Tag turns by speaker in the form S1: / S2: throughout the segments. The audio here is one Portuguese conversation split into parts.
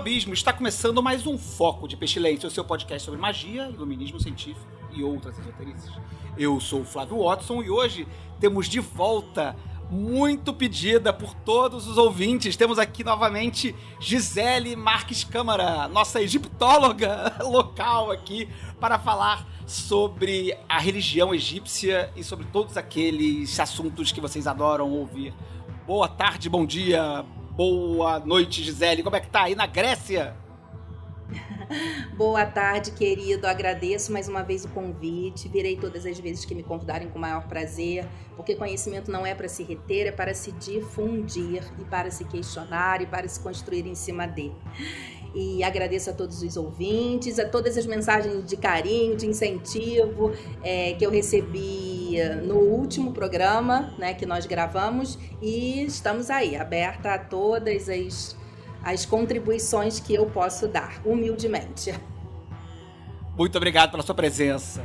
S1: Abismo! Está começando mais um Foco de Pestilência, o seu podcast sobre magia, iluminismo científico e outras esoterices. Eu sou o Flávio Watson e hoje temos de volta, muito pedida por todos os ouvintes, temos aqui novamente Gisele Marques Câmara, nossa egiptóloga local aqui, para falar sobre a religião egípcia e sobre todos aqueles assuntos que vocês adoram ouvir. Boa tarde, bom dia, boa noite, Gisele. Como é que tá aí na Grécia?
S2: Boa tarde, querido. Agradeço mais uma vez o convite. Virei todas as vezes que me convidarem com o maior prazer, porque conhecimento não é para se reter, é para se difundir e para se questionar e para se construir em cima dele. E agradeço a todos os ouvintes, a todas as mensagens de carinho, de incentivo é, que eu recebi no último programa né, que nós gravamos. E estamos aí, aberta a todas as, as contribuições que eu posso dar, humildemente.
S1: Muito obrigado pela sua presença.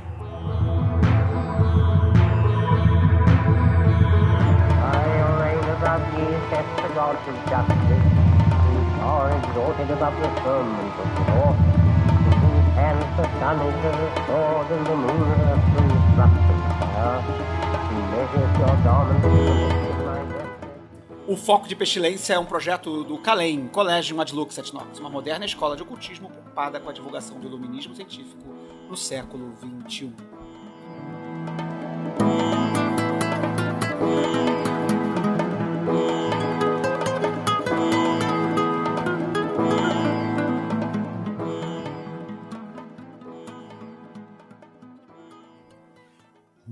S3: Ye, saith the the firmament of whose hands the sun is the and the moon. He measures your.
S1: O Foco de Pestilência é um projeto do CALEM, Colégio Adlux et Nox, uma moderna escola de ocultismo preocupada com a divulgação do iluminismo científico no século. XXI.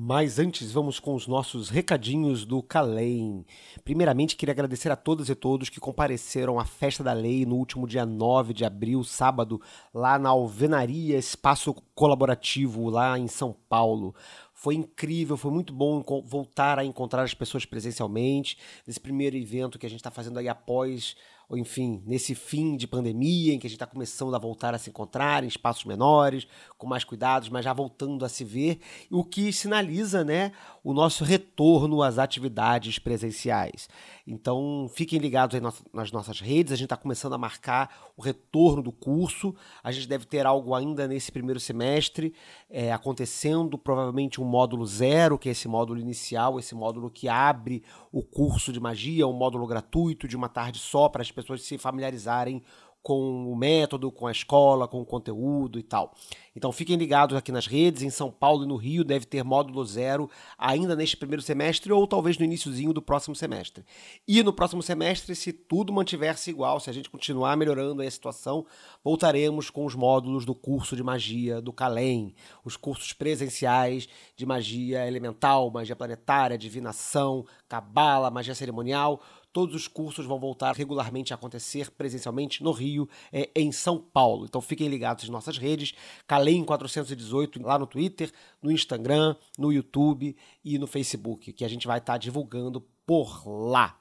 S4: Mas antes, vamos com os nossos recadinhos do Calem. Primeiramente, queria agradecer a todas e todos que compareceram à Festa da Lei no último dia 9 de abril, sábado, lá na Alvenaria Espaço Colaborativo, lá em São Paulo. Foi incrível, foi muito bom voltar a encontrar as pessoas presencialmente, nesse primeiro evento que a gente está fazendo aí após, ou enfim, nesse fim de pandemia, em que a gente está começando a voltar a se encontrar em espaços menores, com mais cuidados, mas já voltando a se ver, o que sinaliza, né, o nosso retorno às atividades presenciais. Então, fiquem ligados nas nossas redes, a gente está começando a marcar o retorno do curso, a gente deve ter algo ainda nesse primeiro semestre é, acontecendo, provavelmente um módulo zero, que é esse módulo inicial, esse módulo que abre o curso de magia, um módulo gratuito de uma tarde só para as pessoas se familiarizarem com o método, com a escola, com o conteúdo e tal. Então fiquem ligados aqui nas redes, em São Paulo e no Rio deve ter módulo zero ainda neste primeiro semestre ou talvez no iniciozinho do próximo semestre. E no próximo semestre, se tudo mantiver-se igual, se a gente continuar melhorando a situação, voltaremos com os módulos do curso de magia do Calem, os cursos presenciais de magia elemental, magia planetária, divinação, cabala, magia cerimonial, Todos os cursos vão voltar regularmente a acontecer presencialmente no Rio, é, em São Paulo. Então fiquem ligados nas nossas redes, Calem418 lá no Twitter, no Instagram, no YouTube e no Facebook, que a gente vai estar divulgando por lá.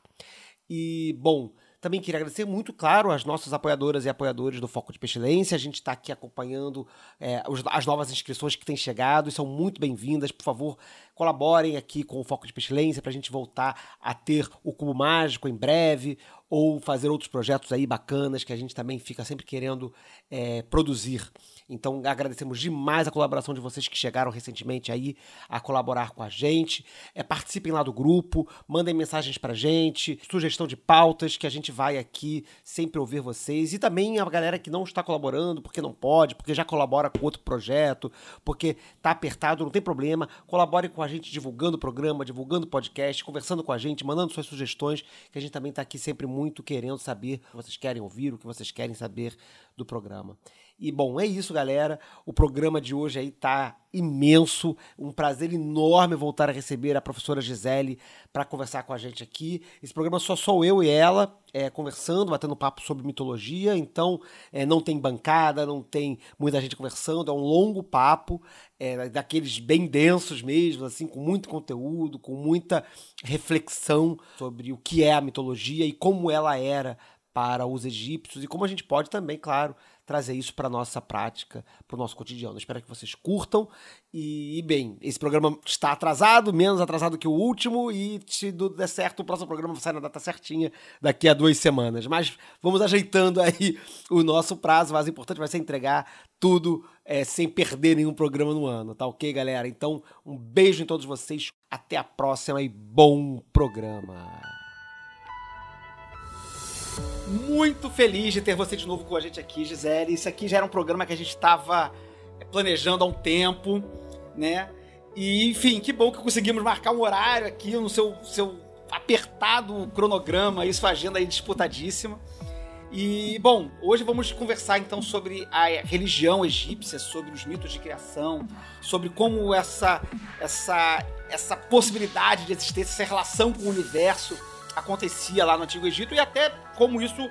S4: E, bom, também queria agradecer muito, claro, às nossas apoiadoras e apoiadores do Foco de Pestilência. A gente está aqui acompanhando é, os- as novas inscrições que têm chegado e são muito bem-vindas. Por favor, colaborem aqui com o Foco de Pestilência para a gente voltar a ter o Cubo Mágico em breve ou fazer outros projetos aí bacanas que a gente também fica sempre querendo é, produzir. Então agradecemos demais a colaboração de vocês que chegaram recentemente aí a colaborar com a gente. É, participem lá do grupo, mandem mensagens pra gente, sugestão de pautas que a gente vai aqui sempre ouvir vocês. E também a galera que não está colaborando porque não pode, porque já colabora com outro projeto, porque tá apertado, não tem problema. Colabore com a gente divulgando o programa, divulgando o podcast, conversando com a gente, mandando suas sugestões, que a gente também tá aqui sempre muito querendo saber o que vocês querem ouvir, o que vocês querem saber do programa. E bom, é isso, galera. O programa de hoje aí tá imenso. Um prazer enorme voltar a receber a professora Gisele para conversar com a gente aqui. Esse programa só sou eu e ela. é, conversando, batendo papo sobre mitologia. Então, é, não tem bancada, não tem muita gente conversando. É um longo papo, é, daqueles bem densos mesmo, assim, com muito conteúdo, com muita reflexão sobre o que é a mitologia e como ela era para os egípcios e como a gente pode também, claro, trazer isso para nossa prática, para o nosso cotidiano. espero que vocês curtam e, bem, esse programa está atrasado, menos atrasado que o último e se tudo der certo, o próximo programa sair na data certinha daqui a duas semanas. Mas vamos ajeitando aí o nosso prazo, mas o importante vai ser entregar tudo é, sem perder nenhum programa no ano, tá ok, galera? Então, um beijo em todos vocês, até a próxima e bom programa!
S1: Muito feliz de ter você de novo com a gente aqui, Gisele. Isso aqui já era um programa que a gente estava é, planejando há um tempo, né? E, enfim, que bom que conseguimos marcar um horário aqui no seu, seu apertado cronograma, isso, agenda aí disputadíssima. E, bom, hoje vamos conversar então sobre a religião egípcia, sobre os mitos de criação, sobre como essa, essa, essa possibilidade de existência, essa relação com o universo acontecia lá no Antigo Egito e até como isso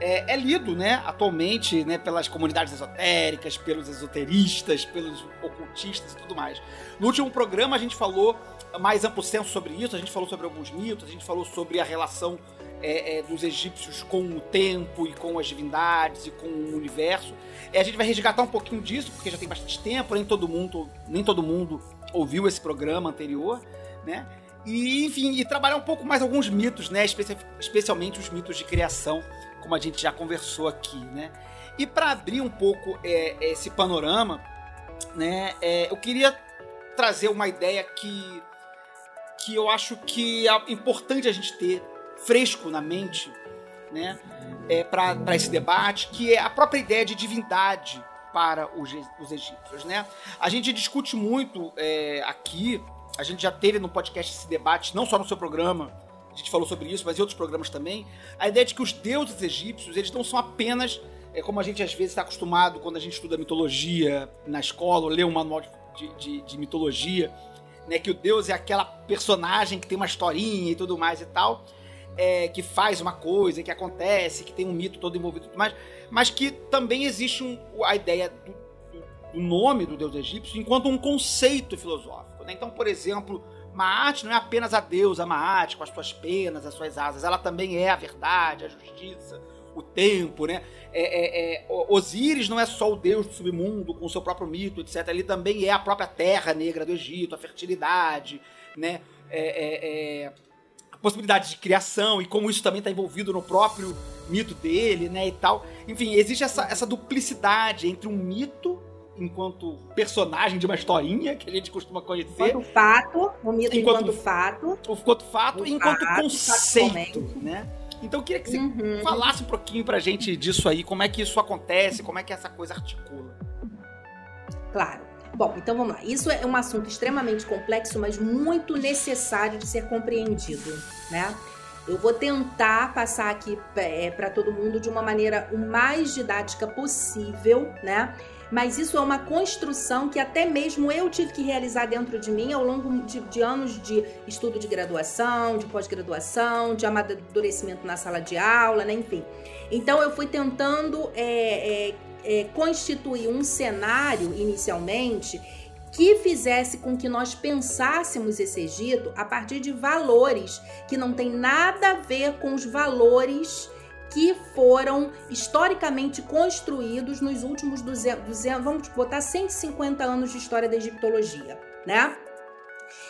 S1: é, é, lido, né, atualmente, né, pelas comunidades esotéricas, pelos esoteristas, pelos ocultistas e tudo mais. No último programa a gente falou mais amplo senso sobre isso, a gente falou sobre alguns mitos, a gente falou sobre a relação é, é, dos egípcios com o tempo e com as divindades e com o universo. A gente vai resgatar um pouquinho disso, porque já tem bastante tempo, nem todo mundo, nem todo mundo ouviu esse programa anterior, né? E, enfim, e trabalhar um pouco mais alguns mitos, né? especialmente os mitos de criação, como a gente já conversou aqui, né? E para abrir um pouco é, esse panorama, né? É, eu queria trazer uma ideia que, que eu acho que é importante a gente ter fresco na mente, né? É, para esse debate, que é a própria ideia de divindade para os, os egípcios, né? A gente discute muito é, aqui a gente já teve no podcast esse debate, não só no seu programa, a gente falou sobre isso, mas em outros programas também, a ideia de que os deuses egípcios, eles não são apenas, é, como a gente às vezes está acostumado quando a gente estuda mitologia na escola, ou lê um manual de, de, de mitologia, né, que o deus é aquela personagem que tem uma historinha e tudo mais e tal, é, que faz uma coisa, que acontece, que tem um mito todo envolvido e tudo mais, mas que também existe um, a ideia do, do nome do deus egípcio enquanto um conceito filosófico. Né? Então, por exemplo, Maat não é apenas a deusa Maat com as suas penas, as suas asas, ela também é a verdade, a justiça, o tempo, né? É, é, é, Osíris não é só o deus do submundo com o seu próprio mito, etc. Ele também é a própria terra negra do Egito, a fertilidade, né? É, é, é a possibilidade de criação e como isso também está envolvido no próprio mito dele, né? E tal. Enfim, existe essa, essa duplicidade entre um mito enquanto personagem de uma historinha que a gente costuma conhecer.
S2: Enquanto fato, o mito enquanto, enquanto fato.
S1: Enquanto fato e enquanto fato, conceito, né? Então eu queria que você uhum. falasse um pouquinho pra gente disso aí, como é que isso acontece, como é que essa coisa articula.
S2: Claro. Bom, então vamos lá. Isso é um assunto extremamente complexo, mas muito necessário de ser compreendido, né? Eu vou tentar passar aqui é, para todo mundo de uma maneira o mais didática possível, né? Mas isso é uma construção que até mesmo eu tive que realizar dentro de mim ao longo de, de anos de estudo de graduação, de pós-graduação, de amadurecimento na sala de aula, né? enfim. Então eu fui tentando é, é, é, constituir um cenário inicialmente que fizesse com que nós pensássemos esse Egito a partir de valores que não tem nada a ver com os valores que foram historicamente construídos nos últimos 200, 200 vamos botar 150 anos de história da egiptologia, né?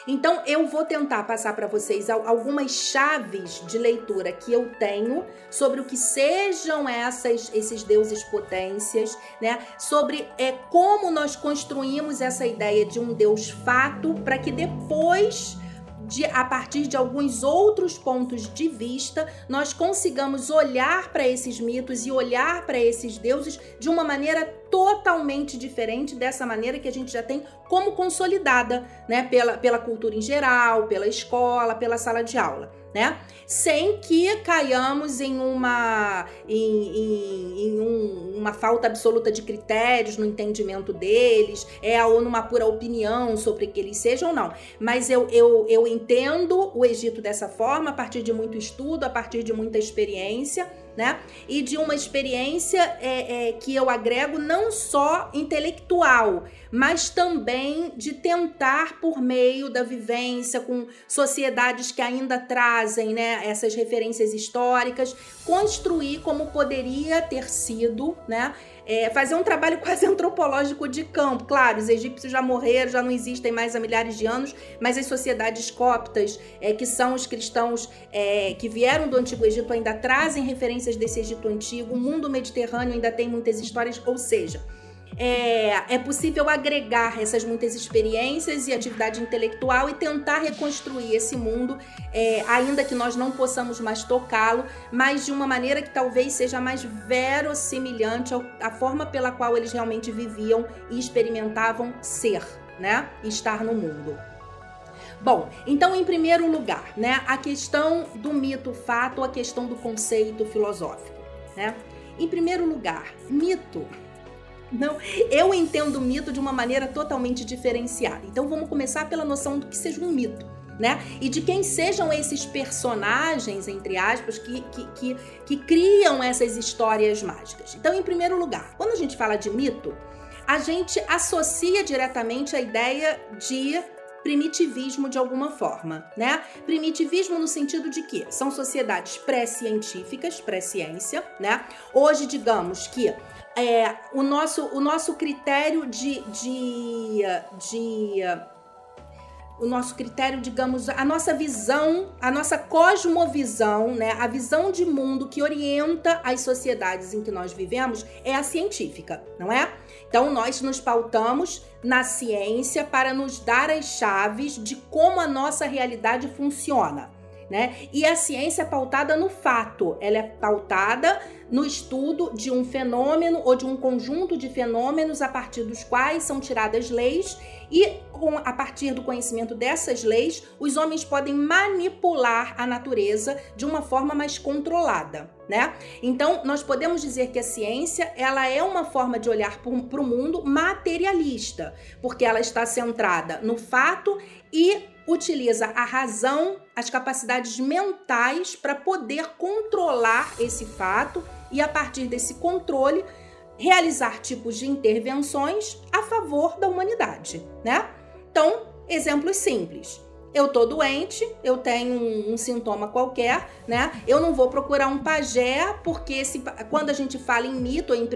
S2: Então eu vou tentar passar para vocês algumas chaves de leitura que eu tenho sobre o que sejam essas, esses deuses potências, né? Sobre é, como nós construímos essa ideia de um deus fato para que depois de, a partir de alguns outros pontos de vista, nós consigamos olhar para esses mitos e olhar para esses deuses de uma maneira totalmente diferente dessa maneira que a gente já tem como consolidada, né, pela, pela cultura em geral, pela escola, pela sala de aula. Né? Sem que caiamos em uma em, em, em um, uma falta absoluta de critérios no entendimento deles, é ou numa pura opinião sobre que eles sejam ou não. Mas eu, eu, eu entendo o Egito dessa forma, a partir de muito estudo, a partir de muita experiência né? E de uma experiência é, é, que eu agrego não só intelectual, mas também de tentar, por meio da vivência com sociedades que ainda trazem né, essas referências históricas, construir como poderia ter sido, né? É, fazer um trabalho quase antropológico de campo. Claro, os egípcios já morreram, já não existem mais há milhares de anos, mas as sociedades coptas, é, que são os cristãos é, que vieram do Antigo Egito, ainda trazem referências desse Egito antigo. O mundo mediterrâneo ainda tem muitas histórias, ou seja, é, é possível agregar essas muitas experiências e atividade intelectual e tentar reconstruir esse mundo, é, ainda que nós não possamos mais tocá-lo, mas de uma maneira que talvez seja mais verossimilhante à forma pela qual eles realmente viviam e experimentavam ser, né? Estar no mundo. Bom, então em primeiro lugar, né, a questão do mito-fato, a questão do conceito filosófico, né? Em primeiro lugar, mito não, eu entendo o mito de uma maneira totalmente diferenciada. Então vamos começar pela noção do que seja um mito. Né? E de quem sejam esses personagens, entre aspas, que, que, que, que criam essas histórias mágicas. Então, em primeiro lugar, quando a gente fala de mito, a gente associa diretamente a ideia de primitivismo de alguma forma, né? Primitivismo no sentido de que são sociedades pré-científicas, pré-ciência, né? Hoje, digamos que é, o, nosso, o nosso critério de, de, de o nosso critério, digamos, a nossa visão, a nossa cosmovisão, né, a visão de mundo que orienta as sociedades em que nós vivemos é a científica, não é? Então nós nos pautamos na ciência para nos dar as chaves de como a nossa realidade funciona né? E a ciência é pautada no fato, ela é pautada no estudo de um fenômeno ou de um conjunto de fenômenos a partir dos quais são tiradas leis e com, a partir do conhecimento dessas leis, os homens podem manipular a natureza de uma forma mais controlada, né? Então, nós podemos dizer que a ciência, ela é uma forma de olhar para o mundo materialista, porque ela está centrada no fato e utiliza a razão, as capacidades mentais para poder controlar esse fato e a partir desse controle realizar tipos de intervenções a favor da humanidade, né? Então, exemplos simples eu tô doente, eu tenho um, um, sintoma qualquer, né? Eu não vou procurar um pajé, porque se, quando a gente fala em mito ou em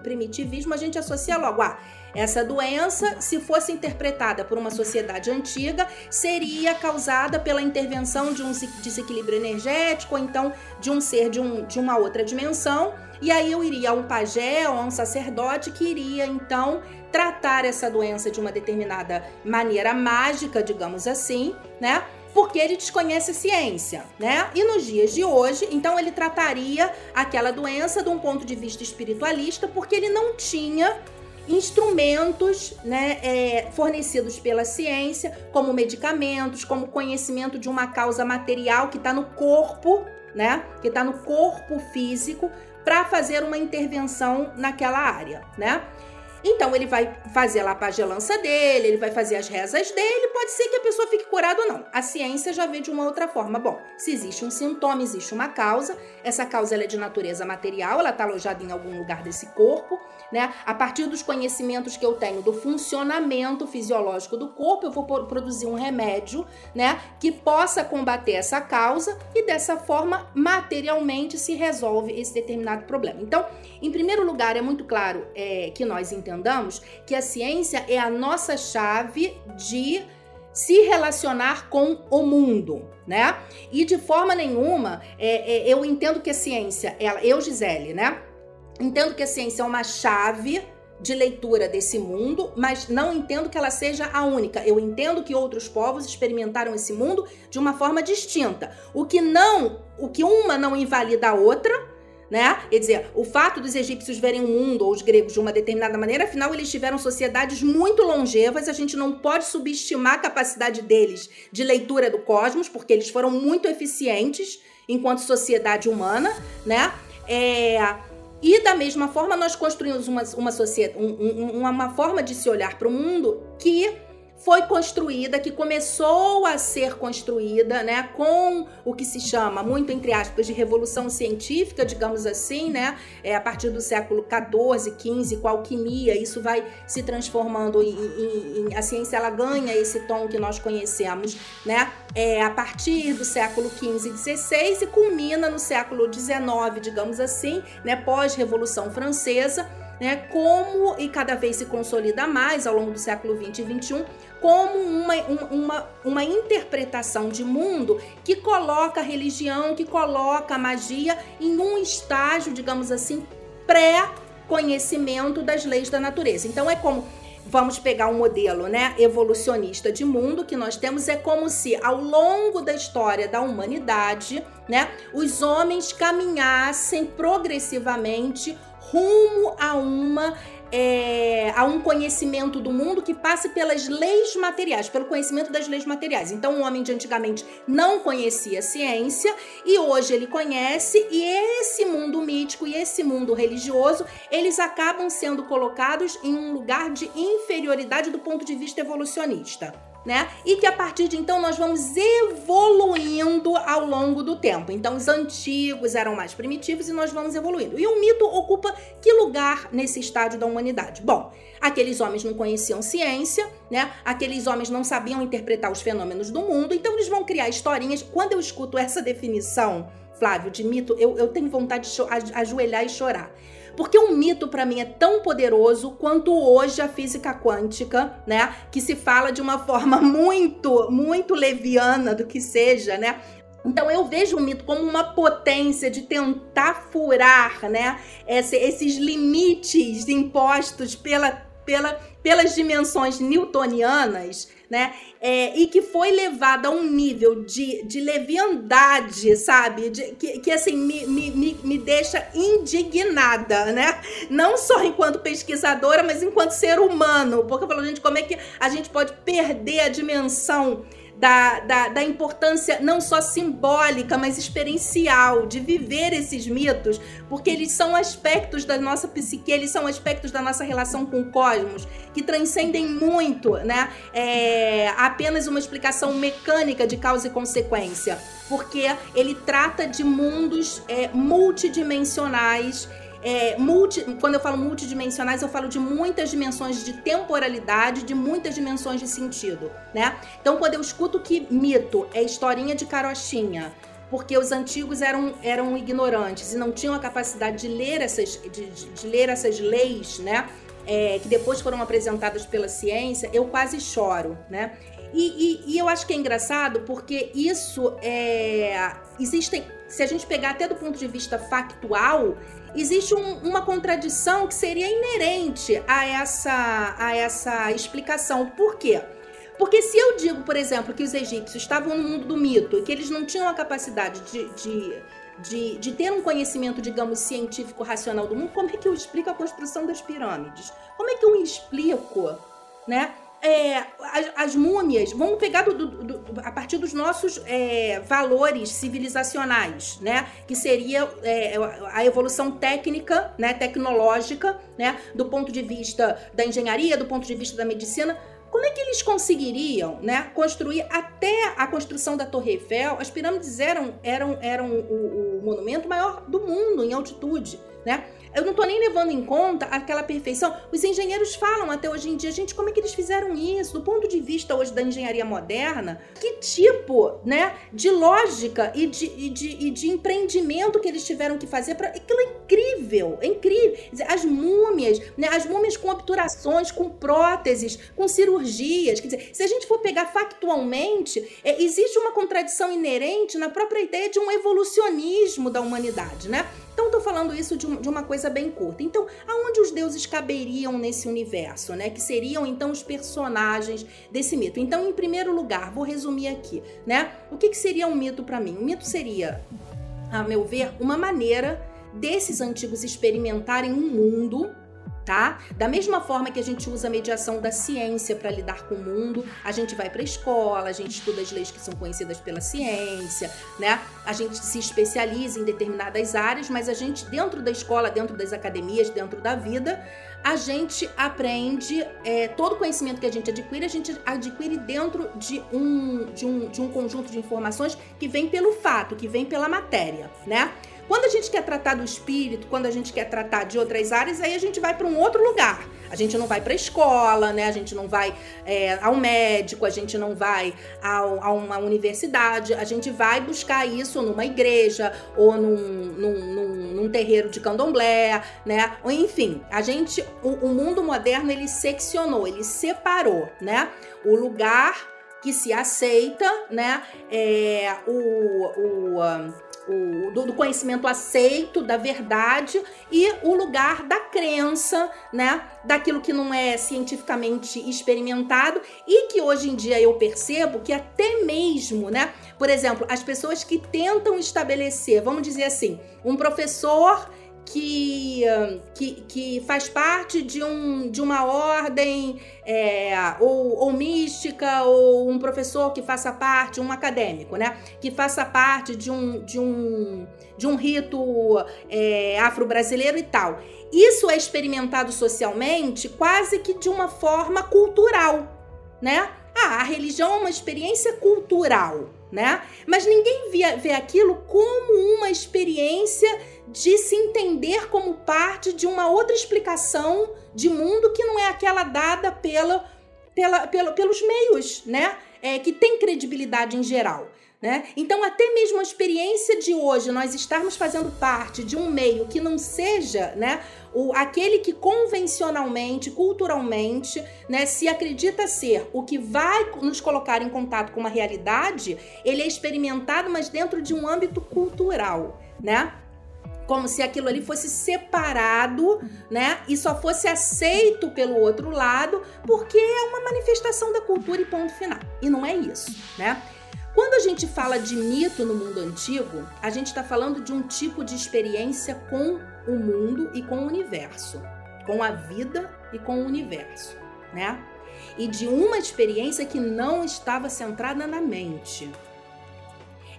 S2: primitivismo, a gente associa logo, ah, essa doença, se fosse interpretada por uma sociedade antiga, seria causada pela intervenção de um desequilíbrio energético, ou então de um ser de, um, de uma outra dimensão. E aí eu iria a um pajé ou a um sacerdote que iria então tratar essa doença de uma determinada maneira mágica, digamos assim, né? Porque ele desconhece a ciência, né? E nos dias de hoje, então ele trataria aquela doença de um ponto de vista espiritualista, porque ele não tinha instrumentos né, é, fornecidos pela ciência, como medicamentos, como conhecimento de uma causa material que está no corpo, né? Que está no corpo físico, para fazer uma intervenção naquela área, né? Então ele vai fazer lá a pagelança dele, ele vai fazer as rezas dele, pode ser que a pessoa fique curada ou não. A ciência já vê de uma outra forma. Bom, se existe um sintoma, existe uma causa, essa causa é de natureza material, ela está alojada em algum lugar desse corpo, né? A partir dos conhecimentos que eu tenho do funcionamento fisiológico do corpo, eu vou produzir um remédio, né, que possa combater essa causa e dessa forma materialmente se resolve esse determinado problema. Então, em primeiro lugar, é muito claro é, que nós entendamos que a ciência é a nossa chave de se relacionar com o mundo, né? E de forma nenhuma, é, é, eu entendo que a ciência, ela, eu, Gisele, né? Entendo que a ciência é uma chave de leitura desse mundo, mas não entendo que ela seja a única. Eu entendo que outros povos experimentaram esse mundo de uma forma distinta. O que não, o que uma não invalida a outra, né? Quer dizer, o fato dos egípcios verem o mundo ou os gregos de uma determinada maneira, afinal eles tiveram sociedades muito longevas, a gente não pode subestimar a capacidade deles de leitura do cosmos, porque eles foram muito eficientes enquanto sociedade humana, né? É, e da mesma forma nós construímos uma, uma, sociedade, um, um, uma forma de se olhar para o mundo que foi construída, que começou a ser construída, né, com o que se chama, muito entre aspas, de revolução científica, digamos assim, né, é, a partir do século 14, 15, com a alquimia, isso vai se transformando em, em, em, a ciência ela ganha esse tom que nós conhecemos, né, é, a partir do século 15 e 16 e culmina no século 19, digamos assim, né, pós-revolução francesa, né, como e cada vez se consolida mais ao longo do século 20 e 21, como uma, uma, uma interpretação de mundo que coloca a religião, que coloca a magia em um estágio, digamos assim, pré-conhecimento das leis da natureza. Então é como vamos pegar um modelo né, evolucionista de mundo que nós temos, é como se ao longo da história da humanidade, né, os homens caminhassem progressivamente rumo a uma é, a um conhecimento do mundo que passe pelas leis materiais, pelo conhecimento das leis materiais. Então, o homem de antigamente não conhecia a ciência e hoje ele conhece, e esse mundo mítico e esse mundo religioso eles acabam sendo colocados em um lugar de inferioridade do ponto de vista evolucionista né? E que a partir de então nós vamos evoluindo ao longo do tempo. Então os antigos eram mais primitivos e nós vamos evoluindo. E o mito ocupa que lugar nesse estágio da humanidade? Bom, aqueles homens não conheciam ciência, né? Aqueles homens não sabiam interpretar os fenômenos do mundo, então eles vão criar historinhas. Quando eu escuto essa definição, Flávio, de mito, eu, eu tenho vontade de ajoelhar e chorar. Porque um mito para mim é tão poderoso quanto hoje a física quântica, né? Que se fala de uma forma muito, muito leviana do que seja, né? Então eu vejo o mito como uma potência de tentar furar, né, esses limites impostos pela, pela, pelas dimensões newtonianas né? É, e que foi levada a um nível de, de leviandade, sabe? De, que, que assim me, me, me deixa indignada, né? Não só enquanto pesquisadora, mas enquanto ser humano. Porque eu falo, gente, como é que a gente pode perder a dimensão da, da, da, importância não só simbólica, mas experiencial de viver esses mitos, porque eles são aspectos da nossa psique, eles são aspectos da nossa relação com o cosmos que transcendem muito, né? É, apenas uma explicação mecânica de causa e consequência, porque ele trata de mundos é, multidimensionais é, multi, quando eu falo multidimensionais, eu falo de muitas dimensões de temporalidade, de muitas dimensões de sentido, né? Então, quando eu escuto que mito é historinha de carochinha, porque os antigos eram, eram ignorantes e não tinham a capacidade de ler essas, de, de ler essas leis, né? É, que depois foram apresentadas pela ciência, eu quase choro, né? E, e, e, eu acho que é engraçado porque isso é. Existem. Se a gente pegar até do ponto de vista factual, existe um, uma contradição que seria inerente a essa, a essa explicação. Por quê? Porque se eu digo, por exemplo, que os egípcios estavam no mundo do mito e que eles não tinham a capacidade de, de, de, de, ter um conhecimento, digamos, científico racional do mundo, como é que eu explico a construção das pirâmides? Como é que eu explico, né? É, as, as, múmias, vamos pegar do, do, do, a partir dos nossos é, valores civilizacionais, né? Que seria é, a evolução técnica, né? tecnológica, né? Do ponto de vista da engenharia, do ponto de vista da medicina. Como é que eles conseguiriam né, construir até a construção da Torre Eiffel? As pirâmides eram, eram, eram o, o monumento maior do mundo em altitude. Né? Eu não estou nem levando em conta aquela perfeição. Os engenheiros falam até hoje em dia, gente, como é que eles fizeram isso? Do ponto de vista hoje da engenharia moderna, que tipo né, de lógica e de, e de, e de empreendimento que eles tiveram que fazer para. Aquilo é incrível, é incrível. As múmias, né, as múmias com obturações, com próteses, com cirurgias. Quer dizer, se a gente for pegar factualmente, é, existe uma contradição inerente na própria ideia de um evolucionismo da humanidade, né? Então, estou falando isso de, um, de, uma coisa bem curta. Então, aonde os deuses caberiam nesse universo, né? Que seriam, então, os personagens desse mito. Então, em primeiro lugar, vou resumir aqui, né? O que, que seria um mito para mim? Um mito seria, a meu ver, uma maneira desses antigos experimentarem um mundo tá? Da mesma forma que a gente usa a mediação da ciência para lidar com o mundo, a gente vai para a escola, a gente estuda as leis que são conhecidas pela ciência, né? A gente se especializa em determinadas áreas, mas a gente dentro da escola, dentro das academias, dentro da vida, a gente aprende é, todo o conhecimento que a gente adquire, a gente adquire dentro de um, de um, de um conjunto de informações que vem pelo fato, que vem pela matéria, né? Quando a gente quer tratar do espírito, quando a gente quer tratar de outras áreas, aí a gente vai para um outro lugar. A gente não vai para a escola, né? A gente não vai é, ao médico, a gente não vai ao, a uma universidade. A gente vai buscar isso numa igreja ou num, num, num, num terreiro de candomblé, né? Enfim, a gente, o, o mundo moderno ele seccionou, ele separou, né? O lugar que se aceita, né? É, o, o o, do, do, conhecimento aceito, da verdade e o lugar da crença, né? Daquilo que não é cientificamente experimentado e que hoje em dia eu percebo que até mesmo, né? Por exemplo, as pessoas que tentam estabelecer, vamos dizer assim, um professor que, que, que faz parte de, um, de uma ordem é, ou, ou mística, ou um professor que faça parte, um acadêmico, né? Que faça parte de um, de um, de um rito é, afro-brasileiro e tal. Isso é experimentado socialmente quase que de uma forma cultural, né? Ah, a religião é uma experiência cultural, né? Mas ninguém vê, vê aquilo como uma experiência de se entender como parte de uma outra explicação de mundo que não é aquela dada pela, pela, pela pelos meios, né? É, que tem credibilidade em geral. Né? Então, até mesmo a experiência de hoje, nós estarmos fazendo parte de um meio que não seja né, o, aquele que convencionalmente, culturalmente, né, se acredita ser o que vai nos colocar em contato com uma realidade, ele é experimentado, mas dentro de um âmbito cultural. Né? como se aquilo ali fosse separado, né? E só fosse aceito pelo outro lado, porque é uma manifestação da cultura e ponto final. E não é isso, né? Quando a gente fala de mito no mundo antigo, a gente está falando de um tipo de experiência com o mundo e com o universo, com a vida e com o universo, né? E de uma experiência que não estava centrada na mente,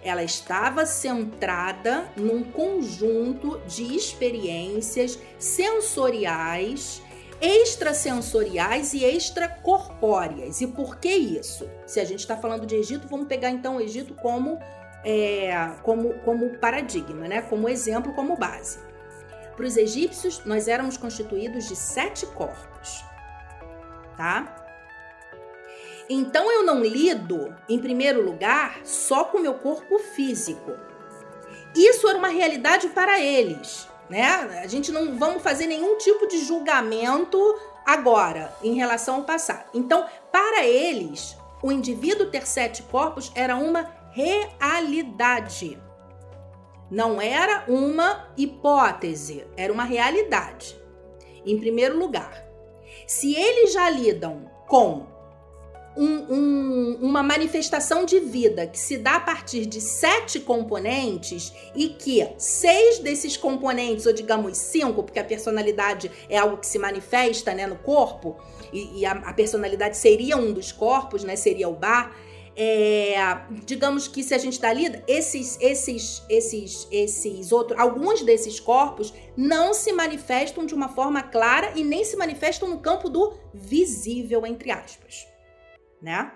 S2: ela estava centrada num conjunto de experiências sensoriais, extrasensoriais e extracorpóreas. E por que isso? Se a gente está falando de Egito, vamos pegar então o Egito como, é, como, como paradigma, né? como exemplo, como base. Para os egípcios, nós éramos constituídos de sete corpos, tá? Então eu não lido, em primeiro lugar, só com o meu corpo físico. Isso era uma realidade para eles, né? A gente não vamos fazer nenhum tipo de julgamento agora em relação ao passado. Então, para eles, o indivíduo ter sete corpos era uma realidade. Não era uma hipótese, era uma realidade. Em primeiro lugar, se eles já lidam com um, um, uma manifestação de vida que se dá a partir de sete componentes e que seis desses componentes, ou digamos cinco, porque a personalidade é algo que se manifesta né, no corpo, e, e a, a, personalidade seria um dos corpos, né, seria o bar. É, digamos que se a gente está ali, esses, esses, esses, esses outros, alguns desses corpos não se manifestam de uma forma clara e nem se manifestam no campo do visível, entre aspas né?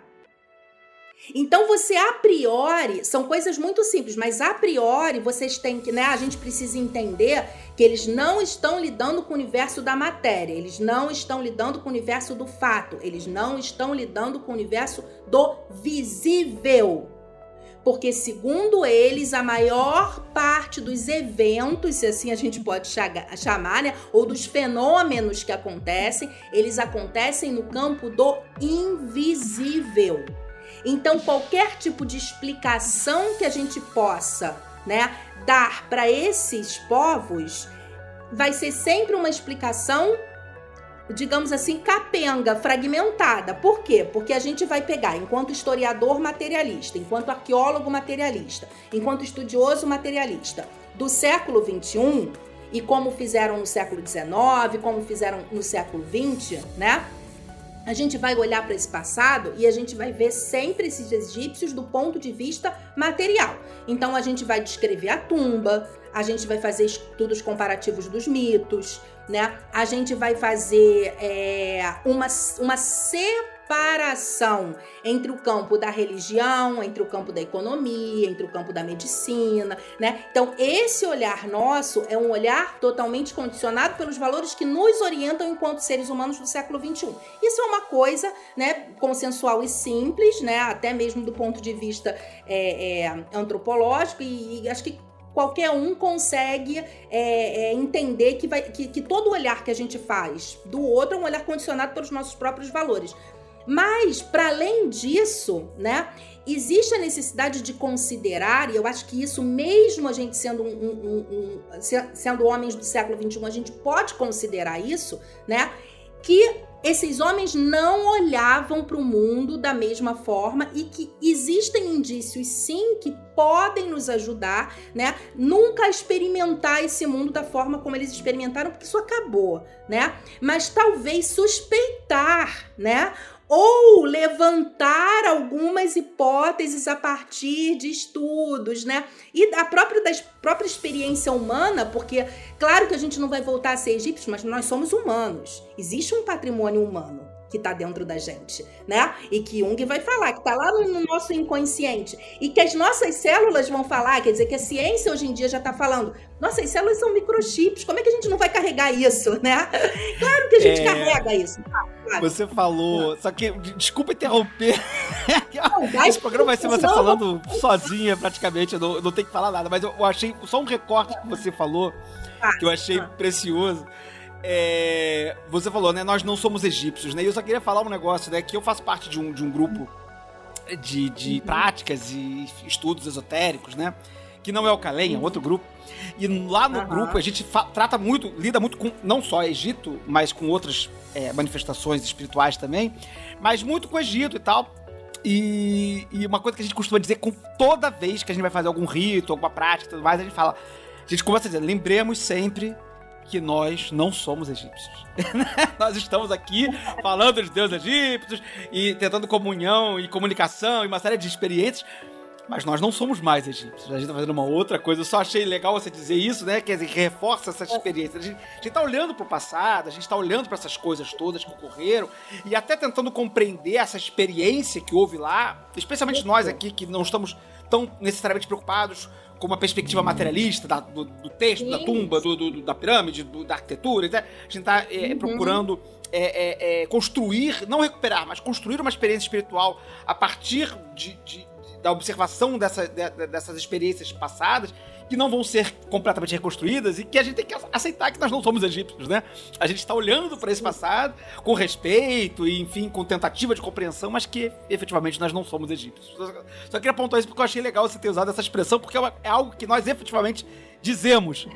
S2: Então você a priori, são coisas muito simples, mas a priori vocês têm que, né, a gente precisa entender que eles não estão lidando com o universo da matéria, eles não estão lidando com o universo do fato, eles não estão lidando com o universo do visível. Porque segundo eles, a maior parte dos eventos, se assim a gente pode chamar, né, ou dos fenômenos que acontecem, eles acontecem no campo do invisível. Então, qualquer tipo de explicação que a gente possa né, dar para esses povos vai ser sempre uma explicação digamos assim, capenga, fragmentada. Por quê? Porque a gente vai pegar, enquanto historiador materialista, enquanto arqueólogo materialista, enquanto estudioso materialista do século XXI, e como fizeram no século XIX, como fizeram no século XX, né? A gente vai olhar para esse passado e a gente vai ver sempre esses egípcios do ponto de vista material. Então a gente vai descrever a tumba, a gente vai fazer estudos comparativos dos mitos, né? A gente vai fazer é, uma, uma separação entre o campo da religião, entre o campo da economia, entre o campo da medicina, né? Então, esse olhar nosso é um olhar totalmente condicionado pelos valores que nos orientam enquanto seres humanos do século XXI. Isso é uma coisa, né, consensual e simples, né, até mesmo do ponto de vista é, é, antropológico e, e acho que qualquer um consegue é, é, entender que, vai, que, que todo olhar que a gente faz do outro é um olhar condicionado pelos nossos próprios valores. Mas, para além disso, né, existe a necessidade de considerar, e eu acho que isso, mesmo a gente sendo, um, um, um, sendo homens do século XXI, a gente pode considerar isso, né, que esses homens não olhavam para o mundo da mesma forma e que existem indícios sim que podem nos ajudar, né? Nunca experimentar esse mundo da forma como eles experimentaram, porque isso acabou, né? Mas talvez suspeitar, né? Ou levantar algumas hipóteses a partir de estudos, né? E da própria, da própria experiência humana, porque claro que a gente não vai voltar a ser egípcios, mas nós somos humanos. Existe um patrimônio humano que está dentro da gente, né? E que Jung vai falar, que está lá no, no, nosso inconsciente. E que as nossas células vão falar, quer dizer, que a ciência hoje em dia já está falando, nossas células são microchips, como é que a gente não vai carregar isso, né? Claro que a gente é... carrega isso.
S1: Claro. Você falou, só que, desculpa interromper, não, esse programa vai ser você não, falando não... sozinha praticamente, eu não, não tenho que falar nada, mas eu, eu achei, só um recorte que você falou, ah, que eu achei ah. precioso, é, você falou, né? Nós não somos egípcios, né? E eu só queria falar um negócio, né? Que eu faço parte de um, de um grupo de, de uhum. práticas e estudos esotéricos, né? Que não é o Kalem, é outro grupo. E lá no uhum. grupo a gente trata muito, lida muito com não só Egito, mas com outras é, manifestações espirituais também, mas muito com o Egito e tal. E, e, uma coisa que a gente costuma dizer com toda vez que a gente vai fazer algum rito, alguma prática e tudo mais, a gente fala. A gente começa a dizer, lembremos sempre que nós não somos egípcios. nós estamos aqui falando dos deuses egípcios e tentando comunhão e comunicação e uma série de experiências, mas nós não somos mais egípcios. A gente está fazendo uma outra coisa. Eu só achei legal você dizer isso, né? Quer dizer, que reforça essas experiências. A gente, está olhando para o passado, a gente está olhando para essas coisas todas que ocorreram e até tentando compreender essa experiência que houve lá, especialmente nós aqui que não estamos tão necessariamente preocupados com uma perspectiva materialista da, do, do, texto, Sim. da tumba, do, do, da pirâmide, da arquitetura. Né? A gente está é, uhum. procurando é, é, é, construir, não recuperar, mas construir uma experiência espiritual a partir de, de, da observação dessa, de, dessas experiências passadas que não vão ser completamente reconstruídas e que a gente tem que aceitar que nós não somos egípcios, né? A gente está olhando para esse passado com respeito e, enfim, com tentativa de compreensão, mas que efetivamente nós não somos egípcios. Só queria apontar isso porque eu achei legal você ter usado essa expressão, porque é, é algo que nós efetivamente dizemos.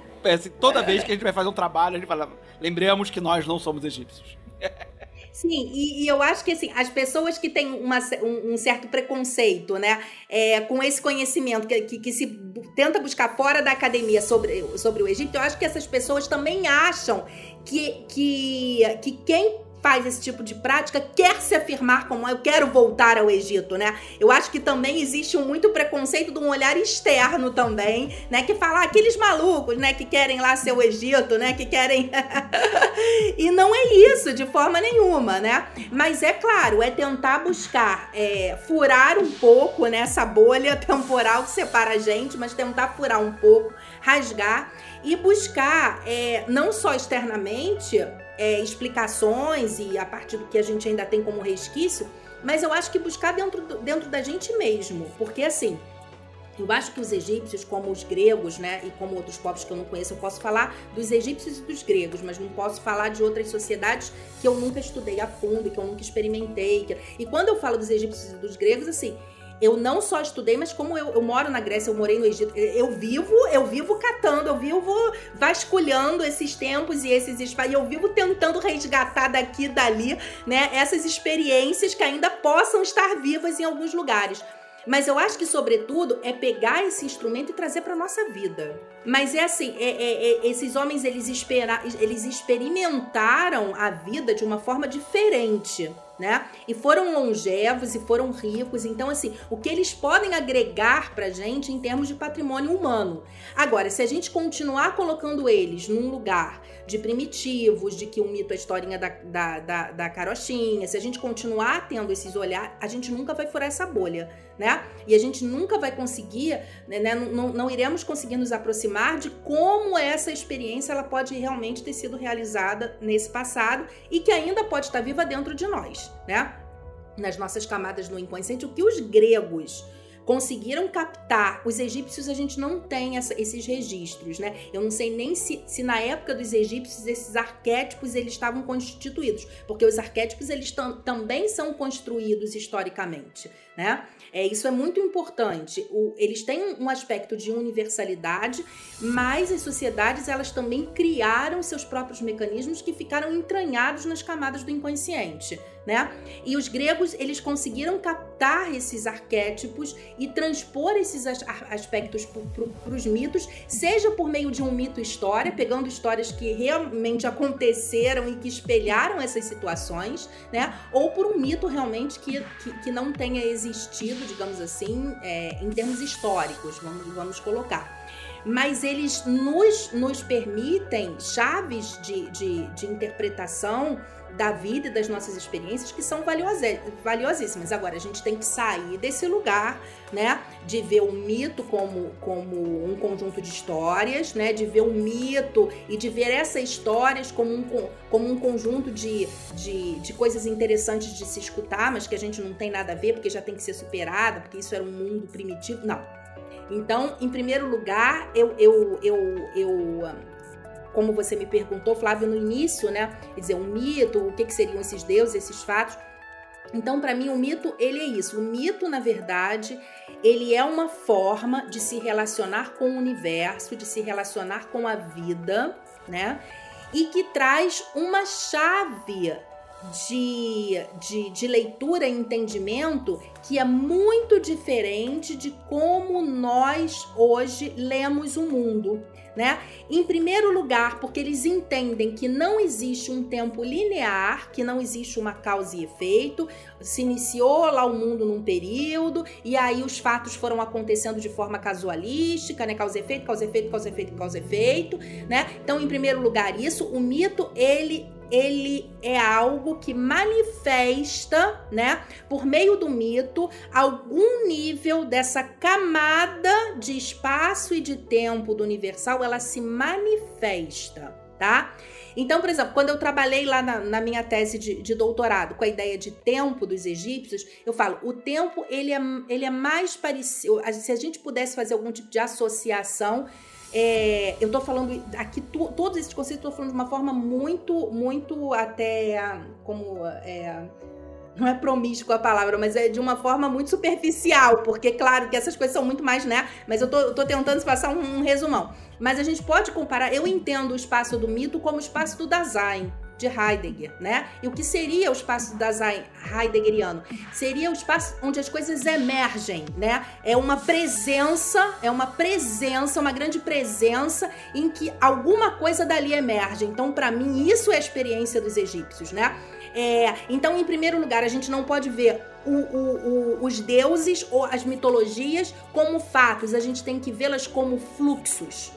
S1: Toda vez que a gente vai fazer um trabalho, a gente fala, lembremos que nós não somos egípcios.
S2: Sim, e, e, eu acho que assim, as pessoas que têm uma, um, um, certo preconceito, né, é, com esse conhecimento que, que, que, se tenta buscar fora da academia sobre, sobre o Egito, eu acho que essas pessoas também acham que, que, que quem faz esse tipo de prática quer se afirmar como eu quero voltar ao Egito, né? Eu acho que também existe muito preconceito de um olhar externo também, né? Que fala ah, aqueles malucos, né? Que querem lá ser o Egito, né? Que querem. e não é isso de forma nenhuma, né? Mas é claro, é tentar buscar é, furar um pouco nessa né, bolha temporal que separa a gente, mas tentar furar um pouco, rasgar e buscar é, não só externamente é, explicações e a partir do que a gente ainda tem como resquício, mas eu acho que buscar dentro, dentro da gente mesmo, porque assim, eu acho que os egípcios, como os gregos, né, e como outros povos que eu não conheço, eu posso falar dos egípcios e dos gregos, mas não posso falar de outras sociedades que eu nunca estudei a fundo, que eu nunca experimentei. Que... E quando eu falo dos egípcios e dos gregos, assim, eu não só estudei, mas como eu, eu, moro na Grécia, eu morei no Egito, eu vivo, eu vivo catando, eu vivo vasculhando esses tempos e esses espaços, eu vivo tentando resgatar daqui e dali, né, essas experiências que ainda possam estar vivas em alguns lugares. Mas eu acho que, sobretudo, é pegar esse instrumento e trazer para nossa vida. Mas é assim, é, é, é, esses homens eles, espera, eles experimentaram a vida de uma forma diferente né? E foram longevos e foram ricos. Então, assim, o que eles podem agregar pra gente em termos de patrimônio humano. Agora, se a gente continuar colocando eles num lugar de primitivos, de que o mito é a historinha da, da, da, da carochinha, se a gente continuar tendo esses olhares, a gente nunca vai furar essa bolha, né? E a gente nunca vai conseguir, né? né não, não iremos conseguir nos aproximar de como essa experiência ela pode realmente ter sido realizada nesse passado e que ainda pode estar viva dentro de nós, né? Nas nossas camadas do inconsciente, o que os gregos conseguiram captar. Os egípcios a gente não tem essa, esses registros, né? Eu não sei nem se, se na época dos egípcios esses arquétipos eles estavam constituídos, porque os arquétipos eles também são construídos historicamente, né? É, isso é muito importante. O, eles têm um aspecto de universalidade, mas as sociedades elas também criaram seus próprios mecanismos que ficaram entranhados nas camadas do inconsciente, né? E os gregos eles conseguiram captar esses arquétipos e transpor esses aspectos para os mitos, seja por meio de um mito história, pegando histórias que realmente aconteceram e que espelharam essas situações, né? Ou por um mito realmente que, que, que não tenha existido, digamos assim, é, em termos históricos, vamos, vamos colocar mas eles nos, nos permitem chaves de, de, de interpretação da vida e das nossas experiências que são valiosíssimas. Agora, a gente tem que sair desse lugar, né? De ver o mito como, como um conjunto de histórias, né? De ver o mito e de ver essas histórias como um, como um conjunto de, de, de coisas interessantes de se escutar, mas que a gente não tem nada a ver, porque já tem que ser superada, porque isso era um mundo primitivo. Não. Então, em primeiro lugar, eu, eu, eu, eu como você me perguntou, Flávio, no início, né? Quer dizer, um mito, o que, que seriam esses deuses, esses fatos. Então, para mim, o mito, ele é isso. O mito, na verdade, ele é uma forma de se relacionar com o universo, de se relacionar com a vida, né? E que traz uma chave de, de, de, leitura e entendimento que é muito diferente de como nós hoje lemos o mundo né? Em primeiro lugar, porque eles entendem que não existe um tempo linear, que não existe uma causa e efeito. Se iniciou lá o mundo num período e aí os fatos foram acontecendo de forma casualística, né? Causa e efeito, causa e efeito, causa e efeito, causa e efeito, né? Então, em primeiro lugar, isso, o mito ele ele é algo que manifesta, né, por meio do mito, algum nível dessa camada de espaço e de tempo do universal, ela se manifesta, tá? Então, por exemplo, quando eu trabalhei lá na, na minha tese de, de, doutorado com a ideia de tempo dos egípcios, eu falo, o tempo ele é, ele é mais parecido. Se a gente pudesse fazer algum tipo de associação, é, eu tô falando aqui, tu, todos esses conceitos, eu tô falando de uma forma muito, muito até como. É, não é promíscua a palavra, mas é de uma forma muito superficial, porque, claro, que essas coisas são muito mais, né? Mas eu tô, eu tô tentando passar um, um resumão. Mas a gente pode comparar, eu entendo o espaço do mito como o espaço do Dasein de Heidegger, né? E o que seria o espaço do heideggeriano? Seria o espaço onde as coisas emergem, né? É uma presença, é uma presença, uma grande presença em que alguma coisa dali emerge. Então, para mim, isso é a experiência dos egípcios, né? É, então, em primeiro lugar, a gente não pode ver o, o, o, os deuses ou as mitologias como fatos, a gente tem que vê-las como fluxos.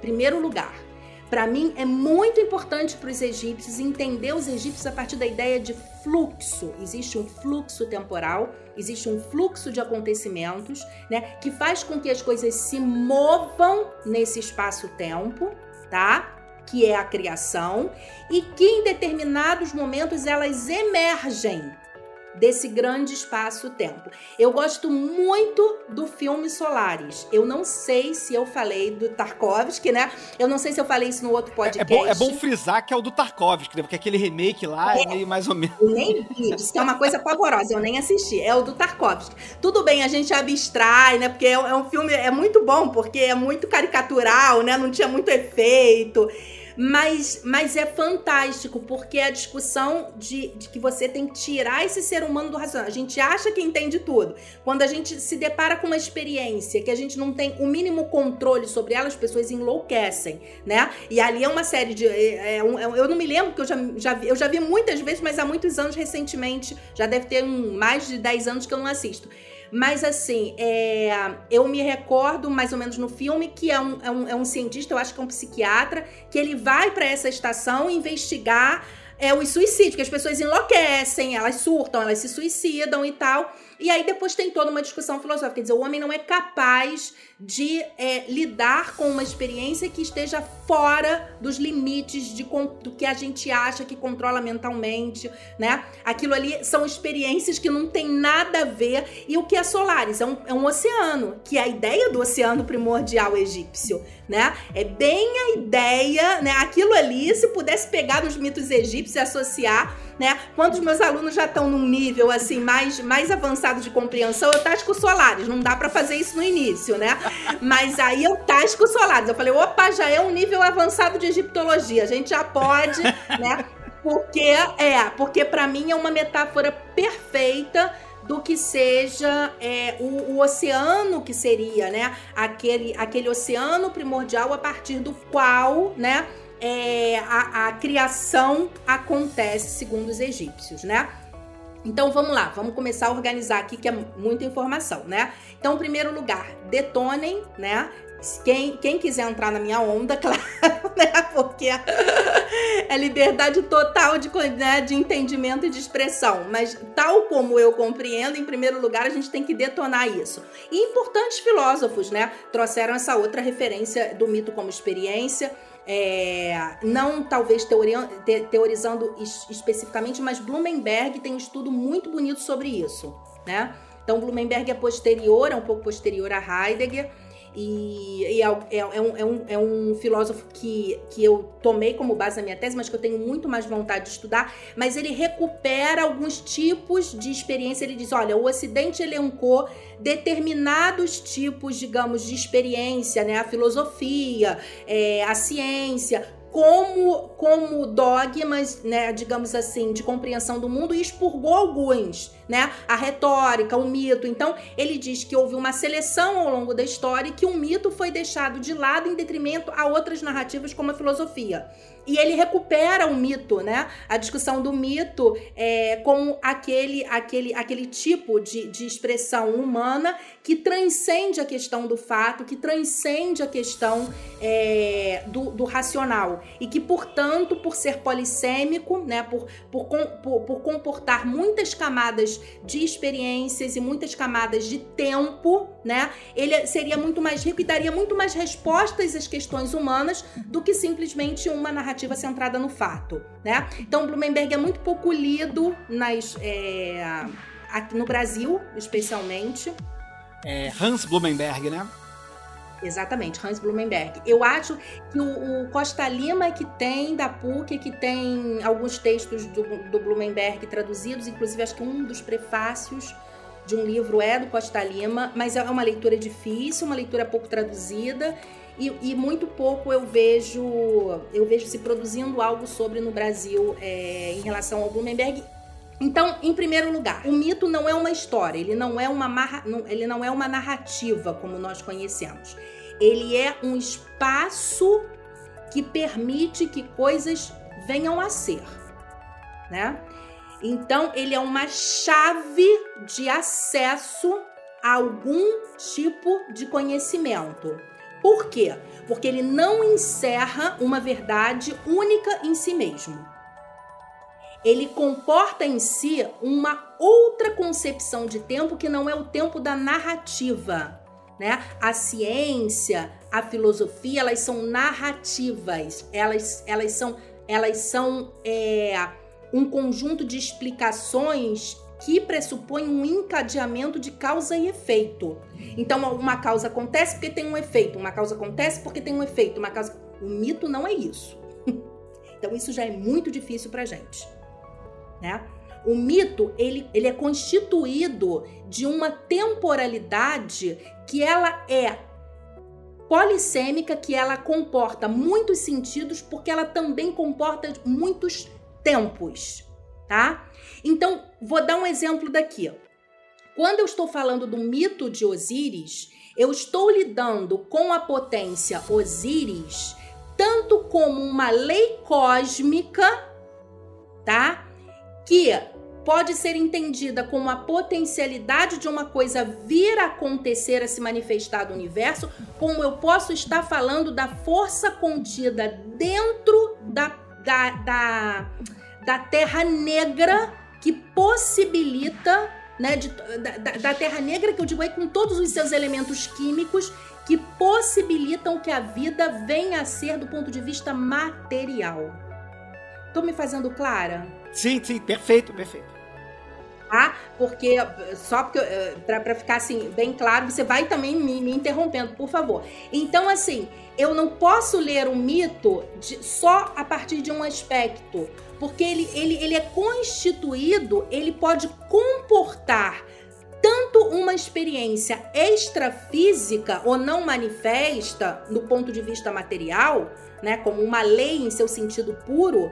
S2: Primeiro lugar. Para mim é muito importante para os egípcios entender os egípcios a partir da ideia de fluxo. Existe um fluxo temporal, existe um fluxo de acontecimentos, né, que faz com que as coisas se movam nesse espaço-tempo, tá? Que é a criação e que em determinados momentos elas emergem desse grande espaço-tempo. Eu gosto muito do filme Solaris. Eu não sei se eu falei do Tarkovsky, né? Eu não sei se eu falei isso no outro podcast.
S1: É, é, bom, é bom frisar que é o do Tarkovsky, né? Porque aquele remake lá é, é meio mais ou menos.
S2: Eu nem vi, isso é uma coisa pavorosa, eu nem assisti. É o do Tarkovsky. Tudo bem, a gente abstrai, né? Porque é, é um filme, é muito bom, porque é muito caricatural, né? Não tinha muito efeito. Mas, mas é fantástico, porque a discussão de, de que você tem que tirar esse ser humano do racional. A gente acha que entende tudo. Quando a gente se depara com uma experiência que a gente não tem o mínimo controle sobre ela, as pessoas enlouquecem, né? E ali é uma série de. É, é, é eu não me lembro, porque eu já, já, vi, eu já vi muitas vezes, mas há muitos anos recentemente, já deve ter um, mais de 10 anos que eu não assisto. Mas assim, é, eu me recordo mais ou menos no filme que é um, é um, é um cientista, eu acho que é um psiquiatra, que ele vai para essa estação investigar é, o suicídio, que as pessoas enlouquecem, elas surtam, elas se suicidam e tal. E aí depois tem toda uma discussão filosófica, quer dizer, o homem não é capaz de é, lidar com uma experiência que esteja fora dos limites de, do que a gente acha que controla mentalmente, né? Aquilo ali são experiências que não tem nada a ver. E o que é Solaris? É um, é um oceano, que é a ideia do oceano primordial egípcio, né? É bem a ideia, né? Aquilo ali, se pudesse pegar nos mitos egípcios e associar, né? Quando os meus alunos já estão num nível assim mais, mais avançado de compreensão, eu tasco Solaris. Não dá para fazer isso no início, né? Mas aí eu tasco Solaris. Eu falei, opa, já é um nível avançado de egiptologia. A gente já pode, né? Porque é, porque para mim é uma metáfora perfeita do que seja é, o, o, oceano que seria, né? Aquele, aquele oceano primordial a partir do qual, né? É, a, a criação acontece segundo os egípcios, né? Então vamos lá, vamos começar a organizar aqui que é muita informação, né? Então, em primeiro lugar, detonem, né? Quem, quem quiser entrar na minha onda, claro, né? Porque é liberdade total de, né, de entendimento e de expressão. Mas, tal como eu compreendo, em primeiro lugar, a gente tem que detonar isso. E importantes filósofos, né? Trouxeram essa outra referência do mito como experiência é, não talvez teorizando especificamente, mas Blumenberg tem um estudo muito bonito sobre isso, né? Então, Blumenberg é posterior, é um pouco posterior a Heidegger, e, e é, é, é, um, é, um, é um filósofo que, que eu tomei como base na minha tese, mas que eu tenho muito mais vontade de estudar. Mas ele recupera alguns tipos de experiência. Ele diz: olha, o Ocidente elencou determinados tipos, digamos, de experiência, né? A filosofia, é, a ciência, como, como dogmas, né, digamos assim, de compreensão do mundo e expurgou alguns, né? A retórica, o mito. Então, ele diz que houve uma seleção ao longo da história e que um mito foi deixado de lado em detrimento a outras narrativas como a filosofia. E ele recupera o mito, né? A discussão do mito é, como aquele, aquele, aquele tipo de, de expressão humana que transcende a questão do fato, que transcende a questão é, do, do, racional. E que, portanto, por ser polissêmico, né? Por, por, por, por comportar muitas camadas de experiências e muitas camadas de tempo, né? Ele seria muito mais rico e daria muito mais respostas às questões humanas do que simplesmente uma narrativa centrada no fato, né? Então, Blumenberg é muito pouco lido nas, é, aqui no Brasil, especialmente.
S1: É Hans Blumenberg, né?
S2: Exatamente, Hans Blumenberg. Eu acho que o, o, Costa Lima que tem da PUC, que tem alguns textos do, do Blumenberg traduzidos, inclusive acho que um dos prefácios de um livro é do Costa Lima, mas é uma leitura difícil, uma leitura pouco traduzida e, e, muito pouco eu vejo eu vejo se produzindo algo sobre no Brasil é, em relação ao Blumenberg. Então, em primeiro lugar, o mito não é uma história, ele não é uma, ele não é uma narrativa como nós conhecemos. Ele é um espaço que permite que coisas venham a ser, né? Então, ele é uma chave de acesso a algum tipo de conhecimento. Por quê? Porque ele não encerra uma verdade única em si mesmo. Ele comporta em si uma outra concepção de tempo que não é o tempo da narrativa. Né? A ciência, a filosofia, elas são narrativas, elas, elas são, elas são é, um conjunto de explicações que pressupõe um encadeamento de causa e efeito. Então, uma causa acontece porque tem um efeito, uma causa acontece porque tem um efeito, uma causa. O mito não é isso. Então, isso já é muito difícil pra gente, né? O mito, ele, ele é constituído de uma temporalidade que ela é polissêmica, que ela comporta muitos sentidos, porque ela também comporta muitos tempos, tá? Então, vou dar um exemplo daqui. Quando eu estou falando do mito de Osíris, eu estou lidando com a potência Osíris tanto como uma lei cósmica, tá? Que pode ser entendida como a potencialidade de uma coisa vir a acontecer, a se manifestar no universo, como eu posso estar falando da força contida dentro da, da, da, da Terra Negra que possibilita, né, de, da, da Terra Negra, que eu digo aí com todos os seus elementos químicos que possibilitam que a vida venha a ser do ponto de vista material. Tô me fazendo clara?
S1: Sim, sim, perfeito, perfeito
S2: tá? Porque só porque para ficar assim bem claro, você vai também me, me, interrompendo, por favor. Então assim, eu não posso ler um mito de, só a partir de um aspecto, porque ele, ele, ele é constituído, ele pode comportar tanto uma experiência extrafísica ou não manifesta no ponto de vista material, né, como uma lei em seu sentido puro,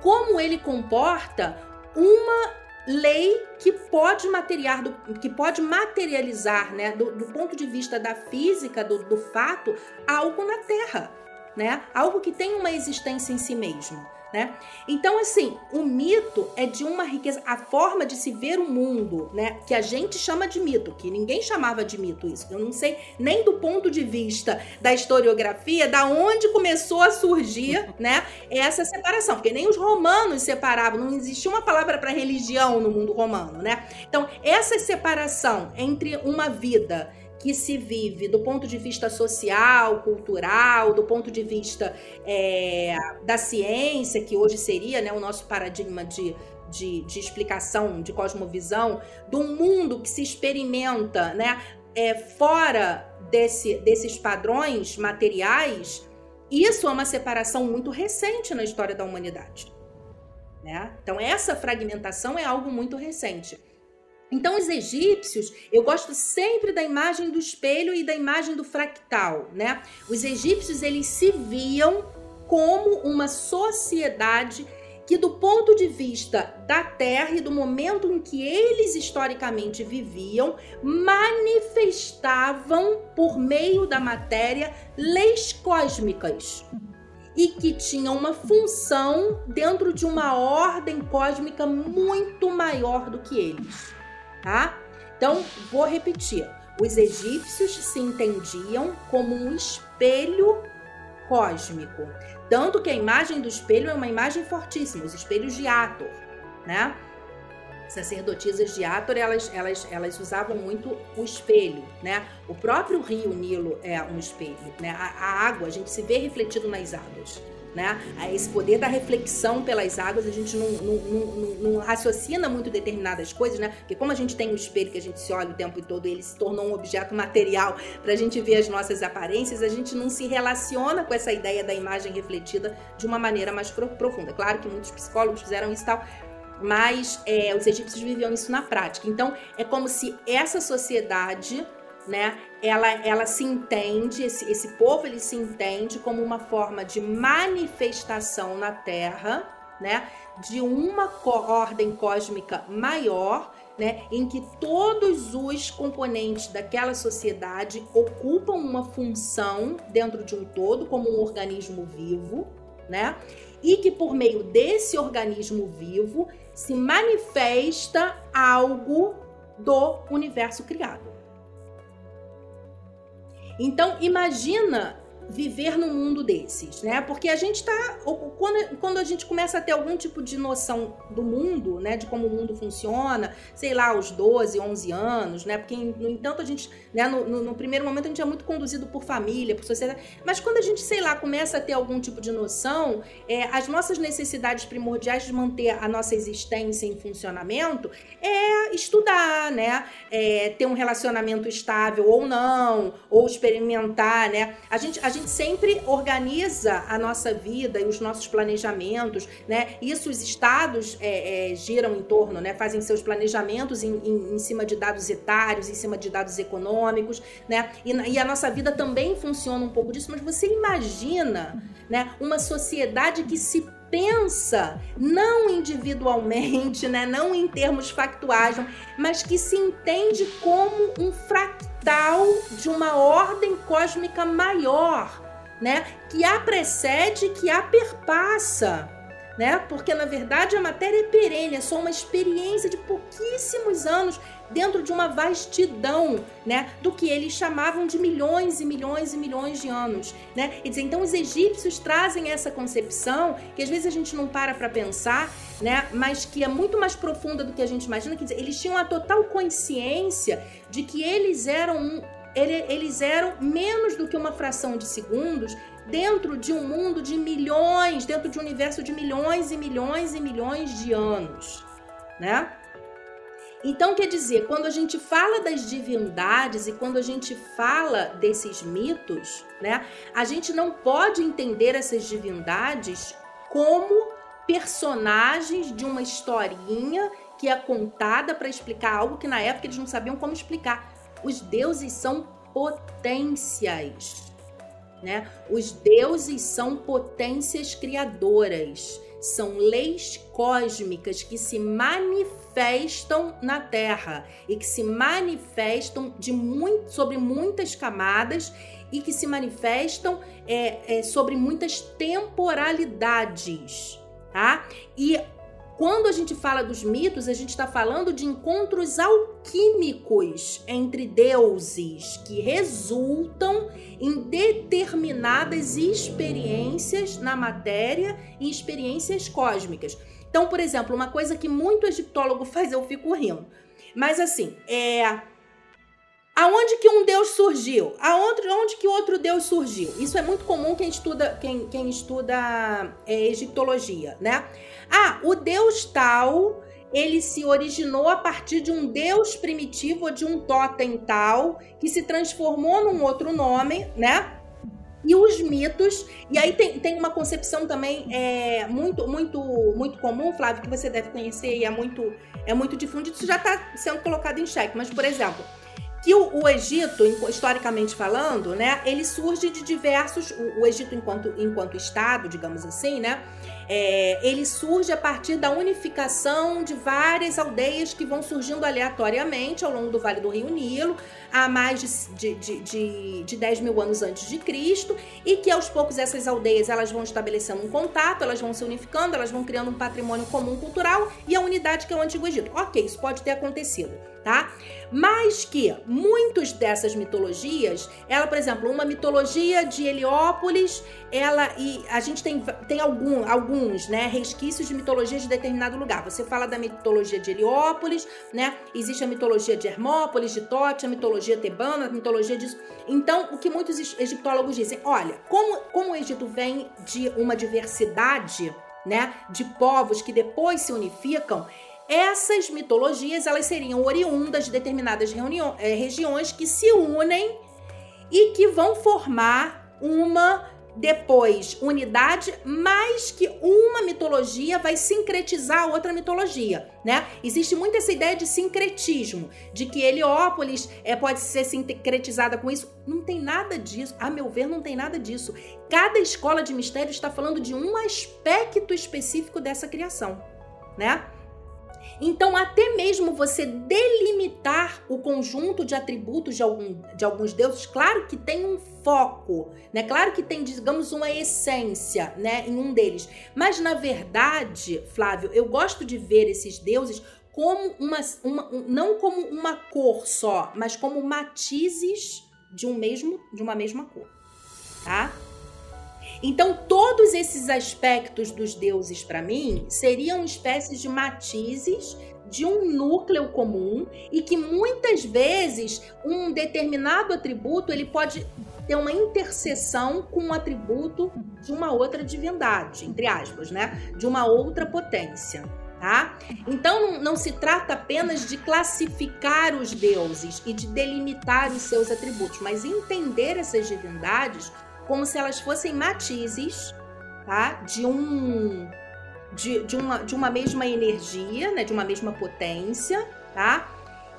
S2: como ele comporta uma lei que pode materiar, do, que pode materializar, né, do, do, ponto de vista da física, do, do fato, algo na Terra, né? Algo que tem uma existência em si mesmo né? Então, assim, o mito é de uma riqueza, a forma de se ver o mundo, né? Que a gente chama de mito, que ninguém chamava de mito isso. Eu não sei nem do ponto de vista da historiografia, da onde começou a surgir, né? Essa separação, porque nem os romanos separavam, não existia uma palavra para religião no mundo romano, né? Então, essa separação entre uma vida que se vive do ponto de vista social, cultural, do ponto de vista é, da ciência, que hoje seria né, o nosso paradigma de, de, de, explicação, de cosmovisão, do mundo que se experimenta né, é, fora desse, desses padrões materiais, isso é uma separação muito recente na história da humanidade. Né? Então, essa fragmentação é algo muito recente. Então, os egípcios, eu gosto sempre da imagem do espelho e da imagem do fractal, né? Os egípcios, eles se viam como uma sociedade que, do ponto de vista da Terra e do momento em que eles historicamente viviam, manifestavam por meio da matéria leis cósmicas e que tinham uma função dentro de uma ordem cósmica muito maior do que eles tá? Então, vou repetir. Os egípcios se entendiam como um espelho cósmico. Tanto que a imagem do espelho é uma imagem fortíssima, os espelhos de Ator, né? Sacerdotisas de Ator, elas, elas, elas usavam muito o espelho, né? O próprio rio Nilo é um espelho, né? A, a água, a gente se vê refletido nas águas né? Esse poder da reflexão pelas águas, a gente não, não, não, não, raciocina muito determinadas coisas, né? Porque como a gente tem um espelho que a gente se olha o tempo todo, ele se tornou um objeto material para a gente ver as nossas aparências, a gente não se relaciona com essa ideia da imagem refletida de uma maneira mais profunda. Claro que muitos psicólogos fizeram isso e tal, mas é, os egípcios viviam isso na prática. Então, é como se essa sociedade né? Ela, ela se entende, esse, esse povo ele se entende como uma forma de manifestação na Terra, né? De uma ordem cósmica maior, né? Em que todos os componentes daquela sociedade ocupam uma função dentro de um todo, como um organismo vivo, né? E que por meio desse organismo vivo se manifesta algo do universo criado. Então, imagina viver no mundo desses, né? Porque a gente tá quando, quando a gente começa a ter algum tipo de noção do mundo, né, de como o mundo funciona, sei lá, aos 12, 11 anos, né? Porque no entanto a gente, né, no, no, no primeiro momento a gente é muito conduzido por família, por sociedade, mas quando a gente, sei lá, começa a ter algum tipo de noção, é, as nossas necessidades primordiais de manter a nossa existência em funcionamento é estudar, né? É, ter um relacionamento estável ou não, ou experimentar, né? A gente, a gente sempre organiza a nossa vida e os nossos planejamentos, né? Isso os estados é, é, giram em torno, né? Fazem seus planejamentos em, em, em, cima de dados etários, em cima de dados econômicos, né? E, e a nossa vida também funciona um pouco disso, mas você imagina, né? Uma sociedade que se pensa não individualmente, né, não em termos factuais, mas que se entende como um fractal de uma ordem cósmica maior, né, que a precede, que a perpassa né? Porque na verdade a matéria é perene, é só uma experiência de pouquíssimos anos dentro de uma vastidão, né, do que eles chamavam de milhões e milhões e milhões de anos, né? E dizer, então os egípcios trazem essa concepção que às vezes a gente não para para pensar, né, mas que é muito mais profunda do que a gente imagina, que eles tinham a total consciência de que eles eram um, eles eram menos do que uma fração de segundos dentro de um mundo de milhões, dentro de um universo de milhões e milhões e milhões de anos, né? Então, quer dizer, quando a gente fala das divindades e quando a gente fala desses mitos, né, a gente não pode entender essas divindades como personagens de uma historinha que é contada para explicar algo que na época eles não sabiam como explicar. Os deuses são potências né? Os deuses são potências criadoras, são leis cósmicas que se manifestam na Terra e que se manifestam de muito, sobre muitas camadas e que se manifestam é, é, sobre muitas temporalidades, tá? E quando a gente fala dos mitos, a gente está falando de encontros alquímicos entre deuses que resultam em determinadas experiências na matéria e experiências cósmicas. Então, por exemplo, uma coisa que muito egiptólogo faz, eu fico rindo. Mas assim, é Aonde que um deus surgiu? Aonde onde que outro deus surgiu? Isso é muito comum quem estuda quem, quem estuda é, egiptologia, né? Ah, o deus tal ele se originou a partir de um deus primitivo de um totem tal que se transformou num outro nome, né? E os mitos, e aí tem, tem uma concepção também é, muito muito muito comum, Flávio, que você deve conhecer e é muito é muito difundido, isso já está sendo colocado em xeque. Mas, por exemplo, que o, o, Egito, historicamente falando, né, ele surge de diversos, o, o Egito enquanto, enquanto Estado, digamos assim, né, é, ele surge a partir da unificação de várias aldeias que vão surgindo aleatoriamente ao longo do Vale do Rio Nilo, há mais de, de, de, de 10 mil anos antes de Cristo, e que aos poucos essas aldeias elas vão estabelecendo um contato, elas vão se unificando, elas vão criando um patrimônio comum cultural e a unidade que é o Antigo Egito. Ok, isso pode ter acontecido, tá? Mas que muitas dessas mitologias, ela, por exemplo, uma mitologia de Heliópolis, ela e a gente tem, tem algum, alguns, né, resquícios de mitologia de determinado lugar. Você fala da mitologia de Heliópolis, né? Existe a mitologia de Hermópolis, de Tote, a mitologia tebana, a mitologia disso. Então, o que muitos egiptólogos dizem, olha, como, como o Egito vem de uma diversidade, né, de povos que depois se unificam, essas mitologias elas seriam oriundas de determinadas é, regiões que se unem e que vão formar uma depois unidade, mais que uma mitologia vai sincretizar outra mitologia, né? Existe muito essa ideia de sincretismo, de que Heliópolis é, pode ser sincretizada com isso. Não tem nada disso. A meu ver, não tem nada disso. Cada escola de mistério está falando de um aspecto específico dessa criação, né? Então, até mesmo você delimitar o conjunto de atributos de, algum, de alguns deuses, claro que tem um foco, né? Claro que tem, digamos, uma essência, né, em um deles. Mas na verdade, Flávio, eu gosto de ver esses deuses como uma, uma não como uma cor só, mas como matizes de um mesmo de uma mesma cor. tá? Então, todos esses aspectos dos deuses, para mim, seriam espécies de matizes de um núcleo comum e que muitas vezes um determinado atributo ele pode ter uma interseção com um atributo de uma outra divindade, entre aspas, né? De uma outra potência. Tá? Então não se trata apenas de classificar os deuses e de delimitar os seus atributos, mas entender essas divindades como se elas fossem matizes tá? de um de, de, uma, de uma mesma energia, né? de uma mesma potência, tá?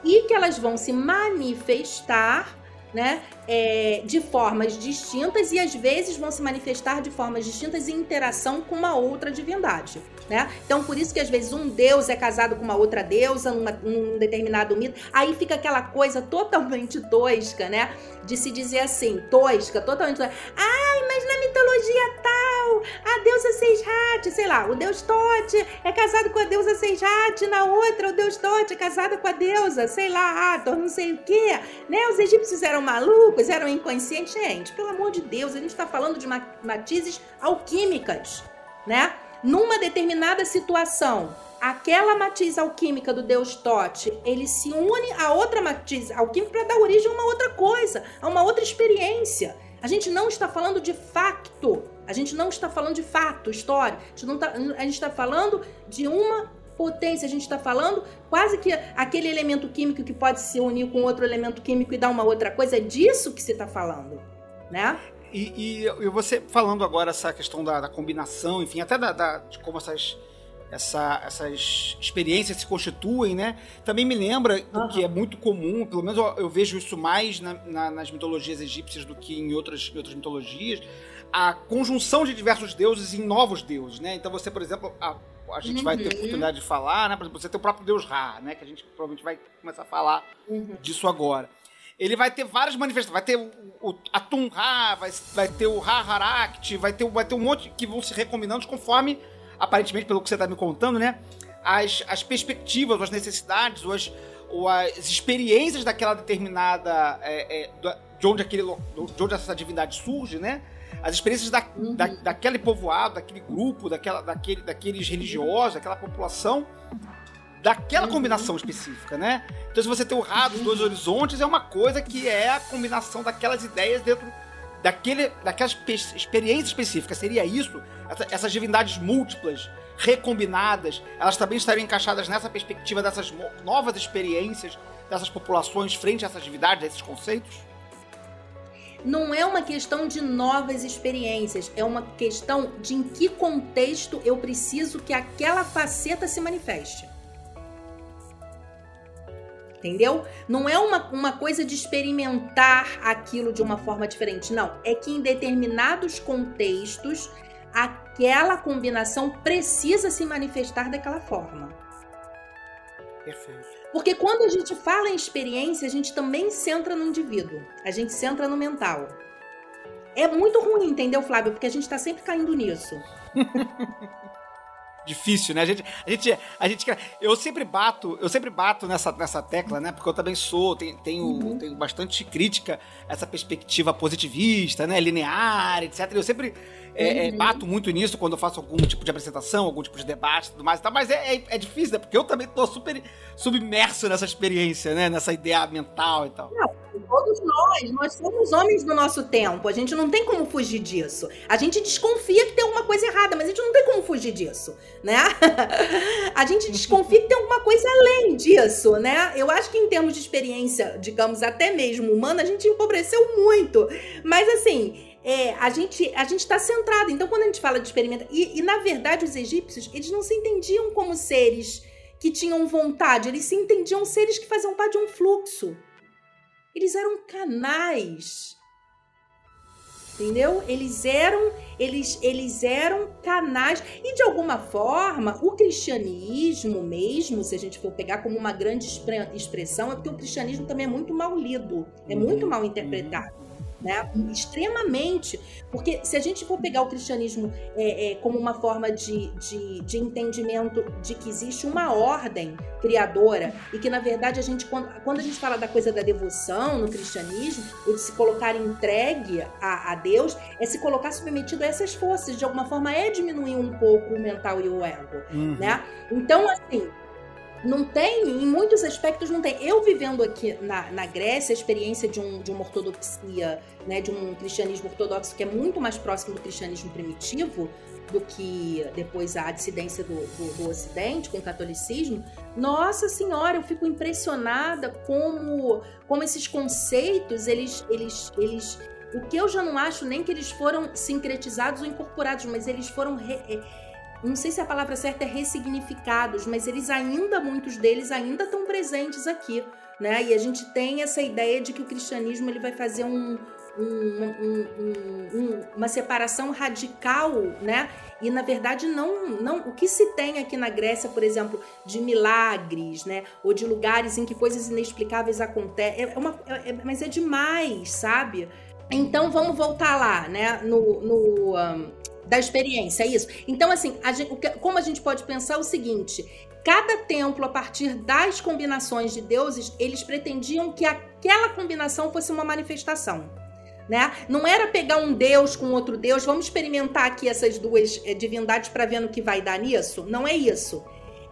S2: E que elas vão se manifestar né, é, de formas distintas e às vezes vão se manifestar de formas distintas em interação com uma outra divindade. Né? Então, por isso que às vezes um deus é casado com uma outra deusa, numa, num determinado mito, aí fica aquela coisa totalmente tosca, né? De se dizer assim, tosca, totalmente. Ai, mas na mitologia tal, a deusa Seishat, sei lá, o deus Tote é casado com a deusa Seishat, na outra o deus Tote é casado com a deusa, sei lá, Ator, não sei o quê. Né? Os egípcios eram malucos, eram inconscientes. Gente, pelo amor de Deus, a gente está falando de matizes alquímicas, né? numa determinada situação, aquela matiz alquímica do deus Tote, ele se une a outra matiz alquímica para dar origem a uma outra coisa, a uma outra experiência. A gente não está falando de facto, a gente não está falando de fato, história. A gente está está falando de uma potência, a gente está falando quase que aquele elemento químico que pode se unir com outro elemento químico e dar uma outra coisa, é disso que se está falando, né?
S1: E, e, você falando agora essa questão da, da combinação, enfim, até da, da, de como essas, essa, essas experiências se constituem, né? Também me lembra uhum. que é muito comum, pelo menos eu, eu vejo isso mais na, na, nas mitologias egípcias do que em outras, em outras mitologias, a conjunção de diversos deuses em novos deuses, né? Então você, por exemplo, a, a gente uhum. vai ter oportunidade de falar, né? Por exemplo, você tem o próprio deus Ra, né? Que a gente provavelmente vai começar a falar uhum. disso agora ele vai ter várias manifestações. Vai ter o, o Atum Ra, vai, vai ter o Ra Harakti, vai ter, vai ter um monte que vão se recombinando conforme, aparentemente, pelo que você está me contando, né? As, as perspectivas, as necessidades, ou as, ou as experiências daquela determinada. É, é, de, onde aquele, de onde essa divindade surge, né? As experiências da, uhum. da, daquele povoado, daquele grupo, daquela, daquele, daqueles religiosos, daquela população daquela uhum. combinação específica, né? Então, se você tem o Ra dos dois horizontes, é uma coisa que é a combinação daquelas ideias dentro daquele, daquelas experiências específicas. Seria isso? Essas divindades múltiplas, recombinadas, elas também estariam encaixadas nessa perspectiva dessas novas experiências dessas populações frente a essas divindades, a esses conceitos?
S2: Não é uma questão de novas experiências, é uma questão de em que contexto eu preciso que aquela faceta se manifeste entendeu? Não é uma, uma coisa de experimentar aquilo de uma forma diferente, não. É que em determinados contextos, aquela combinação precisa se manifestar daquela forma.
S1: Perfeito.
S2: Porque quando a gente fala em experiência, a gente também centra no indivíduo, a gente centra no mental. É muito ruim, entendeu, Flávio? Porque a gente tá sempre caindo nisso.
S1: difícil, né? A gente, a gente, a gente, eu sempre bato, eu sempre bato nessa, nessa tecla, né? Porque eu também sou, tenho, tenho, uhum. tenho bastante crítica a essa perspectiva positivista, né? Linear, etc. Eu sempre é, é, uhum. bato muito nisso quando eu faço algum tipo de apresentação, algum tipo de debate e tudo mais e tal, mas é, é, é, difícil, né? Porque eu também tô super submerso nessa experiência, né? Nessa ideia mental e tal.
S2: Não, todos nós, nós somos homens do nosso tempo, a gente não tem como fugir disso. A gente desconfia que tem alguma coisa errada, mas a gente não tem como fugir disso, né? a gente desconfia que tem alguma coisa além disso, né? Eu acho que em termos de experiência, digamos, até mesmo humana, a gente empobreceu muito. Mas assim, é, a gente a gente está centrado. Então, quando a gente fala de experimento e, e, na verdade os egípcios eles não se entendiam como seres que tinham vontade, eles se entendiam seres que faziam parte de um fluxo. Eles eram canais. Entendeu? Eles eram eles eles eram canais e de alguma forma o cristianismo mesmo, se a gente for pegar como uma grande expressão, é porque o cristianismo também é muito mal lido, é muito uhum. mal interpretado. Né? Extremamente. Porque se a gente for pegar o cristianismo é, é, como uma forma de, de, de, entendimento de que existe uma ordem criadora e que, na verdade, a gente, quando, quando a gente fala da coisa da devoção no cristianismo, ou de se colocar entregue a, a Deus, é se colocar submetido a essas forças. De alguma forma, é diminuir um pouco o mental e o ego, uhum. né? Então, assim, não tem, em muitos aspectos não tem. Eu vivendo aqui na, na Grécia, a experiência de, um, de uma ortodoxia, né, de um cristianismo ortodoxo que é muito mais próximo do cristianismo primitivo do que depois a dissidência do, do, do Ocidente com o catolicismo. Nossa Senhora, eu fico impressionada como, como esses conceitos, eles, eles, eles o que eu já não acho nem que eles foram sincretizados ou incorporados, mas eles foram re, é, não sei se a palavra certa é ressignificados, mas eles ainda, muitos deles ainda estão presentes aqui, né? E a gente tem essa ideia de que o cristianismo ele vai fazer um, um, um, uma separação radical, né? E na verdade não, não. O que se tem aqui na Grécia, por exemplo, de milagres, né? Ou de lugares em que coisas inexplicáveis acontecem, é uma, é, é, mas é demais, sabe? Então vamos voltar lá, né? No, no da experiência, é isso. Então, assim, a gente, como a gente pode pensar o seguinte: cada templo, a partir das combinações de deuses, eles pretendiam que aquela combinação fosse uma manifestação. Né? Não era pegar um deus com outro deus, vamos experimentar aqui essas duas é, divindades para ver no que vai dar nisso. Não é isso.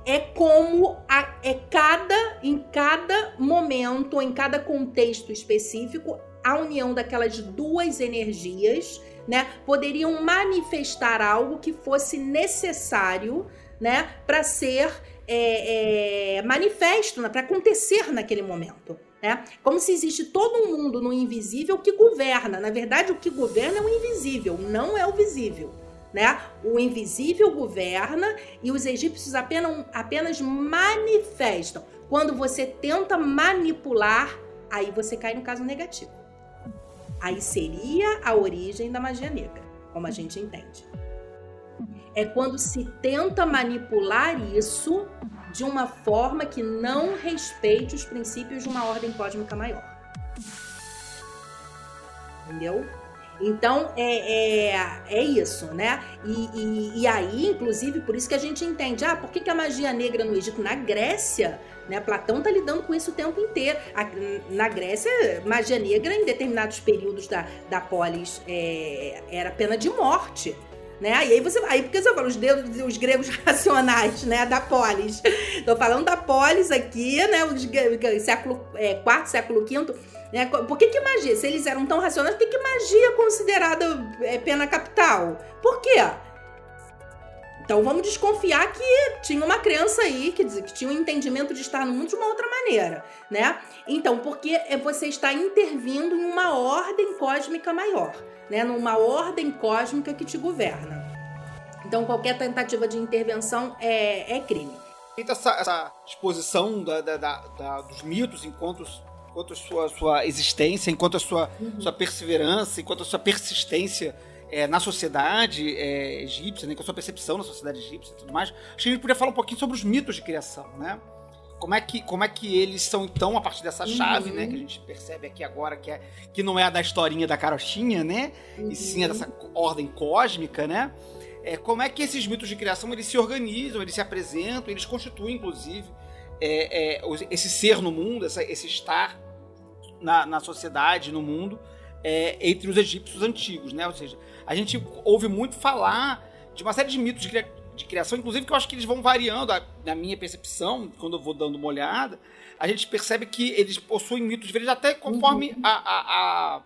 S2: É como a, é cada em cada momento, em cada contexto específico, a união daquelas duas energias né, poderiam manifestar algo que fosse necessário, né, para ser é, é, manifesto, né, para acontecer naquele momento. Né? Como se existe todo um mundo no invisível que governa. Na verdade, o que governa é o invisível, não é o visível. Né? O invisível governa e os egípcios apenas, apenas manifestam. Quando você tenta manipular, aí você cai no caso negativo. Aí seria a origem da magia negra, como a gente entende. É quando se tenta manipular isso de uma forma que não respeite os princípios de uma ordem cósmica maior. Entendeu? Então é, é, é isso, né? E, e, e, aí, inclusive, por isso que a gente entende: ah, por que, que a magia negra no Egito? Na Grécia, né? Platão tá lidando com isso o tempo inteiro. A, na Grécia, magia negra, em determinados períodos da, da polis, é, era pena de morte. Né? E aí você aí porque você fala os os gregos racionais, né, da polis. Tô falando da polis aqui, né, os século é, quarto, século quinto, né? Por que, que magia? Se eles eram tão racionais, por que, que magia é considerada é, pena capital? Por quê? Então vamos desconfiar que tinha uma criança aí que, que tinha um entendimento de estar no mundo de uma outra maneira, né? Então, porque é você está intervindo em uma ordem cósmica maior, né? Numa ordem cósmica que te governa. Então, qualquer tentativa de intervenção é, é crime.
S1: Feita essa, essa exposição da, da, da, dos mitos enquanto, enquanto a sua, sua existência, enquanto a sua, uhum. sua perseverança, enquanto a sua persistência é, na sociedade é, egípcia, né, com a sua percepção na sociedade egípcia e tudo mais, acho que a gente poderia falar um pouquinho sobre os mitos de criação, né? Como é que, como é que eles são, então, a partir dessa chave, uhum. né? Que a gente percebe aqui agora, que, é, que não é a da historinha da carochinha, né? Uhum. E sim a dessa ordem cósmica, né? É, como é que esses mitos de criação, eles se organizam, eles se apresentam, eles constituem, inclusive, é, é, esse ser no mundo, essa, esse estar na, na sociedade, no mundo, é, entre os egípcios antigos, né? Ou seja, a gente ouve muito falar de uma série de mitos de, de criação, inclusive que eu acho que eles vão variando, a, na minha percepção, quando eu vou dando uma olhada, a gente percebe que eles possuem mitos diferentes, até conforme uhum. a, a, a,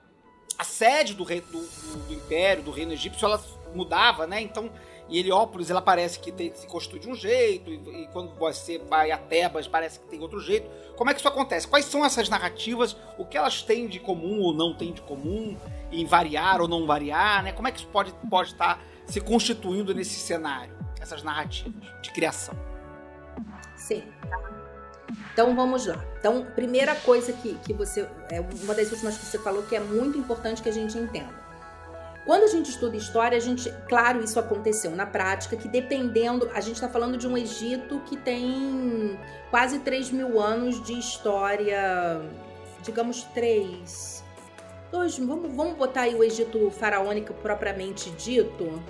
S1: a, sede do, rei, do, do, do, império, do reino egípcio, ela mudava, né? Então, e Heliópolis, ela parece que tem, se constitui de um jeito, e, e, quando você vai a Tebas, parece que tem outro jeito. Como é que isso acontece? Quais são essas narrativas? O que elas têm de comum ou não têm de comum? Em variar ou não variar, né? Como é que isso pode, pode estar se constituindo nesse cenário? Essas narrativas de criação.
S2: Sim. Então vamos lá. Então, primeira coisa que, que você. É uma das últimas que você falou que é muito importante que a gente entenda. Quando a gente estuda história, a gente, claro, isso aconteceu na prática, que dependendo, a gente está falando de um Egito que tem quase 3 mil anos de história, digamos três, dois, vamos, vamos botar aí o Egito faraônico propriamente dito.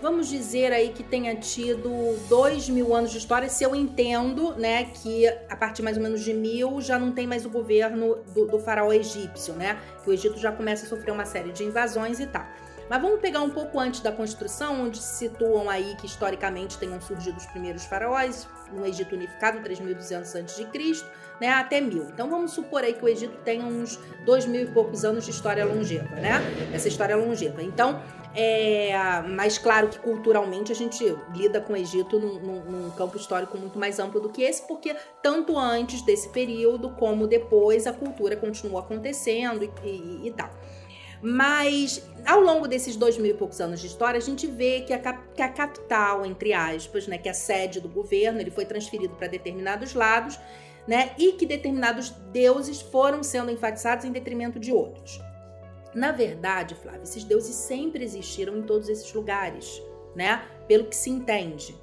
S2: Vamos dizer aí que tenha tido dois mil anos de história, se eu entendo, né, que a partir mais ou menos de mil já não tem mais o governo do, do faraó egípcio, né? Que o Egito já começa a sofrer uma série de invasões e tal. Mas vamos pegar um pouco antes da construção, onde se situam aí que historicamente tenham surgido os primeiros faraós, no Egito unificado, 3.200 a.C., né, até mil. Então vamos supor aí que o Egito tenha uns dois mil e poucos anos de história longeva, né? Essa história longeva. Então, é, mas claro que culturalmente a gente lida com o Egito num, num, num, campo histórico muito mais amplo do que esse, porque tanto antes desse período como depois a cultura continua acontecendo e, e, e tal. Mas ao longo desses dois mil e poucos anos de história, a gente vê que a, que a capital, entre aspas, né, que é a sede do governo, ele foi transferido para determinados lados, né, e que determinados deuses foram sendo enfatizados em detrimento de outros. Na verdade, Flávio, esses deuses sempre existiram em todos esses lugares, né? Pelo que se entende,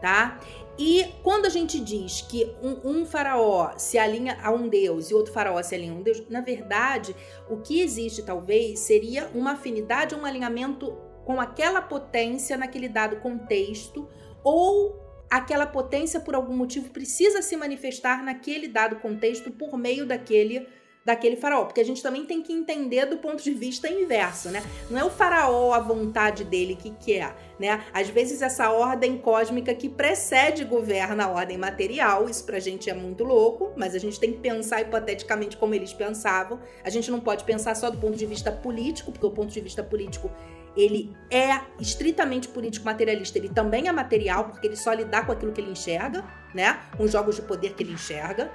S2: tá? E quando a gente diz que um, um, faraó se alinha a um deus e outro faraó se alinha a um deus, na verdade, o que existe talvez seria uma afinidade, um alinhamento com aquela potência naquele dado contexto, ou aquela potência por algum motivo precisa se manifestar naquele dado contexto por meio daquele daquele faraó, porque a gente também tem que entender do ponto de vista inverso, né? Não é o faraó a vontade dele que quer, né? Às vezes essa ordem cósmica que precede governa a ordem material, isso pra gente é muito louco, mas a gente tem que pensar hipoteticamente como eles pensavam. A gente não pode pensar só do ponto de vista político, porque o ponto de vista político ele é estritamente político materialista, ele também é material, porque ele só lidar com aquilo que ele enxerga, né? Com os jogos de poder que ele enxerga.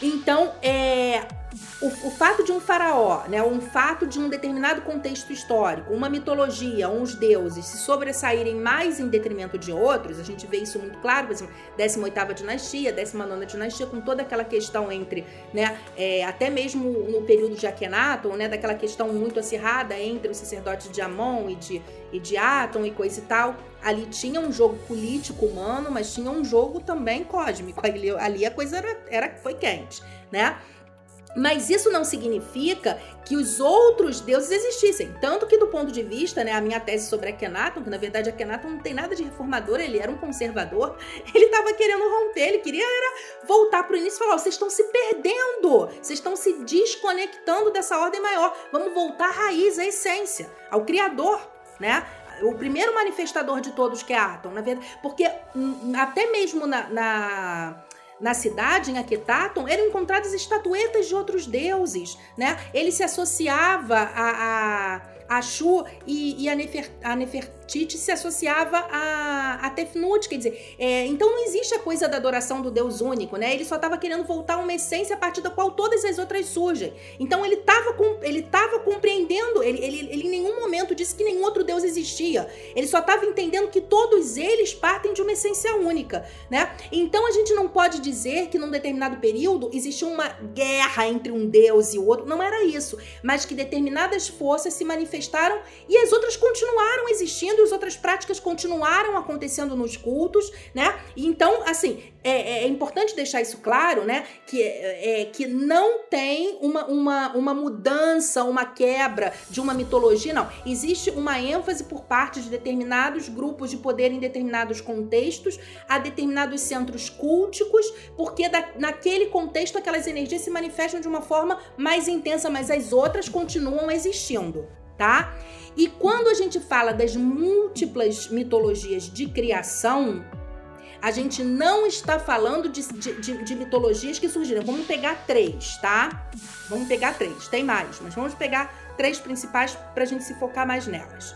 S2: Então, é, o, o, fato de um faraó, né, um fato de um determinado contexto histórico, uma mitologia, uns deuses se sobressaírem mais em detrimento de outros, a gente vê isso muito claro, por exemplo, 18ª dinastia, 19ª dinastia, com toda aquela questão entre, né, é, até mesmo no período de Akhenaton, né, daquela questão muito acirrada entre os sacerdotes de Amon e de, e de e coisa e tal, ali tinha um jogo político humano, mas tinha um jogo também cósmico, ali, ali a coisa era, era, foi quente, né, mas isso não significa que os outros deuses existissem. Tanto que, do ponto de vista, né, a minha tese sobre Akhenaton, que na verdade Akhenaton não tem nada de reformador, ele era um conservador, ele estava querendo romper, ele queria era voltar para o início e falar: vocês estão se perdendo, vocês estão se desconectando dessa ordem maior. Vamos voltar à raiz, à essência, ao Criador, né? o primeiro manifestador de todos que é Atom, na verdade, porque hum, até mesmo na, na na cidade, em Aquetaton, eram encontradas estatuetas de outros deuses, né? Ele se associava a, a Achu e, e a, Nefer, a Nefertiti se associava a, a Tefnut, quer dizer, é, então não existe a coisa da adoração do Deus único, né? Ele só estava querendo voltar a uma essência a partir da qual todas as outras surgem. Então ele estava ele tava compreendendo, ele, ele, ele em nenhum momento disse que nenhum outro Deus existia. Ele só estava entendendo que todos eles partem de uma essência única, né? Então a gente não pode dizer que num determinado período existiu uma guerra entre um Deus e o outro, não era isso, mas que determinadas forças se manifestaram e as outras continuaram existindo, as outras práticas continuaram acontecendo nos cultos, né? Então, assim, é, é importante deixar isso claro, né? Que, é, é, que não tem uma, uma, uma mudança, uma quebra de uma mitologia, não. Existe uma ênfase por parte de determinados grupos de poder em determinados contextos, a determinados centros culticos, porque da, naquele contexto aquelas energias se manifestam de uma forma mais intensa, mas as outras continuam existindo tá? E quando a gente fala das múltiplas mitologias de criação, a gente não está falando de, de, de, mitologias que surgiram. Vamos pegar três, tá? Vamos pegar três. Tem mais, mas vamos pegar três principais para a gente se focar mais nelas.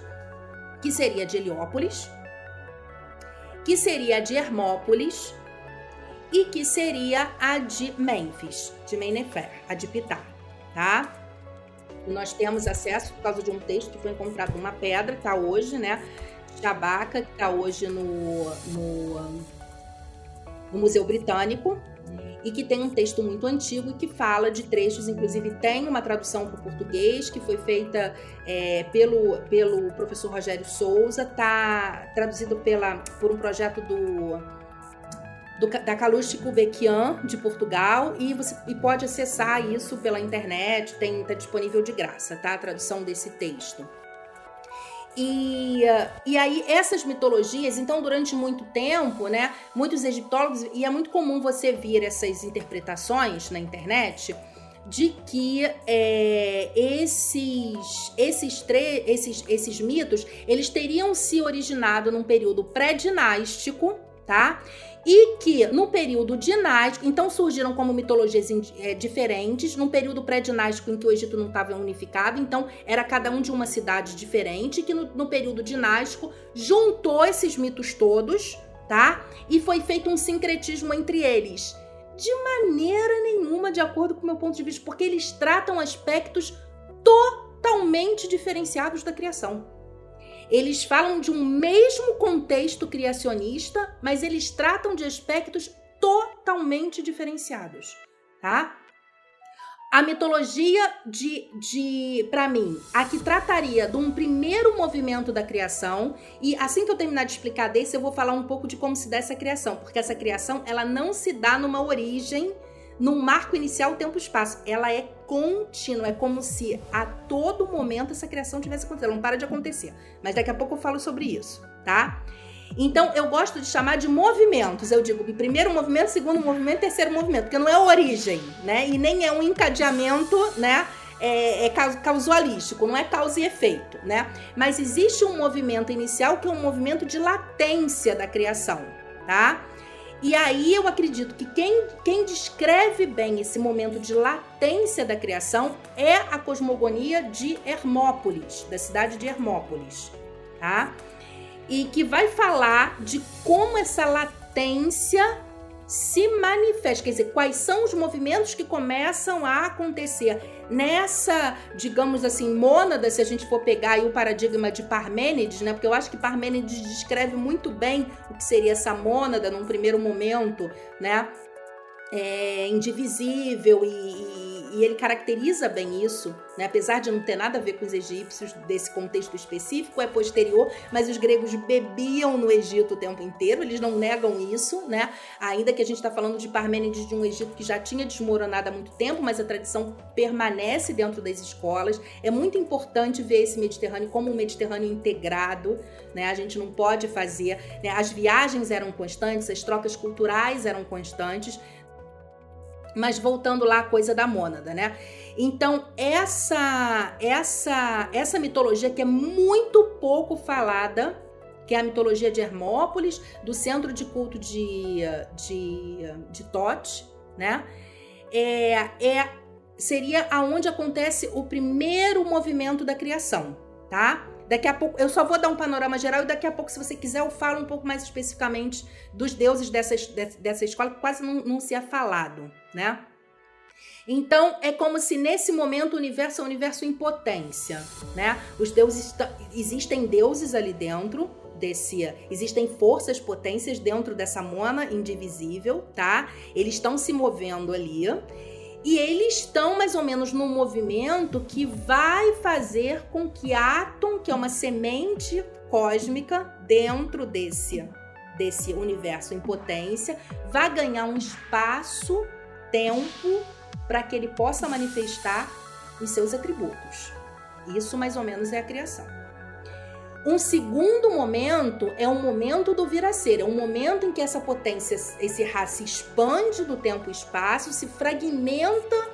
S2: Que seria a de Heliópolis, que seria a de Hermópolis e que seria a de Mênfis, de Mennefer, a de Ptah, tá? Nós temos acesso por causa de um texto que foi encontrado numa pedra, está hoje, né? Chabaca, que está hoje no, no, no Museu Britânico, e que tem um texto muito antigo que fala de trechos, inclusive tem uma tradução para o português que foi feita é, pelo, pelo professor Rogério Souza, está traduzido pela, por um projeto do do, da Calouste Kubeckian, de Portugal, e você e pode acessar isso pela internet, tem tá disponível de graça, tá? A tradução desse texto. E, e aí, essas mitologias, então, durante muito tempo, né, muitos egiptólogos, e é muito comum você ver essas interpretações na internet, de que é, esses, esses, esses, esses mitos, eles teriam se originado num período pré-dinástico, tá? E que no período dinástico, então surgiram como mitologias é, diferentes, num período pré-dinástico em que o Egito não estava unificado, então era cada um de uma cidade diferente, que no, no período dinástico juntou esses mitos todos, tá? E foi feito um sincretismo entre eles. De maneira nenhuma, de acordo com o meu ponto de vista, porque eles tratam aspectos totalmente diferenciados da criação. Eles falam de um mesmo contexto criacionista, mas eles tratam de aspectos totalmente diferenciados, tá? A mitologia de, de para mim, a que trataria de um primeiro movimento da criação, e assim que eu terminar de explicar desse, eu vou falar um pouco de como se dá essa criação, porque essa criação, ela não se dá numa origem num marco inicial tempo-espaço. Ela é contínua, é como se a todo momento essa criação tivesse acontecido. Ela não para de acontecer. Mas daqui a pouco eu falo sobre isso, tá? Então eu gosto de chamar de movimentos. Eu digo primeiro movimento, segundo movimento, terceiro movimento, porque não é origem, né? E nem é um encadeamento, né? É, é causalístico, não é causa e efeito, né? Mas existe um movimento inicial que é um movimento de latência da criação, tá? E aí eu acredito que quem, quem descreve bem esse momento de latência da criação é a cosmogonia de Hermópolis, da cidade de Hermópolis, tá? E que vai falar de como essa latência se manifesta, quer dizer, quais são os movimentos que começam a acontecer nessa, digamos assim, mônada, se a gente for pegar o paradigma de Parmênides, né? Porque eu acho que Parmênides descreve muito bem o que seria essa mônada num primeiro momento, né? É, indivisível e, e ele caracteriza bem isso, né? apesar de não ter nada a ver com os egípcios desse contexto específico, é posterior, mas os gregos bebiam no Egito o tempo inteiro, eles não negam isso, né? Ainda que a gente está falando de Parmênides de um Egito que já tinha desmoronado há muito tempo, mas a tradição permanece dentro das escolas. É muito importante ver esse Mediterrâneo como um Mediterrâneo integrado, né? A gente não pode fazer. Né? As viagens eram constantes, as trocas culturais eram constantes, mas voltando lá à coisa da mônada, né? Então, essa essa essa mitologia que é muito pouco falada, que é a mitologia de Hermópolis, do centro de culto de, de, de Tote, né? É, é, seria aonde acontece o primeiro movimento da criação, tá? Daqui a pouco, eu só vou dar um panorama geral e daqui a pouco, se você quiser, eu falo um pouco mais especificamente dos deuses dessa, dessa escola, que quase não, não se é falado, né? Então, é como se nesse momento o universo é um universo em potência, né? Os deuses, existem deuses ali dentro, desse existem forças potências dentro dessa mona indivisível, tá? Eles estão se movendo ali e eles estão mais ou menos num movimento que vai fazer com que Atom, que é uma semente cósmica dentro desse, desse universo em potência, vá ganhar um espaço, tempo, para que ele possa manifestar os seus atributos. Isso mais ou menos é a criação. Um segundo momento é o momento do vir a ser, é um momento em que essa potência, esse Ra se expande do tempo e espaço, se fragmenta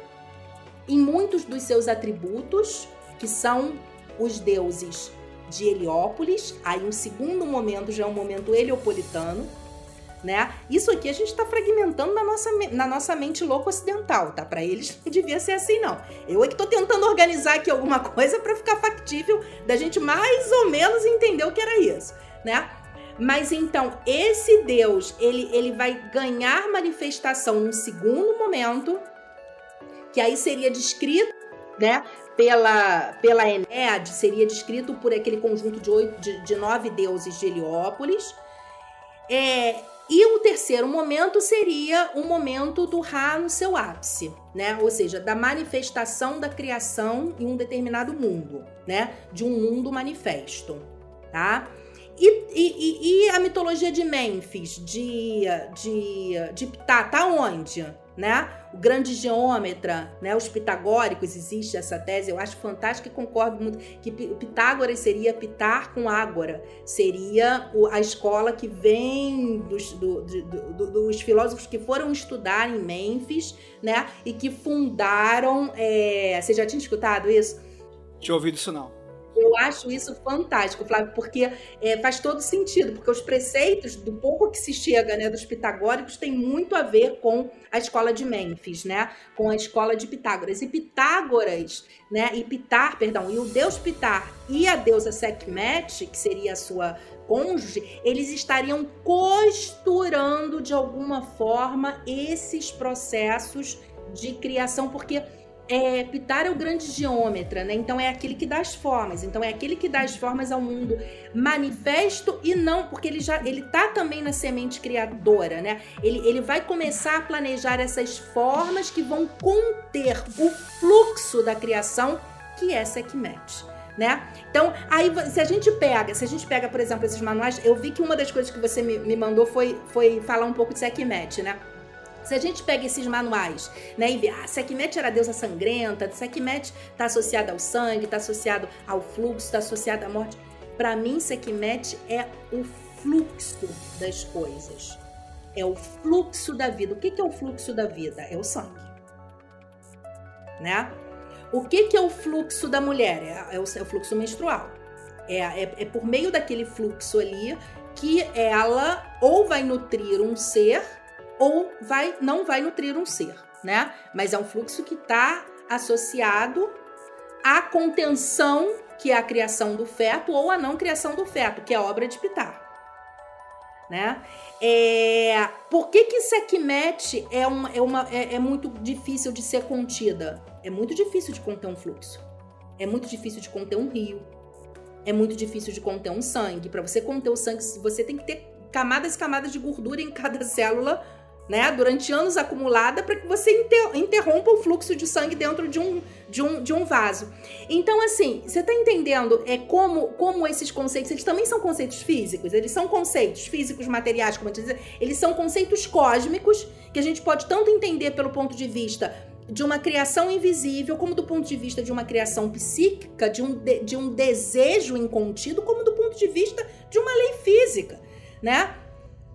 S2: em muitos dos seus atributos, que são os deuses de Heliópolis. Aí um segundo momento já é um momento heliopolitano, né? Isso aqui a gente está fragmentando na nossa, na nossa mente louca ocidental, tá? Para eles não devia ser assim, não. Eu é que tô tentando organizar aqui alguma coisa para ficar factível da gente mais ou menos entender o que era isso, né? Mas então, esse Deus, ele, ele vai ganhar manifestação num segundo momento, que aí seria descrito, né? Pela, pela Enéade, seria descrito por aquele conjunto de, oito, de, de nove deuses de Heliópolis. É, e o terceiro momento seria o momento do Ra no seu ápice, né? Ou seja, da manifestação da criação em um determinado mundo, né? De um mundo manifesto, tá? E, e, e, a mitologia de Mênfis, de, de, de Ptah, tá onde? Né? O grande geômetra, né? os pitagóricos, existe essa tese, eu acho fantástica e concordo muito que Pitágoras seria Pitar com Ágora, seria a escola que vem dos, do, do, do, dos filósofos que foram estudar em Mênfis né? e que fundaram. É... Você já tinha escutado isso?
S1: Tinha ouvido isso não.
S2: Eu acho isso fantástico, Flávio, porque é, faz todo sentido, porque os preceitos, do pouco que se chega né, dos pitagóricos, tem muito a ver com a escola de Mênfis, né? Com a escola de Pitágoras. E Pitágoras, né? E Pitar, perdão, e o deus Pitar e a deusa Sekhmet, que seria a sua cônjuge, eles estariam costurando de alguma forma esses processos de criação, porque é, Pitar é o grande geômetra, né? Então é aquele que dá as formas. Então é aquele que dá as formas ao mundo manifesto e não, porque ele já ele tá também na semente criadora, né? Ele, ele vai começar a planejar essas formas que vão conter o fluxo da criação, que é Sekhmet. Né? Então, aí se a gente pega, se a gente pega, por exemplo, esses manuais, eu vi que uma das coisas que você me, me mandou foi, foi falar um pouco de Sekhmet, né? Se a gente pega esses manuais, né, e vê, ah, Sekhmet era a deusa sangrenta, Sekhmet está associada ao sangue, está associado ao fluxo, está associado à morte. Para mim, Sekhmet é o fluxo das coisas. É o fluxo da vida. O que, que é o fluxo da vida? É o sangue. Né? O que, que é o fluxo da mulher? É, é, o, é o, fluxo menstrual. É, é, é por meio daquele fluxo ali que ela ou vai nutrir um ser ou vai não vai nutrir um ser, né? Mas é um fluxo que está associado à contenção, que é a criação do feto, ou à não criação do feto, que é a obra de Pitar. Né? É, por que que Sekhmet é, uma, é, uma, é, é muito difícil de ser contida? É muito difícil de conter um fluxo. É muito difícil de conter um rio. É muito difícil de conter um sangue. Para você conter o sangue, você tem que ter camadas e camadas de gordura em cada célula né, durante anos acumulada para que você interrompa o fluxo de sangue dentro de um, de um, de um vaso. Então, assim, você está entendendo é como, como esses conceitos, eles também são conceitos físicos, eles são conceitos físicos, materiais, como eu dizer, eles são conceitos cósmicos que a gente pode tanto entender pelo ponto de vista de uma criação invisível, como do ponto de vista de uma criação psíquica, de um, de, de um desejo incontido, como do ponto de vista de uma lei física, né?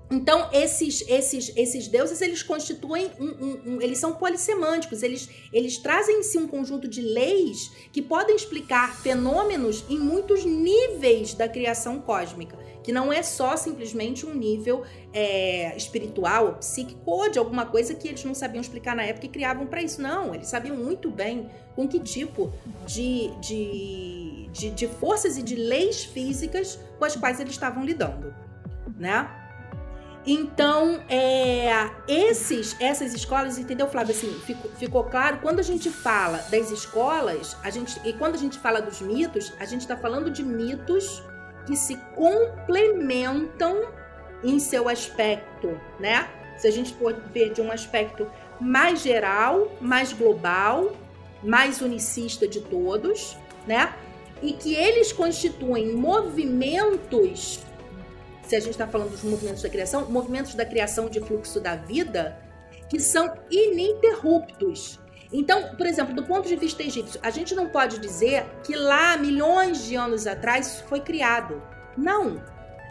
S2: Então, esses, esses, esses deuses, eles constituem, um, um, um, eles são polissemânticos, eles, eles trazem em si um conjunto de leis que podem explicar fenômenos em muitos níveis da criação cósmica, que não é só simplesmente um nível é, espiritual, psíquico ou de alguma coisa que eles não sabiam explicar na época e criavam para isso. Não, eles sabiam muito bem com que tipo de, de, de, de forças e de leis físicas com as quais eles estavam lidando, né? Então, é, esses, essas escolas, entendeu, Flávio? Assim, ficou, ficou, claro, quando a gente fala das escolas, a gente, e quando a gente fala dos mitos, a gente está falando de mitos que se complementam em seu aspecto, né? Se a gente for ver de um aspecto mais geral, mais global, mais unicista de todos, né? E que eles constituem movimentos se a gente está falando dos movimentos da criação, movimentos da criação de fluxo da vida que são ininterruptos. Então, por exemplo, do ponto de vista egípcio, a gente não pode dizer que lá, milhões de anos atrás, foi criado. Não.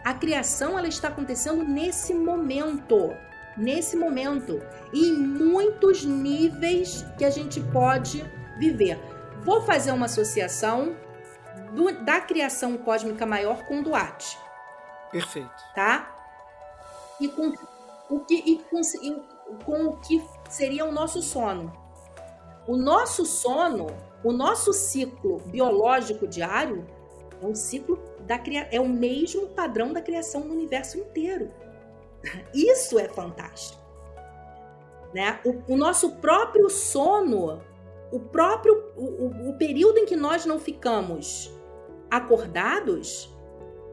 S2: A criação ela está acontecendo nesse momento. Nesse momento. E em muitos níveis que a gente pode viver. Vou fazer uma associação do, da criação cósmica maior com Duarte.
S1: Perfeito.
S2: Tá? E com o que, e com, e com o que seria o nosso sono. O nosso sono, o nosso ciclo biológico diário é um ciclo da é o mesmo padrão da criação no universo inteiro. Isso é fantástico. Né? O, o nosso próprio sono, o próprio o, o, o período em que nós não ficamos acordados,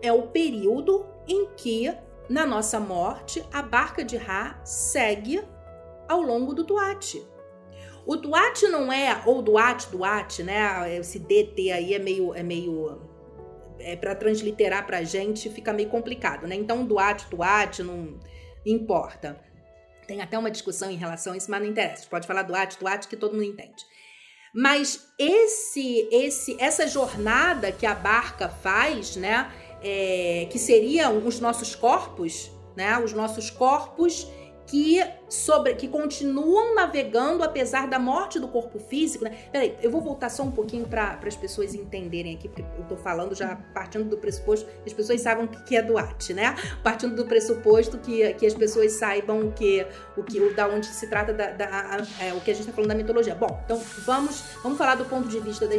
S2: é o período em que, na nossa morte, a barca de Ra segue ao longo do Duarte. O Duarte não é, ou Duarte, Duarte, né? Esse DT aí é meio, é meio é, para transliterar pra gente fica meio complicado, né? Então, Duat, Tuat, não importa. Tem até uma discussão em relação a isso, mas não interessa. Pode falar Duat, Tuat, que todo mundo entende. Mas esse, esse, essa jornada que a barca faz, né? É, que seriam os nossos corpos, né? Os nossos corpos que sobre que continuam navegando apesar da morte do corpo físico, né? Peraí, eu vou voltar só um pouquinho para as pessoas entenderem aqui, porque eu tô falando já partindo do pressuposto que as pessoas saibam o que é doate, né? Partindo do pressuposto que, que as pessoas saibam o que, o que, o, da onde se trata da, da é, o que a gente está falando da mitologia. Bom, então vamos, vamos falar do ponto de vista da,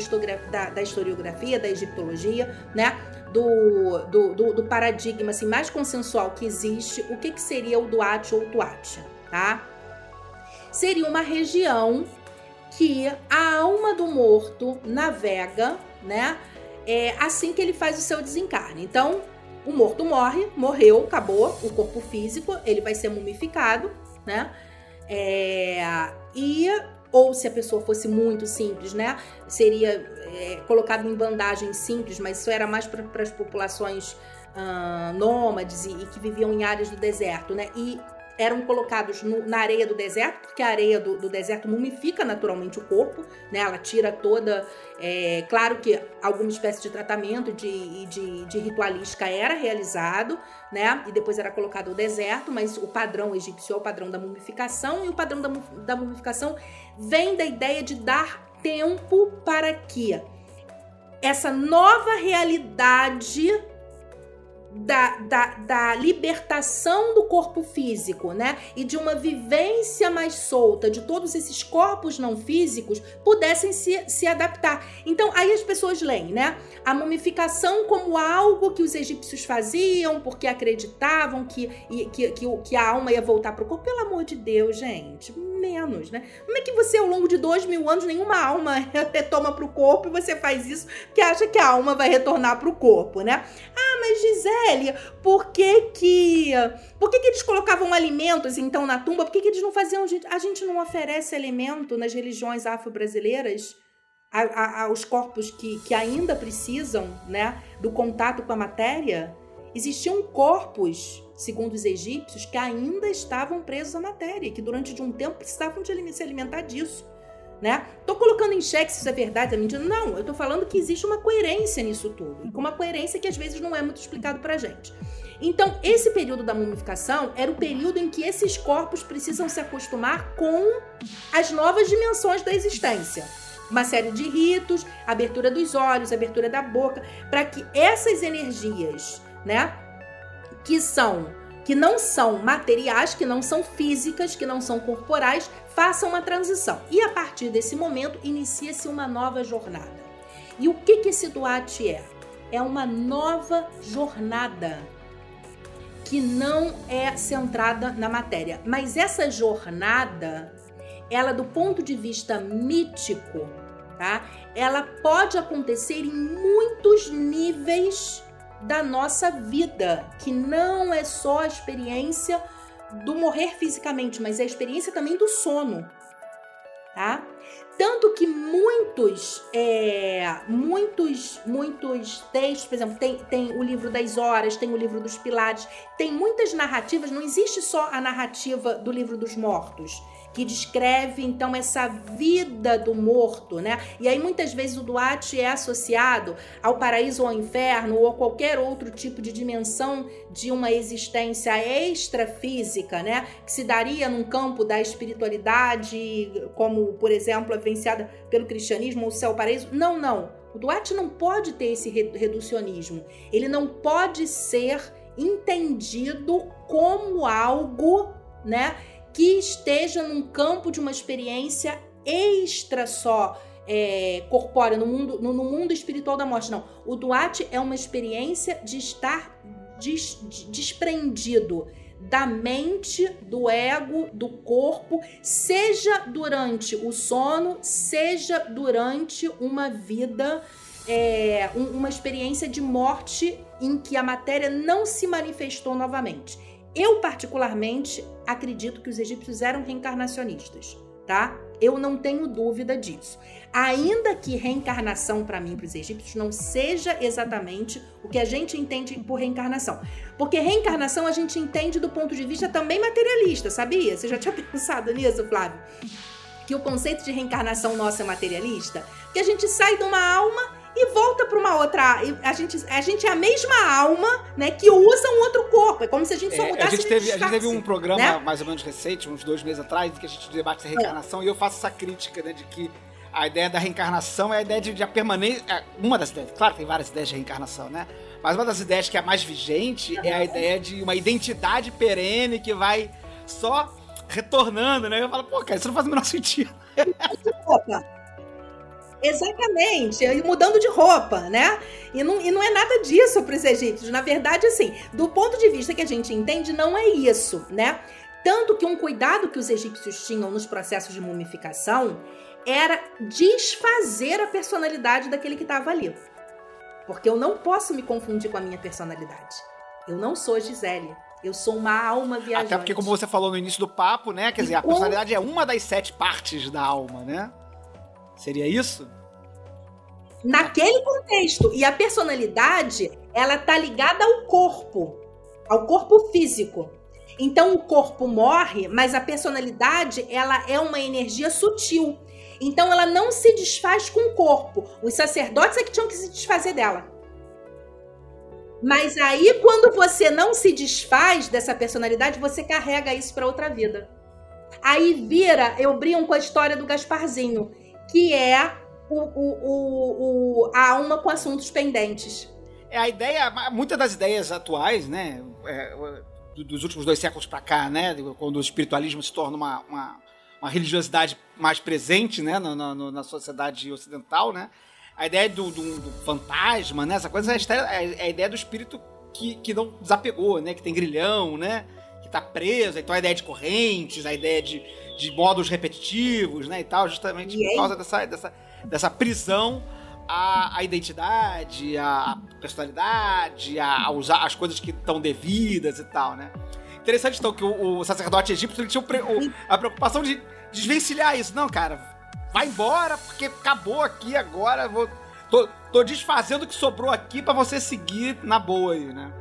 S2: da, da historiografia, da egiptologia, né? Do, do, do, do, paradigma assim, mais consensual que existe, o que, que seria o Duat ou Tuat, tá? Seria uma região que a alma do morto navega, né? É, assim que ele faz o seu desencarne. Então, o morto morre, morreu, acabou o corpo físico, ele vai ser mumificado, né? É, e ou se a pessoa fosse muito simples, né? Seria é, colocado em bandagem simples, mas isso era mais para as populações uh, nômades e, e, que viviam em áreas do deserto, né? E eram colocados no, na areia do deserto, porque a areia do, do, deserto mumifica naturalmente o corpo, né? Ela tira toda. É, claro que alguma espécie de tratamento de, de, de, ritualística era realizado, né? E depois era colocado o deserto, mas o padrão egípcio é o padrão da mumificação, e o padrão da, da mumificação vem da ideia de dar tempo para que essa nova realidade da, da, da, libertação do corpo físico, né? E de uma vivência mais solta de todos esses corpos não físicos pudessem se, se adaptar. Então, aí as pessoas leem, né? A mumificação como algo que os egípcios faziam porque acreditavam que, que, que, que a alma ia voltar para o corpo. Pelo amor de Deus, gente, menos, né? Como é que você, ao longo de dois mil anos, nenhuma alma retoma para o corpo e você faz isso porque acha que a alma vai retornar para o corpo, né? Ah, mas Gisele, por que que... Por que que eles colocavam alimentos, então, na tumba? Por que que eles não faziam... A gente não oferece alimento nas religiões afro-brasileiras? aos corpos que, que ainda precisam né, do contato com a matéria, existiam corpos segundo os egípcios, que ainda estavam presos à matéria, que durante de um tempo precisavam de se alimentar disso. Né? Tô colocando em xeque se isso é verdade, é mentira. Não, eu tô falando que existe uma coerência nisso tudo. Uma coerência que às vezes não é muito explicado pra gente. Então, esse período da mumificação era o período em que esses corpos precisam se acostumar com as novas dimensões da existência. Uma série de ritos, abertura dos olhos, abertura da boca, para que essas energias, né, que são que não são materiais, que não são físicas, que não são corporais, façam uma transição. E a partir desse momento inicia-se uma nova jornada. E o que que esse Duat é? É uma nova jornada que não é centrada na matéria, mas essa jornada, ela do ponto de vista mítico, tá? Ela pode acontecer em muitos níveis da nossa vida, que não é só a experiência do morrer fisicamente, mas é a experiência também do sono, tá? Tanto que muitos, é, muitos, muitos textos, por exemplo, tem, tem o livro das horas, tem o livro dos pilares, tem muitas narrativas, não existe só a narrativa do livro dos mortos que descreve então essa vida do morto, né? E aí muitas vezes o Duarte é associado ao paraíso ou ao inferno ou a qualquer outro tipo de dimensão de uma existência extrafísica, né? Que se daria num campo da espiritualidade, como por exemplo a vivenciada pelo cristianismo, o céu paraíso. Não, não. O Duarte não pode ter esse reducionismo. Ele não pode ser entendido como algo, né? Que esteja num campo de uma experiência extra só é, corpórea, no mundo, no, no, mundo espiritual da morte. Não. O Duat é uma experiência de estar des, desprendido da mente, do ego, do corpo, seja durante o sono, seja durante uma vida, é, uma experiência de morte em que a matéria não se manifestou novamente. Eu, particularmente, acredito que os egípcios eram reencarnacionistas, tá? Eu não tenho dúvida disso. Ainda que reencarnação para mim, para os egípcios, não seja exatamente o que a gente entende por reencarnação. Porque reencarnação a gente entende do ponto de vista também materialista, sabia? Você já tinha pensado nisso, Flávio? Que o conceito de reencarnação nosso é materialista? Que a gente sai de uma alma e volta para uma outra. A gente, a gente é a mesma alma, né, que usa um outro corpo. É como se a gente só
S1: É,
S2: mudasse
S1: a, gente
S2: de
S1: teve, a gente teve um programa
S2: né?
S1: mais ou menos recente, uns dois meses atrás, em que a gente debate essa reencarnação e eu faço essa crítica, né, de que a ideia da reencarnação é a ideia de, de a permanência. é, Uma das ideias, claro que tem várias ideias de reencarnação, né? Mas uma das ideias que é a mais vigente é a ideia de uma identidade perene que vai só retornando, né? Eu falo, pô, cara, isso não faz o menor sentido.
S2: roupa. Exatamente, e mudando de roupa, né? E não, e não é nada disso para os egípcios. Na verdade, assim, do ponto de vista que a gente entende, não é isso, né? Tanto que um cuidado que os egípcios tinham nos processos de mumificação era desfazer a personalidade daquele que estava ali. Porque eu não posso me confundir com a minha personalidade. Eu não sou Gisele. Eu sou uma alma viajante.
S1: Até porque, como você falou no início do papo, né? Quer dizer, a personalidade é uma das sete partes da alma, né? Seria isso?
S2: naquele contexto. E a personalidade, ela tá ligada ao corpo, ao corpo físico. Então o corpo morre, mas a personalidade, ela é uma energia sutil. Então ela não se desfaz com o corpo. Os sacerdotes é que tinham que se desfazer dela. Mas aí quando você não se desfaz dessa personalidade, você carrega isso para outra vida. Aí vira, eu brinco com a história do Gasparzinho, que é o, o, o, a alma com assuntos pendentes.
S1: É a ideia, muitas das ideias atuais, né? é, do- dos últimos dois séculos pra cá, né? Quando o espiritualismo se torna uma, uma, uma religiosidade mais presente, né? Na, na, na sociedade ocidental, né? A ideia do, do- do fantasma, né? Essa coisa é a, ideia do espírito que, que não desapegou, né? Que tem grilhão, né? Que tá preso. Então a ideia de correntes, a ideia de, de modos repetitivos, né? E tal, justamente
S2: E
S1: por causa dessa, dessa, dessa prisão à, à identidade, à personalidade, a, usar as coisas que estão devidas e tal, né? Interessante, então, que o, o sacerdote egípcio ele tinha o o- a preocupação de desvencilhar isso. Não, cara, vai embora, porque acabou aqui agora. Vou, tô, tô desfazendo o que sobrou aqui pra você seguir na boa aí, né?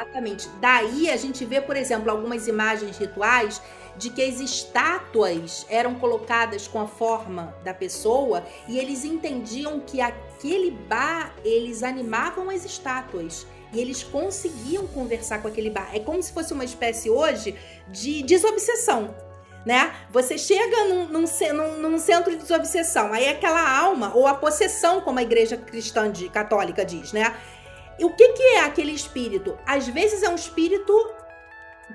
S2: Exatamente. Daí a gente vê, por exemplo, algumas imagens rituais de que as estátuas eram colocadas com a forma da pessoa e eles entendiam que aquele bar eles animavam as estátuas. E eles conseguiam conversar com aquele bar. É como se fosse uma espécie hoje de desobsessão. Né? Você chega num, num num- num centro de desobsessão, aí aquela alma, ou a possessão, como a igreja cristã de- católica diz, né? E o que, que é aquele espírito? Às vezes é um espírito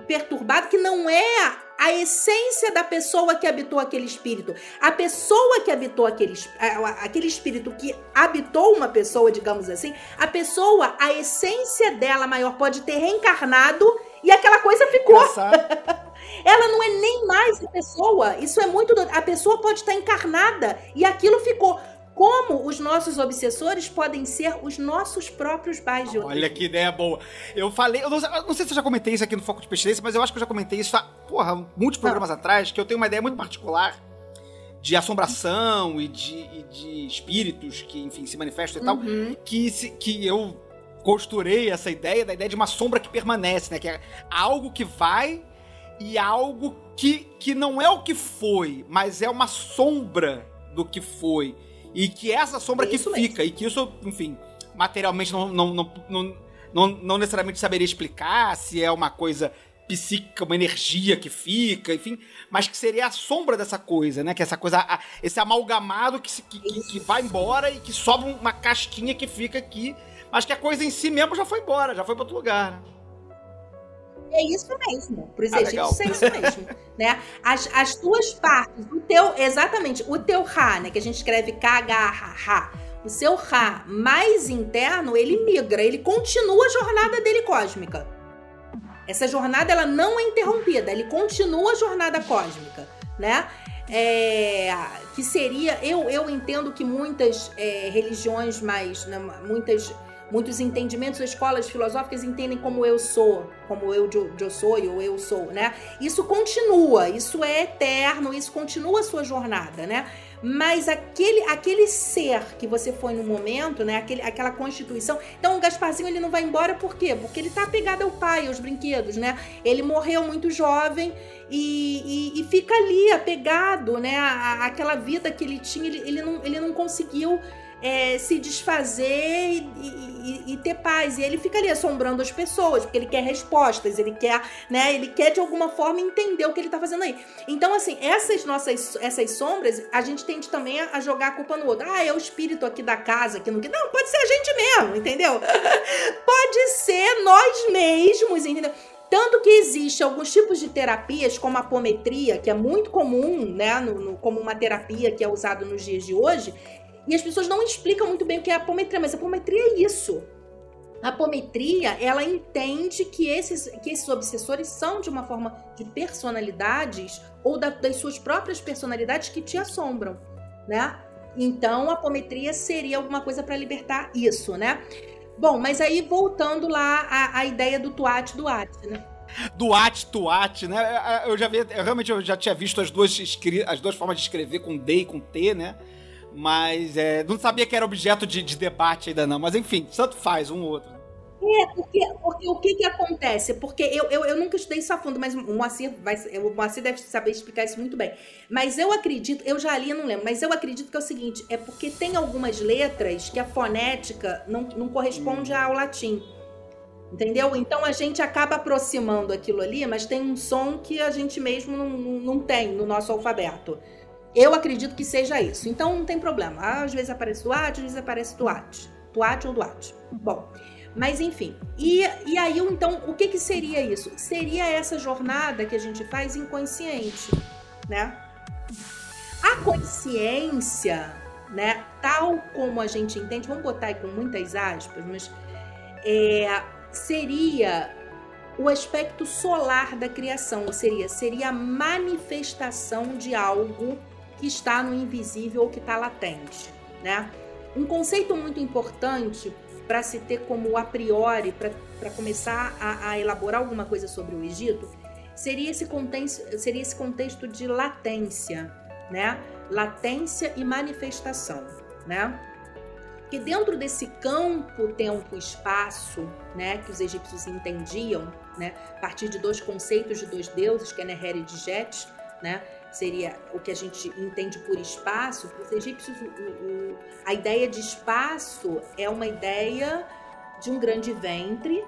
S2: perturbado que não é a essência da pessoa que habitou aquele espírito. A pessoa que habitou aquele, aquele espírito que habitou uma pessoa, digamos assim, a pessoa, a essência dela maior pode ter reencarnado e aquela coisa ficou. Ela não é nem mais a pessoa. Isso é muito. doido. A pessoa pode estar encarnada e aquilo ficou. Como os nossos obsessores podem ser os nossos próprios de
S1: Olha que ideia boa. Eu falei, eu não, eu não sei se eu já comentei isso aqui no Foco de Pestilência, mas eu acho que eu já comentei isso há, porra, muitos programas atrás, que eu tenho uma ideia muito particular de assombração e de, e de espíritos que, enfim, se manifestam e tal,
S2: Uhum.
S1: que, se- que eu costurei essa ideia da ideia de uma sombra que permanece, né? Que é algo que vai e algo que, que não é o que foi, mas é uma sombra do que foi. E que é essa sombra
S2: É
S1: que
S2: isso mesmo.
S1: fica, e que isso, enfim, materialmente não, não, não, não, não, não necessariamente saberia explicar se é uma coisa psíquica, uma energia que fica, enfim, mas que seria a sombra dessa coisa, né? Que essa coisa, a- esse amalgamado que, se- que, que, que vai embora e que sobra uma casquinha que fica aqui, mas que a coisa em si mesmo já foi embora, já foi para outro lugar. né?
S2: É isso mesmo. Para os
S1: Ah,
S2: egípcios é isso mesmo. né? As, as tuas partes, o teu. Exatamente, o teu Ra, né? Que a gente escreve K-H-H. O seu Ra mais interno, ele migra, ele continua a jornada dele cósmica. Essa jornada ela não é interrompida, ele continua a jornada cósmica, né? É, que seria, eu, eu entendo que muitas é, religiões mais, né, muitas muitos entendimentos, escolas filosóficas entendem como eu sou, como eu, eu, sou ou eu sou, né? Isso continua, isso é eterno, isso continua a sua jornada, né? mas aquele, aquele ser que você foi no momento, né, aquele, aquela constituição. Então o Gasparzinho ele não vai embora por quê? Porque ele tá apegado ao pai, aos brinquedos, né? Ele morreu muito jovem e, e, e fica ali apegado, né, à, àquela vida que ele tinha. Ele, ele, não, ele não conseguiu é, se desfazer e, e, e, ter paz. E ele fica ali assombrando as pessoas, porque ele quer respostas, ele quer, né? Ele quer de alguma forma entender o que ele tá fazendo aí. Então, assim, essas nossas essas sombras, a gente tende também a jogar a culpa no outro. Ah, é o espírito aqui da casa que não. Não, pode ser a gente mesmo, entendeu? pode ser nós mesmos, entendeu? Tanto que existe alguns tipos de terapias, como a apometria, que é muito comum, né, no, no, como uma terapia que é usada nos dias de hoje, e as pessoas não explicam muito bem o que é apometria, mas a apometria é isso. A apometria, ela entende que esses, que esses obsessores são de uma forma de personalidades ou da, das suas próprias personalidades que te assombram, né? Então, a apometria seria alguma coisa para libertar isso, né? Bom, mas aí voltando lá à, à ideia do tuate duate, né?
S1: Duate, tuate, né? Eu já vi, realmente eu já tinha visto as duas, as duas formas de escrever com D e com T, né? Mas é, não sabia que era objeto de, de, debate ainda não. Mas enfim, tanto faz um ou outro.
S2: É, porque, porque o que que acontece? Porque eu, eu, eu nunca estudei isso a fundo, mas o Moacir, vai, o Moacir deve saber explicar isso muito bem. Mas eu acredito, eu já li, não lembro, mas eu acredito que é o seguinte, é porque tem algumas letras que a fonética não, não corresponde hum. ao latim. Entendeu? Então a gente acaba aproximando aquilo ali, mas tem um som que a gente mesmo não, não tem no nosso alfabeto. Eu acredito que seja isso. Então não tem problema. Às vezes aparece Duarte, às vezes aparece Duarte. Duarte ou Duarte. Bom, mas enfim. E, e aí, então, o que, que seria isso? Seria essa jornada que a gente faz inconsciente, né? A consciência, né, tal como a gente entende, vamos botar aí com muitas aspas, mas é, seria o aspecto solar da criação, ou seria, seria a manifestação de algo que está no invisível ou que está latente, né? Um conceito muito importante para se ter como a priori, para começar a, a, elaborar alguma coisa sobre o Egito, seria esse, contexto, seria esse contexto de latência, né? Latência e manifestação, né? Que dentro desse campo, tempo, espaço, né, que os egípcios entendiam, né, a partir de dois conceitos de dois deuses, que é Neher e Djet, né, seria o que a gente entende por espaço, os egípcios, a ideia de espaço é uma ideia de um grande ventre,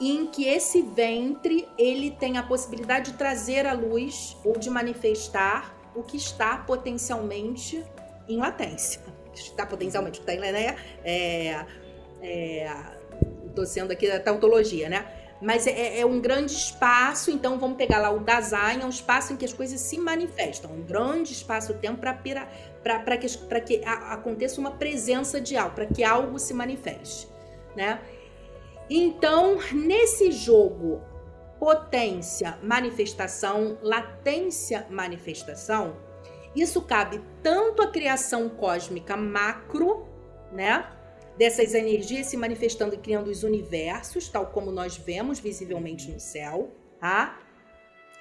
S2: em que esse ventre ele tem a possibilidade de trazer à luz ou de manifestar o que está potencialmente em latência. Está potencialmente, está né? É, é, Estou sendo aqui da tautologia, né? Mas é, é, um grande espaço, então vamos pegar lá o Dasein, é um espaço em que as coisas se manifestam, um grande espaço-tempo para que, que a, aconteça uma presença de algo, para que algo se manifeste, né? Então, nesse jogo potência, manifestação, latência, manifestação, isso cabe tanto à criação cósmica macro, né? Dessas energias se manifestando e criando os universos, tal como nós vemos visivelmente no céu, tá?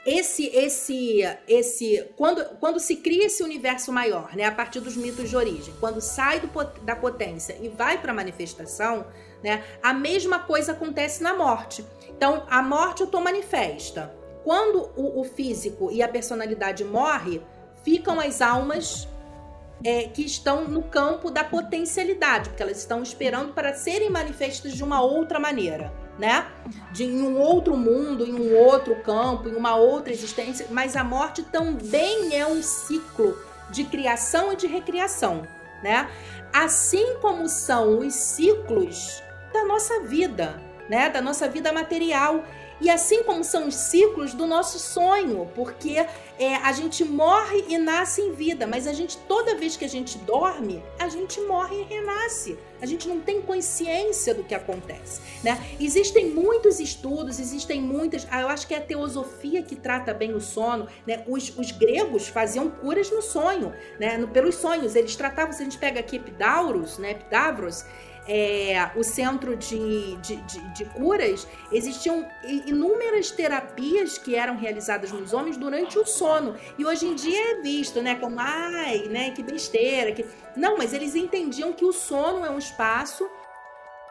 S2: Esse, esse, esse, quando, quando se cria esse universo maior, né, a partir dos mitos de origem, quando sai do, da potência e vai para a manifestação, né, a mesma coisa acontece na morte. Então, a morte auto manifesta. Quando o, o físico e a personalidade morre, ficam as almas é, que estão no campo da potencialidade, porque elas estão esperando para serem manifestas de uma outra maneira, né? De em um outro mundo, em um outro campo, em uma outra existência. Mas a morte também é um ciclo de criação e de recriação, né? Assim como são os ciclos da nossa vida, né? Da nossa vida material. E assim como são os ciclos do nosso sonho, porque é, a gente morre e nasce em vida, mas a gente, toda vez que a gente dorme, a gente morre e renasce. A gente não tem consciência do que acontece, né? Existem muitos estudos, existem muitas. Ah, eu acho que é a teosofia que trata bem o sono, né? Os, os gregos faziam curas no sonho, né? No, pelos sonhos. Eles tratavam, se a gente pega aqui Epidauros, né? Epidavros, é, o centro de, de, de, de, curas, existiam inúmeras terapias que eram realizadas nos homens durante o sono. E hoje em dia é visto, né, como, ai, né, que besteira. Que... Não, mas eles entendiam que o sono é um espaço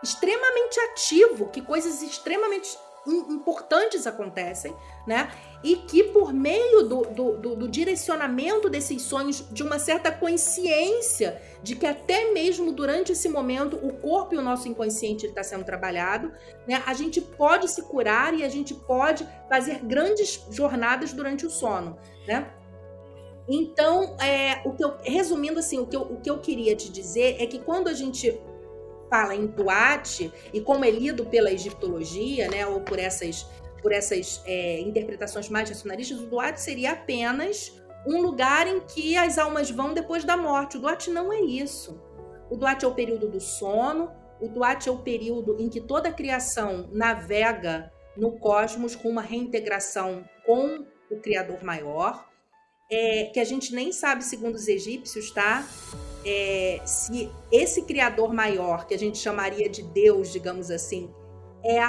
S2: extremamente ativo, que coisas extremamente importantes acontecem, né? E que por meio do, do, do, do, direcionamento desses sonhos, de uma certa consciência de que até mesmo durante esse momento o corpo e o nosso inconsciente está sendo trabalhado, né? A gente pode se curar e a gente pode fazer grandes jornadas durante o sono, né? Então, é, o que eu, resumindo assim, o que, eu, o que eu queria te dizer é que quando a gente fala em Tuat e como é lido pela egiptologia, né, ou por essas, por essas é, interpretações mais racionalistas, o Duat seria apenas um lugar em que as almas vão depois da morte. O Duat não é isso. O Duat é o período do sono, o Duat é o período em que toda a criação navega no cosmos com uma reintegração com o Criador maior, é, que a gente nem sabe, segundo os egípcios, tá? é, se esse criador maior, que a gente chamaria de Deus, digamos assim, é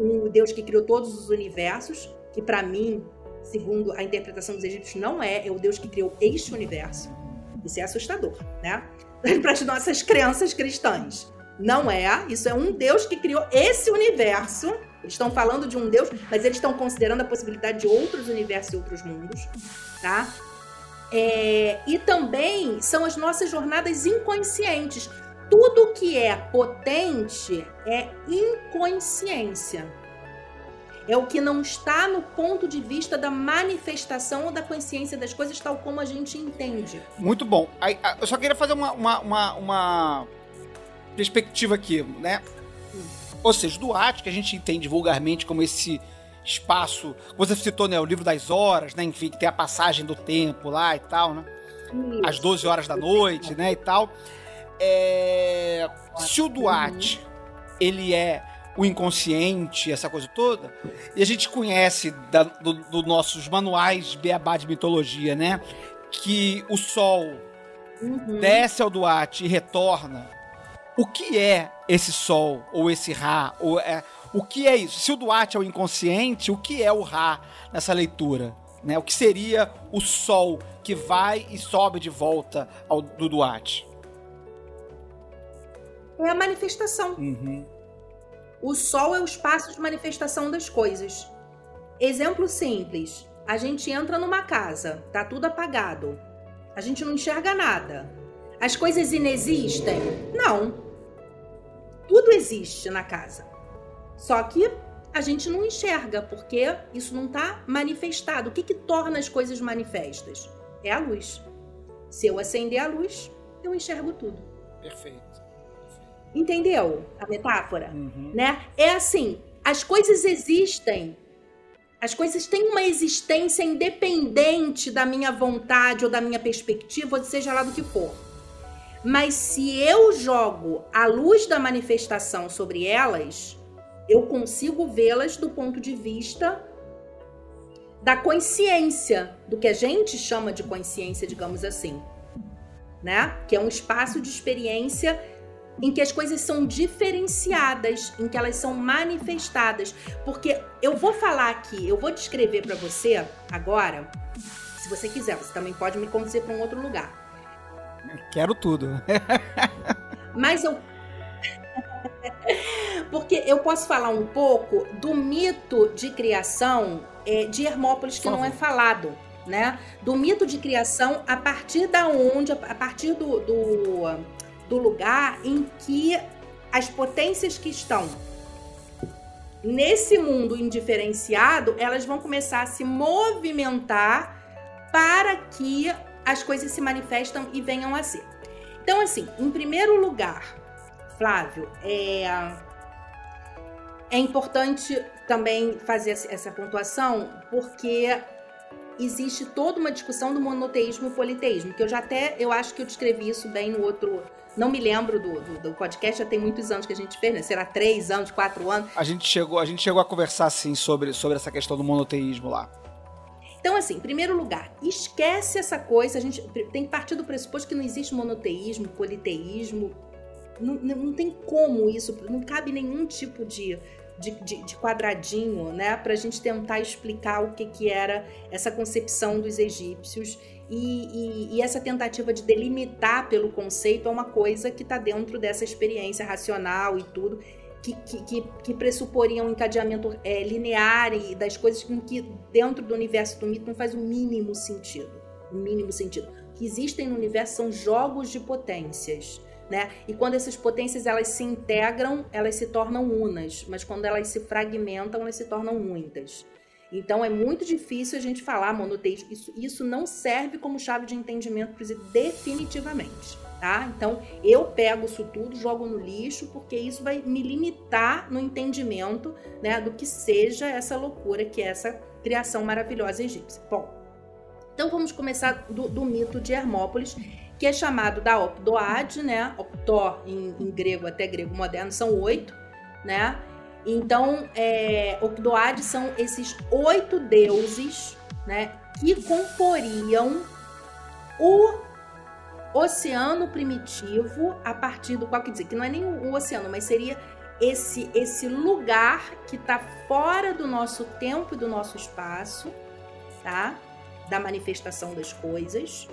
S2: o Deus que criou todos os universos, que para mim, segundo a interpretação dos egípcios, não é, é o Deus que criou este universo. Isso é assustador, né? para as nossas crenças cristãs. Não é, isso é um Deus que criou esse universo. Eles estão falando de um Deus, mas eles estão considerando a possibilidade de outros universos e outros mundos, tá? É, e também são as nossas jornadas inconscientes. Tudo que é potente é inconsciência. É o que não está no ponto de vista da manifestação ou da consciência das coisas, tal como a gente entende.
S1: Muito bom. Eu só queria fazer uma, uma, uma, uma perspectiva aqui, né? Hum. Ou seja, do arte que a gente entende vulgarmente como esse espaço. Você citou, né, o livro das horas, né? Enfim, que tem a passagem do tempo lá e tal, né? Isso. Às 12 horas da noite, né? E tal. É... Se o Duarte, ele é o inconsciente, essa coisa toda, e a gente conhece da, do, do nossos manuais beabá de mitologia, né? Que o sol uhum. desce ao Duarte e retorna. O que é esse sol, ou esse Ra, ou é, o que é isso? Se o Duarte é o inconsciente, o que é o Ra nessa leitura? Né? O que seria o Sol que vai e sobe de volta ao, do Duarte?
S2: É a manifestação.
S1: Uhum.
S2: O Sol é o espaço de manifestação das coisas. Exemplo simples: a gente entra numa casa, tá tudo apagado, a gente não enxerga nada. As coisas inexistem? Não. Tudo existe na casa. Só que a gente não enxerga, porque isso não está manifestado. O que, que torna as coisas manifestas? É a luz. Se eu acender a luz, eu enxergo tudo.
S1: Perfeito.
S2: Entendeu a metáfora? Uhum. Né? É assim, as coisas existem. As coisas têm uma existência independente da minha vontade ou da minha perspectiva, ou seja lá do que for. Mas se eu jogo a luz da manifestação sobre elas, eu consigo vê-las do ponto de vista da consciência, do que a gente chama de consciência, digamos assim, né? Que é um espaço de experiência em que as coisas são diferenciadas, em que elas são manifestadas. Porque eu vou falar aqui, eu vou descrever para você agora, se você quiser, você também pode me conduzir para um outro lugar.
S1: Quero tudo.
S2: Mas eu porque eu posso falar um pouco do mito de criação é, de Hermópolis que não é falado. Né? Do mito de criação a partir da onde, a partir do, do, do lugar em que as potências que estão nesse mundo indiferenciado, elas vão começar a se movimentar para que as coisas se manifestam e venham a ser. Então, assim, em primeiro lugar, Flávio, é, é importante também fazer essa pontuação, porque existe toda uma discussão do monoteísmo e politeísmo, que eu já até, eu acho que eu descrevi isso bem no outro, não me lembro do, do, do, podcast, já tem muitos anos que a gente fez, né? Será três anos, quatro anos?
S1: A gente chegou, a gente chegou a conversar, assim, sobre, sobre essa questão do monoteísmo lá.
S2: Então, assim, em primeiro lugar, esquece essa coisa, a gente tem que partir do pressuposto que não existe monoteísmo, politeísmo, não, não tem como isso, não cabe nenhum tipo de, de, de, de quadradinho, né, para a gente tentar explicar o que, que era essa concepção dos egípcios e, e, e, essa tentativa de delimitar pelo conceito é uma coisa que está dentro dessa experiência racional e tudo, que, que, que pressuporia um encadeamento é, linear e das coisas que dentro do universo do mito não faz o mínimo sentido. O mínimo sentido. O que existem no universo são jogos de potências. Né? E quando essas potências elas se integram, elas se tornam unas, mas quando elas se fragmentam, elas se tornam muitas. Então é muito difícil a gente falar monoteísmo. Isso, isso não serve como chave de entendimento para definitivamente. Tá? Então eu pego isso tudo, jogo no lixo, porque isso vai me limitar no entendimento né, do que seja essa loucura que é essa criação maravilhosa egípcia. Bom, então vamos começar do, do mito de Hermópolis, que é chamado da Opdoade, né? Optó em, em grego, até grego moderno, são oito, né? Então, é, Opdoade são esses oito deuses, né, que comporiam o oceano primitivo a partir do qual quer dizer que não é nem o oceano, mas seria esse esse lugar que está fora do nosso tempo e do nosso espaço, tá? Da manifestação das coisas.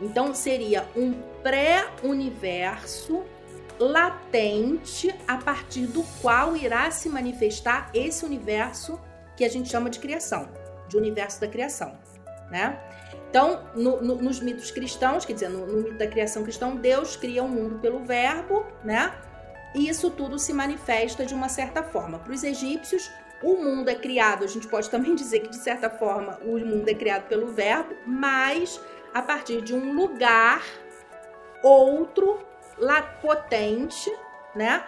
S2: Então seria um pré-universo latente a partir do qual irá se manifestar esse universo que a gente chama de criação, de universo da criação, né? Então, no, no, nos mitos cristãos, quer dizer, no, no, mito da criação cristão, Deus cria o um mundo pelo verbo, né? E isso tudo se manifesta de uma certa forma. Para os egípcios, o mundo é criado, a gente pode também dizer que de certa forma o mundo é criado pelo verbo, mas a partir de um lugar outro potente, né?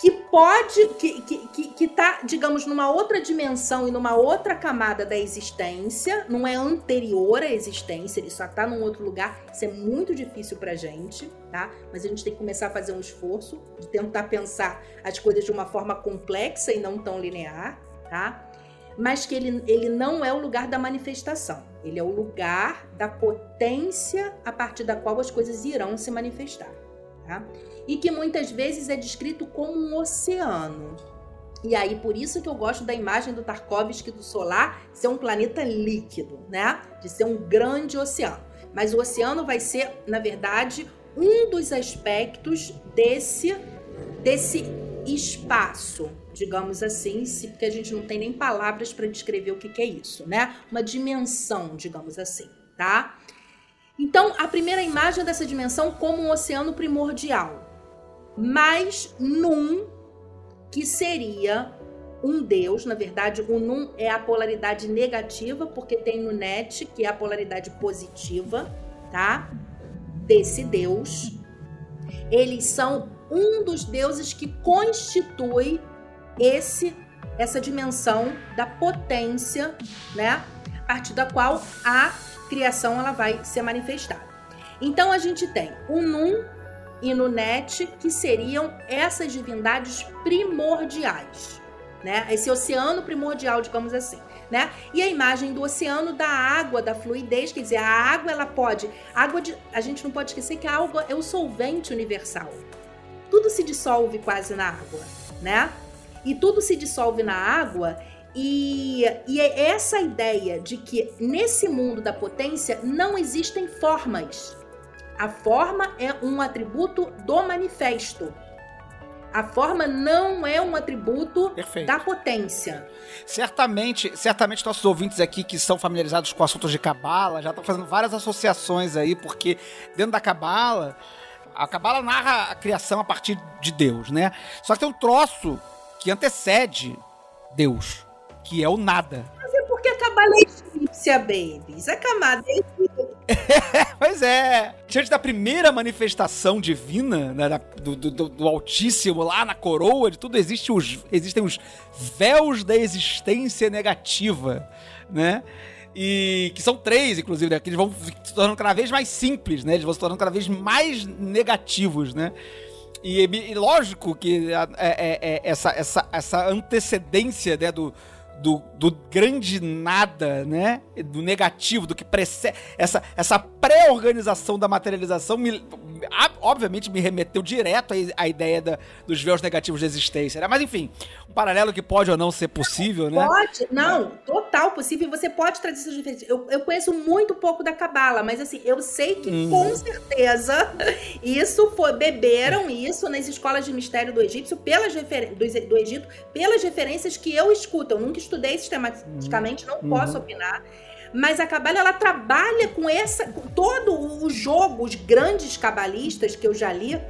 S2: Que pode, que, que, que, que tá, digamos, numa outra dimensão e numa outra camada da existência, não é anterior à existência, ele só tá num outro lugar. Isso é muito difícil pra gente, tá? Mas a gente tem que começar a fazer um esforço de tentar pensar as coisas de uma forma complexa e não tão linear, tá? Mas que ele, ele não é o lugar da manifestação, ele é o lugar da potência a partir da qual as coisas irão se manifestar tá? E que muitas vezes é descrito como um oceano. E aí, por isso que eu gosto da imagem do Tarkovsky do Solar ser um planeta líquido, né? De ser um grande oceano. Mas o oceano vai ser, na verdade, um dos aspectos desse, desse espaço, digamos assim, porque a gente não tem nem palavras para descrever o que, que é isso, né? Uma dimensão, digamos assim, tá? Então, a primeira imagem dessa dimensão como um oceano primordial, mas num que seria um Deus, na verdade, o num é a polaridade negativa, porque tem no net, que é a polaridade positiva, tá? Desse Deus. Eles são um dos deuses que constitui esse essa dimensão da potência, né? A partir da qual a criação ela vai ser manifestada. Então a gente tem o Num e no Net, que seriam essas divindades primordiais, né? Esse oceano primordial, digamos assim, né? E a imagem do oceano da água, da fluidez, quer dizer, a água ela pode, água de, a gente não pode esquecer que a água é o solvente universal. Tudo se dissolve quase na água, né? E tudo se dissolve na água e, e é essa ideia de que nesse mundo da potência não existem formas. A forma é um atributo do manifesto. A forma não é um atributo Perfeito. da potência.
S1: Certamente, certamente nossos ouvintes aqui que são familiarizados com assuntos de cabala já estão fazendo várias associações aí, porque dentro da cabala, a cabala narra a criação a partir de Deus, né? Só que tem um troço que antecede Deus que é o nada.
S2: Mas é porque a Cabala é egípcia, babies. A camada é
S1: pois é. Diante da primeira manifestação divina, né, do, do, do, Altíssimo lá na coroa de tudo, existe os, existem os véus da existência negativa, né? E que são três, inclusive, né? Que eles vão se tornando cada vez mais simples, né? Eles vão se tornando cada vez mais negativos, né? E, e lógico que é, é, é, essa, essa, essa antecedência né, do, do, do grande nada, né? Do negativo, do que precede. Essa, essa pré-organização da materialização me, obviamente me remeteu direto à, ideia da, dos véus negativos de existência, né? Mas enfim, paralelo que pode ou não ser possível, né?
S2: Pode, não, total possível. Você pode trazer essas diferenças. Eu, eu conheço muito pouco da Cabala, mas assim, eu sei que hum. com certeza isso foi, beberam isso nas escolas de mistério do Egito, pelas refer, do, do Egito, pelas referências que eu escuto. Eu nunca estudei sistematicamente, não uhum. posso opinar mas a Cabala ela trabalha com essa com todo o jogo, os grandes cabalistas que eu já li.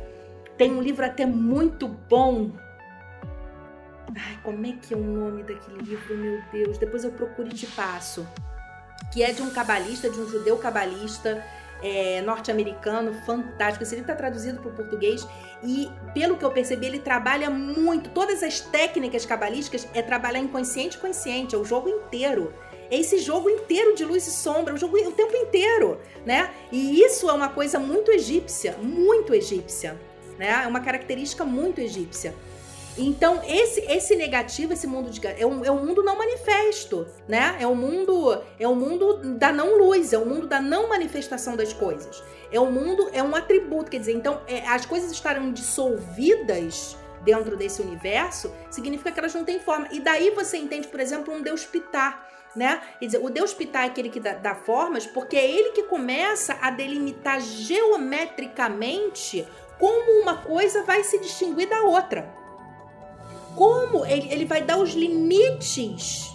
S2: Tem um livro até muito bom. Ai, como é que é o nome daquele livro, meu Deus? Depois eu procuro e te passo. Que é de um cabalista, de um judeu cabalista é, norte-americano, fantástico. Esse livro está traduzido para o português e, pelo que eu percebi, ele trabalha muito. Todas as técnicas cabalísticas é trabalhar inconsciente consciente, é o jogo inteiro. É esse jogo inteiro de luz e sombra, o jogo o tempo inteiro, né? E isso é uma coisa muito egípcia, muito egípcia, né? É uma característica muito egípcia. Então, esse esse negativo, esse mundo de é um, é um mundo não manifesto, né? É um mundo é um mundo da não luz, é um mundo da não manifestação das coisas. É um mundo é um atributo, quer dizer, então é, as coisas estarão dissolvidas dentro desse universo, significa que elas não têm forma. E daí você entende, por exemplo, um Deus pitar né? Quer dizer, o Deus Pitá é aquele que dá, dá, formas, porque é ele que começa a delimitar geometricamente como uma coisa vai se distinguir da outra. Como ele, ele vai dar os limites,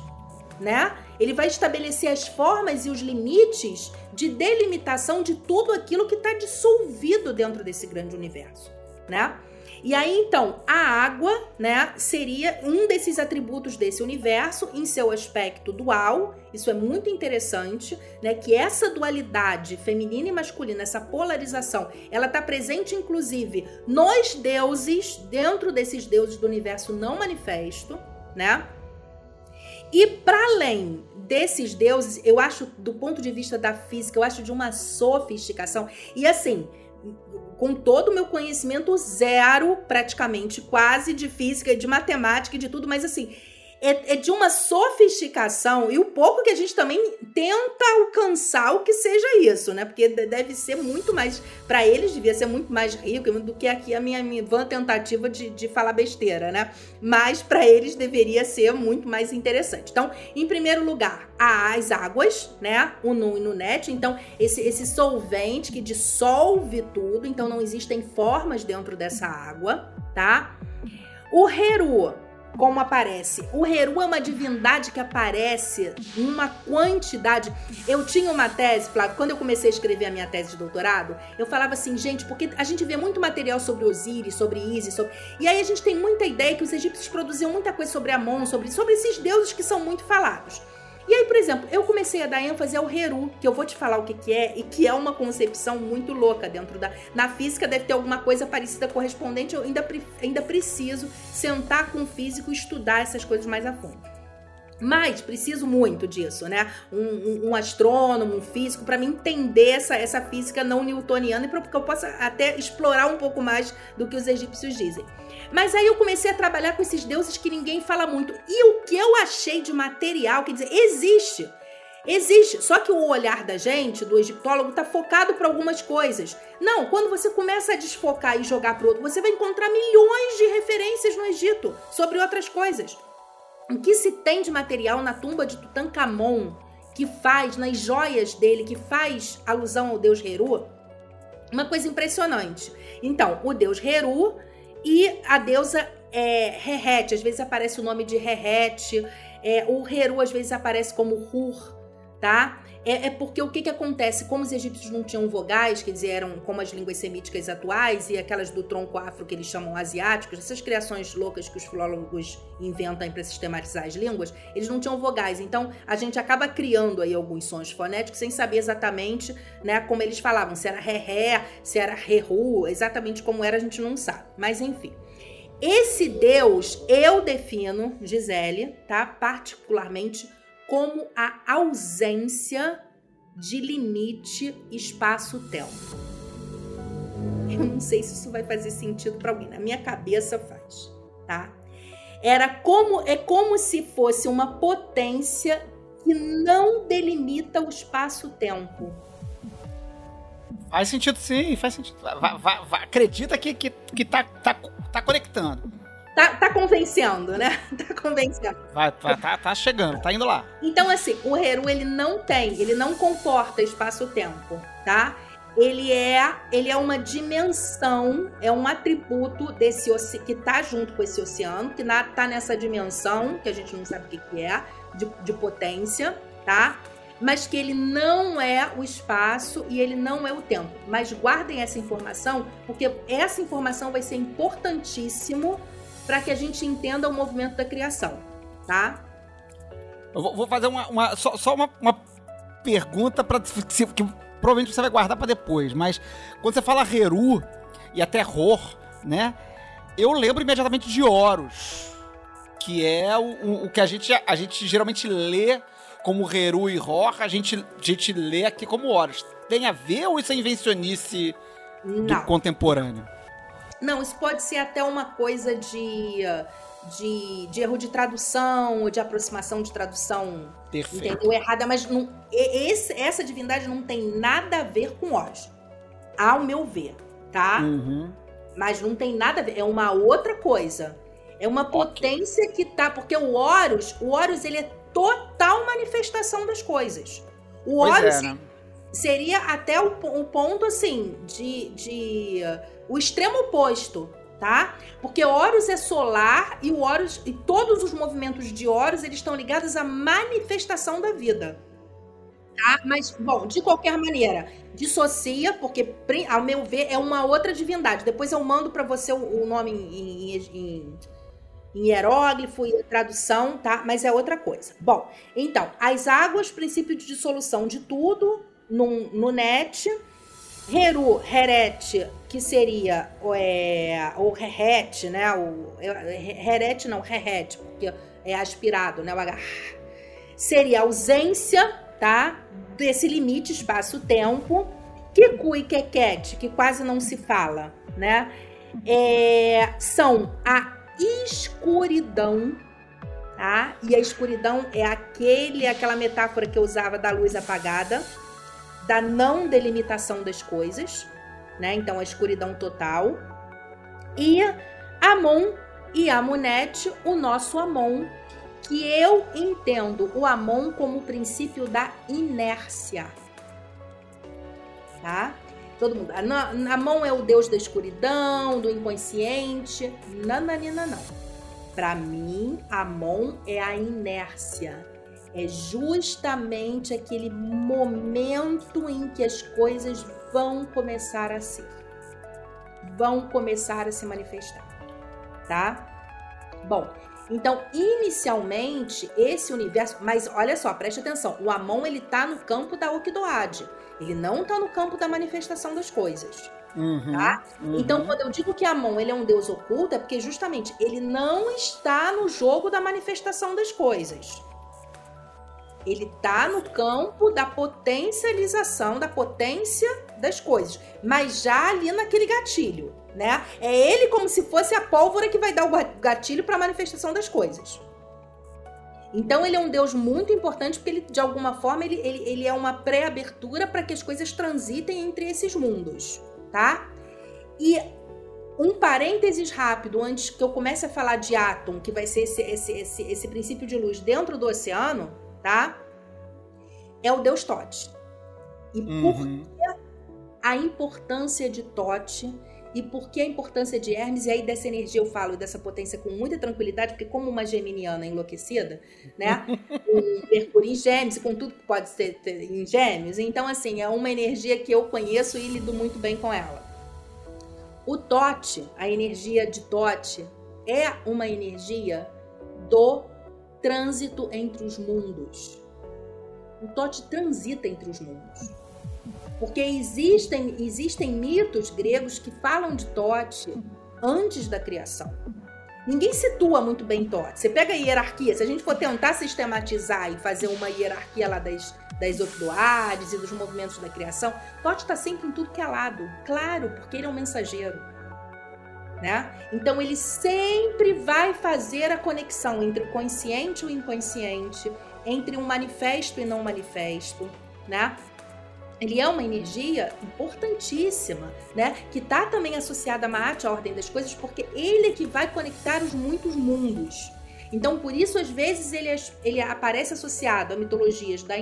S2: né? Ele vai estabelecer as formas e os limites de delimitação de tudo aquilo que está dissolvido dentro desse grande universo, né? E aí então, a água, né, seria um desses atributos desse universo em seu aspecto dual. Isso é muito interessante, né, que essa dualidade feminina e masculina, essa polarização, ela está presente inclusive nos deuses, dentro desses deuses do universo não manifesto, né? E para além desses deuses, eu acho, do ponto de vista da física, eu acho de uma sofisticação. E assim, com todo o meu conhecimento zero, praticamente, quase de física, de matemática e de tudo, mas assim, é, é, de uma sofisticação e o pouco que a gente também tenta alcançar o que seja isso, né? Porque deve ser muito mais, para eles devia ser muito mais rico do que aqui a minha, minha vã tentativa de, de falar besteira, né? Mas para eles deveria ser muito mais interessante. Então, em primeiro lugar, as águas, né? O nu e no net. Então, esse, esse solvente que dissolve tudo, então não existem formas dentro dessa água, tá? O Heru, como aparece. O Heru é uma divindade que aparece em uma quantidade. Eu tinha uma tese, Flávio, quando eu comecei a escrever a minha tese de doutorado, eu falava assim, gente, porque a gente vê muito material sobre Osíris, sobre Isis, sobre... e aí a gente tem muita ideia que os egípcios produziam muita coisa sobre Amon, sobre, sobre esses deuses que são muito falados. E aí, por exemplo, eu comecei a dar ênfase ao Heru, que eu vou te falar o que, que é, e que é uma concepção muito louca dentro da. Na física deve ter alguma coisa parecida correspondente, eu ainda, ainda preciso sentar com o físico e estudar essas coisas mais a fundo. Mas preciso muito disso, né? Um, um, um astrônomo, um físico, para me entender essa, essa física não newtoniana e para que eu possa até explorar um pouco mais do que os egípcios dizem. Mas aí eu comecei a trabalhar com esses deuses que ninguém fala muito. E o que eu achei de material, quer dizer, existe. Existe, só que o olhar da gente, do egiptólogo, está focado para algumas coisas. Não, quando você começa a desfocar e jogar para outro, você vai encontrar milhões de referências no Egito sobre outras coisas. O que se tem de material na tumba de Tutankhamon, que faz, nas joias dele, que faz alusão ao deus Heru, uma coisa impressionante. Então, o deus Heru e a deusa é, Rehete, às vezes aparece o nome de Rehete, é, o Heru às vezes aparece como Hur, tá? É, é, porque o que, que acontece? Como os egípcios não tinham vogais, quer dizer, eram como as línguas semíticas atuais e aquelas do tronco afro que eles chamam asiáticos, essas criações loucas que os filólogos inventam para sistematizar as línguas, eles não tinham vogais. Então a gente acaba criando aí alguns sons fonéticos sem saber exatamente né, como eles falavam, se era ré-ré, se era ré-ru, exatamente como era a gente não sabe. Mas enfim. Esse Deus eu defino, Gisele, tá? Particularmente como a ausência de limite espaço-tempo. Eu não sei se isso vai fazer sentido para alguém, na minha cabeça faz, tá? Era como é como se fosse uma potência que não delimita o espaço-tempo.
S1: Faz sentido sim, faz sentido. Vai, vai, vai, acredita que, que, que tá, tá, tá conectando.
S2: Tá, tá convencendo, né? Tá convencendo.
S1: Vai, tá, tá, tá chegando, tá indo lá.
S2: Então, assim, o Heru, ele não tem, ele não comporta espaço-tempo, tá? Ele é, ele é uma dimensão, é um atributo desse que tá junto com esse oceano, que na, tá nessa dimensão, que a gente não sabe o que, que é, de, de potência, tá? Mas que ele não é o espaço e ele não é o tempo. Mas guardem essa informação, porque essa informação vai ser importantíssimo para que a gente entenda o movimento da criação, tá?
S1: Eu vou, fazer uma, uma- só, só uma, uma pergunta para que, provavelmente você vai guardar para depois, mas quando você fala Heru e até Hor, né? Eu lembro imediatamente de Horus, que é o, o- o que a gente, a gente geralmente lê como Heru e Hor, a gente, a gente lê aqui como Horus. Tem a ver ou isso é invencionice do contemporâneo?
S2: Não, isso pode ser até uma coisa de, de, de erro de tradução, ou de aproximação de tradução,
S1: Perfeito.
S2: entendeu? Errada, mas não, esse- essa divindade não tem nada a ver com Horus, ao meu ver, tá?
S1: Uhum.
S2: Mas não tem nada a ver, é uma outra coisa. É uma potência que tá, porque o Horus, o Horus ele é total manifestação das coisas. O
S1: Pois
S2: Horus
S1: é, né?
S2: seria até o, o ponto assim de, de o extremo oposto, tá? Porque Horus é solar e o Horus e todos os movimentos de Horus eles estão ligados à manifestação da vida. Tá? Mas bom, de qualquer maneira, dissocia porque ao meu ver é uma outra divindade. Depois eu mando para você o, o nome em, em- em- em hieróglifo e tradução, tá? Mas é outra coisa. Bom, então, as águas, princípio de dissolução de tudo, no, no net. Heru, Heret, que seria é, o Heret, né? O, Heret não, Heret, porque é aspirado, né? O H. Seria a ausência, tá? Desse limite espaço-tempo. Kiku e Keket, que quase não se fala, né? É, são a escuridão, tá? E a escuridão é aquele, aquela metáfora que eu usava da luz apagada, da não delimitação das coisas, né? Então a escuridão total. E Amon e Amunet, o nosso Amon, que eu entendo o Amon como o princípio da inércia. Tá? Todo mundo. Amon é o deus da escuridão, do inconsciente. Nananina, não. Para mim, Amon é a inércia. É justamente aquele momento em que as coisas vão começar a ser. Vão começar a se manifestar. Tá? Bom, então, inicialmente, esse universo. Mas olha só, preste atenção. O Amon ele tá no campo da Okidoade. Ele não tá no campo da manifestação das coisas.
S1: Uhum,
S2: Tá?
S1: uhum.
S2: Então, quando eu digo que Amon ele é um deus oculto, é porque justamente ele não está no jogo da manifestação das coisas. Ele tá no campo da potencialização, da potência das coisas, mas já ali naquele gatilho, né? É ele como se fosse a pólvora que vai dar o ga- gatilho para a manifestação das coisas. Então ele é um deus muito importante porque ele, de alguma forma, ele, ele, ele é uma pré-abertura para que as coisas transitem entre esses mundos, tá? E um parênteses rápido antes que eu comece a falar de átomo, que vai ser esse, esse, esse, esse princípio de luz dentro do oceano, tá? É o deus Tote. E por
S1: Uhum.
S2: A importância de Tote e por que a importância de Hermes, e aí dessa energia eu falo dessa potência com muita tranquilidade, porque como uma geminiana enlouquecida, né, com Mercúrio em gêmeos com tudo que pode ser em gêmeos, então assim, é uma energia que eu conheço e lido muito bem com ela. O Tote, a energia de Tote, é uma energia do trânsito entre os mundos. O Tote transita entre os mundos. Porque existem, existem mitos gregos que falam de Tote antes da criação. Ninguém situa muito bem Tote. Você pega a hierarquia, se a gente for tentar sistematizar e fazer uma hierarquia lá das, das Ocdoades e dos movimentos da criação, Tote está sempre em tudo que é lado. Claro, porque ele é um mensageiro. Né? Então ele sempre vai fazer a conexão entre o consciente e o inconsciente, entre um manifesto e não manifesto, né? Ele é uma energia importantíssima, né? Que está também associada a Maat, a ordem das coisas, porque ele é que vai conectar os muitos mundos. Então, por isso, às vezes, ele, ele aparece associado a mitologias da,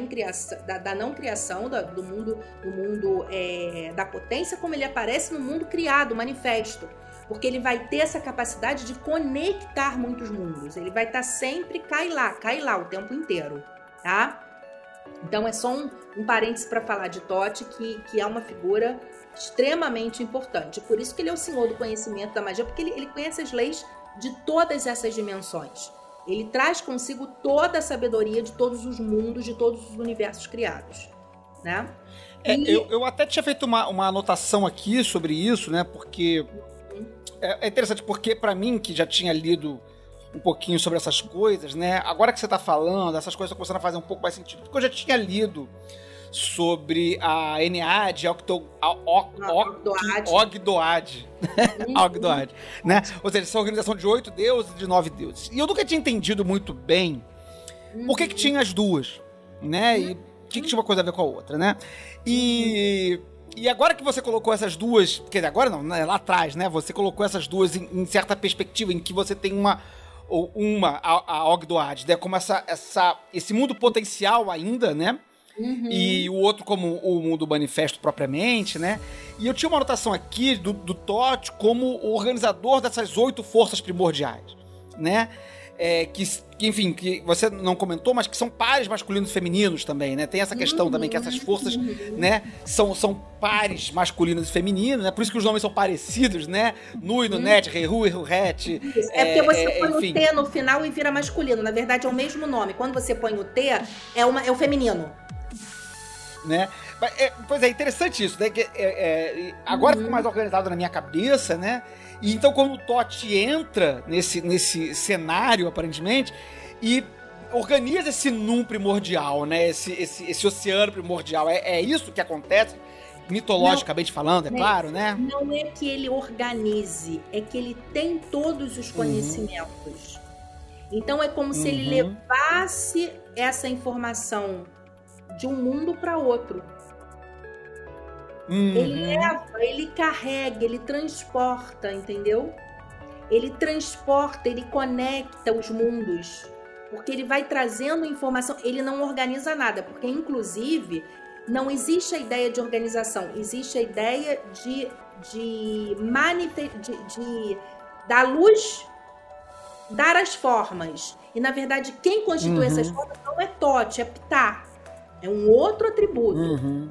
S2: da, da não criação, da, do mundo, do mundo é, da potência, como ele aparece no mundo criado, manifesto. Porque ele vai ter essa capacidade de conectar muitos mundos. Ele vai estar tá sempre cai lá, cai lá o tempo inteiro, tá? Então é só um, um parênteses para falar de Tote, que, que é uma figura extremamente importante. Por isso que ele é o senhor do conhecimento da magia, porque ele, ele conhece as leis de todas essas dimensões. Ele traz consigo toda a sabedoria de todos os mundos, de todos os universos criados. Né?
S1: É, eu, eu até tinha feito uma, uma anotação aqui sobre isso, né? Porque é, é interessante, porque para mim, que já tinha lido um pouquinho sobre essas coisas, né? Agora que você está falando, essas coisas estão começando a fazer um pouco mais sentido. Porque eu já tinha lido sobre a Octo, Ogdoad. Ogdoad, né? Ou seja, essa organização de oito deuses e de nove deuses. E eu nunca tinha entendido muito bem por que, que tinha as duas, né? E o que, que tinha uma coisa a ver com a outra, né? E... E agora que você colocou essas duas, quer dizer, agora não, né, lá atrás, né? Você colocou essas duas em, em certa perspectiva, em que você tem uma, ou uma, a, a Ogdoad, né? Como essa, essa, esse mundo potencial ainda, né? Uhum. E o outro como o mundo manifesto propriamente, né? E eu tinha uma anotação aqui do, do Totti como o organizador dessas oito forças primordiais, né? É, que, que, enfim, que você não comentou, mas que são pares masculinos e femininos também, né? Tem essa questão uhum. também que essas forças, uhum. né, são, são pares masculinos e femininos, né? Por isso que os nomes são parecidos, né? Nui, Nunet, Rehu e Ruhet.
S2: É, porque você é, põe enfim. o T no final e vira masculino. Na verdade, é o mesmo nome. Quando você põe o T, é, uma, é o feminino
S1: né? É, pois é, interessante isso, né? Que, é, é, agora uhum. ficou mais organizado na minha cabeça, né? E então quando o Totti entra nesse, nesse cenário, aparentemente, e organiza esse num primordial, né? Esse, esse, esse oceano primordial. É, é isso que acontece? Mitologicamente não, falando, é, é claro, né?
S2: Não é que ele organize, é que ele tem todos os uhum. conhecimentos. Uhum. Então é como se ele uhum. levasse essa informação de um mundo para outro. Uhum. Ele leva, ele carrega, ele transporta, entendeu? Ele transporta, ele conecta os mundos. Porque ele vai trazendo informação, ele não organiza nada, porque inclusive não existe a ideia de organização, existe a ideia de de, de, de dar luz, dar as formas. E na verdade, quem constitui uhum. essas formas não é Tote, é Ptah. É um outro atributo. Uhum.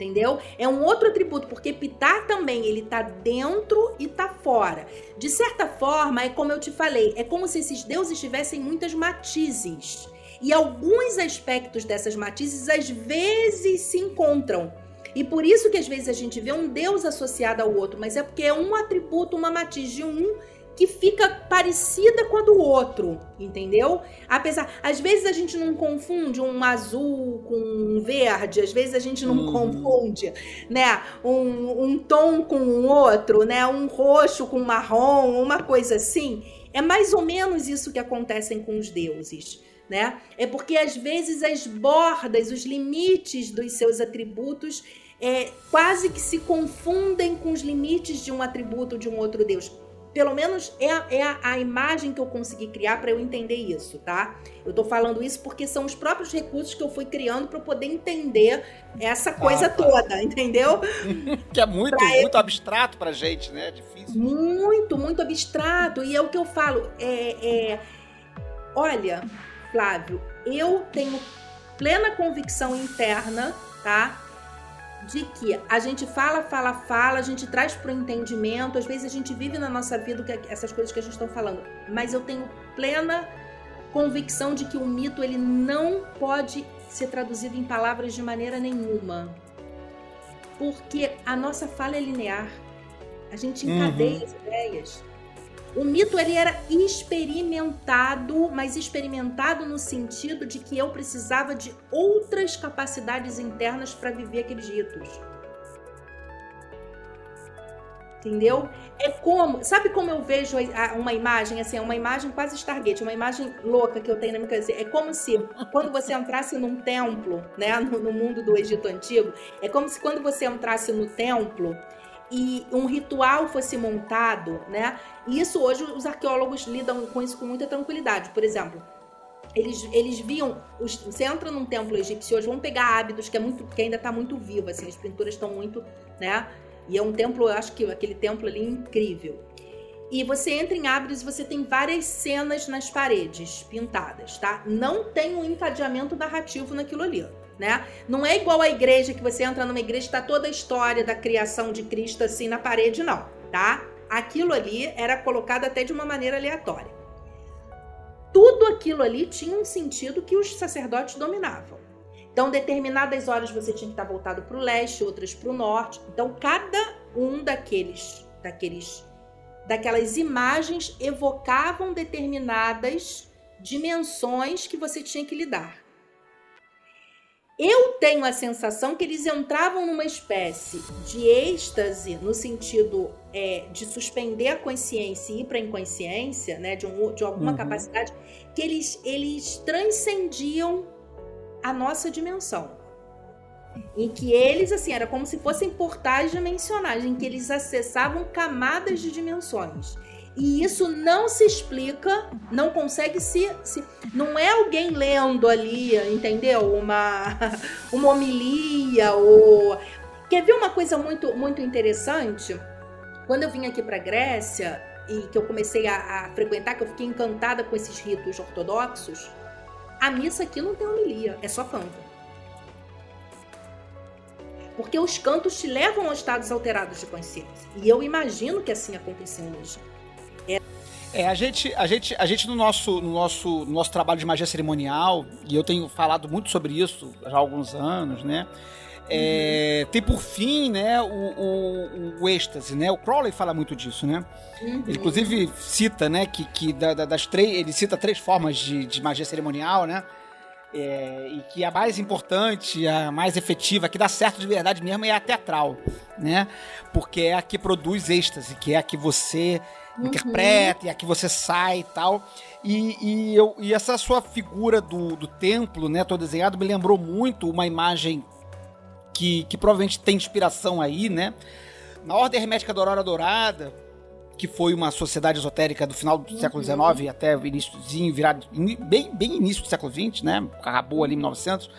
S2: Entendeu? É um outro atributo, porque pitar também, ele tá dentro e tá fora. De certa forma, é como eu te falei, é como se esses deuses tivessem muitas matizes. E alguns aspectos dessas matizes às vezes se encontram. E por isso que às vezes a gente vê um deus associado ao outro, mas é porque é um atributo, uma matiz de um que fica parecida com a do outro, entendeu? Apesar, às vezes a gente não confunde um azul com um verde, às vezes a gente não uhum. confunde, né, um, um tom com um outro, né, um roxo com marrom, uma coisa assim. É mais ou menos isso que acontece com os deuses. Né? É porque às vezes as bordas, os limites dos seus atributos é, quase que se confundem com os limites de um atributo de um outro Deus. Pelo menos é a, é a, a imagem que eu consegui criar para eu entender isso, tá? Eu tô falando isso porque são os próprios recursos que eu fui criando para poder entender essa coisa ah, tá. toda, entendeu?
S1: que é muito, pra muito eu... abstrato pra gente, né? É difícil.
S2: Muito, muito abstrato. E é o que eu falo. É, é... Olha, Flávio, eu tenho plena convicção interna, tá? De que a gente fala, fala, fala, a gente traz para o entendimento, às vezes a gente vive na nossa vida essas coisas que a gente está falando, mas eu tenho plena convicção de que o mito ele não pode ser traduzido em palavras de maneira nenhuma, porque a nossa fala é linear, a gente encadeia uhum. as ideias. O mito ele era experimentado, mas experimentado no sentido de que eu precisava de outras capacidades internas para viver aqueles ritos. Entendeu? É como, sabe como eu vejo uma imagem assim, é uma imagem quase Stargate, uma imagem louca que eu tenho na minha cabeça. É como se quando você entrasse num templo, né, no, no mundo do Egito antigo, é como se quando você entrasse no templo e um ritual fosse montado, né? Isso hoje os arqueólogos lidam com isso com muita tranquilidade. Por exemplo, eles, eles viam. Os, você entra num templo egípcio hoje, vamos pegar Ábidos, que, é muito, que ainda está muito vivo, assim, as pinturas estão muito. né? E é um templo, eu acho que aquele templo ali é incrível. E você entra em Ábidos e você tem várias cenas nas paredes pintadas, tá? Não tem um encadeamento narrativo naquilo ali. Né? Não é igual a igreja que você entra numa igreja e tá toda a história da criação de Cristo assim na parede, não, tá? Aquilo ali era colocado até de uma maneira aleatória tudo aquilo ali tinha um sentido que os sacerdotes dominavam. Então, determinadas horas você tinha que estar voltado para o leste, outras para o norte. Então, cada um daqueles, daqueles, daquelas imagens evocavam determinadas dimensões que você tinha que lidar. Eu tenho a sensação que eles entravam numa espécie de êxtase, no sentido é, de suspender a consciência e ir para a inconsciência, né, de, um, de alguma
S1: Uhum.
S2: capacidade, que eles, eles transcendiam a nossa dimensão. Em que eles, assim, era como se fossem portais dimensionais, em que eles acessavam camadas de dimensões. E isso não se explica, não consegue se. se não é alguém lendo ali, entendeu? Uma, uma homilia ou. Quer ver uma coisa muito, muito interessante? Quando eu vim aqui para Grécia e que eu comecei a, a frequentar, que eu fiquei encantada com esses ritos ortodoxos, a missa aqui não tem homilia, é só canto. Porque os cantos te levam a estados alterados de consciência. E eu imagino que assim acontecia hoje.
S1: É, a gente, a gente, a gente no nosso, no nosso, no nosso trabalho de magia cerimonial, e eu tenho falado muito sobre isso já há alguns anos, né? É, Tem por fim, né, o, o, o êxtase, né? O Crowley fala muito disso, né? Ele inclusive cita, né, que, que da- da- das três, ele cita três formas de, de magia cerimonial, né? É, e que a mais importante, a mais efetiva, a que dá certo de verdade mesmo é a teatral, né? Porque é a que produz êxtase, que é a que você interpreta, e a que você sai e tal. E, e, eu, e essa sua figura do, do templo, né, todo desenhado, me lembrou muito uma imagem que, que provavelmente tem inspiração aí, né? Na Ordem Hermética da Aurora Dourada, que foi uma sociedade esotérica do final do século XIX até o iníciozinho, virado, bem, bem início do século XX, né? Acabou ali em 1900,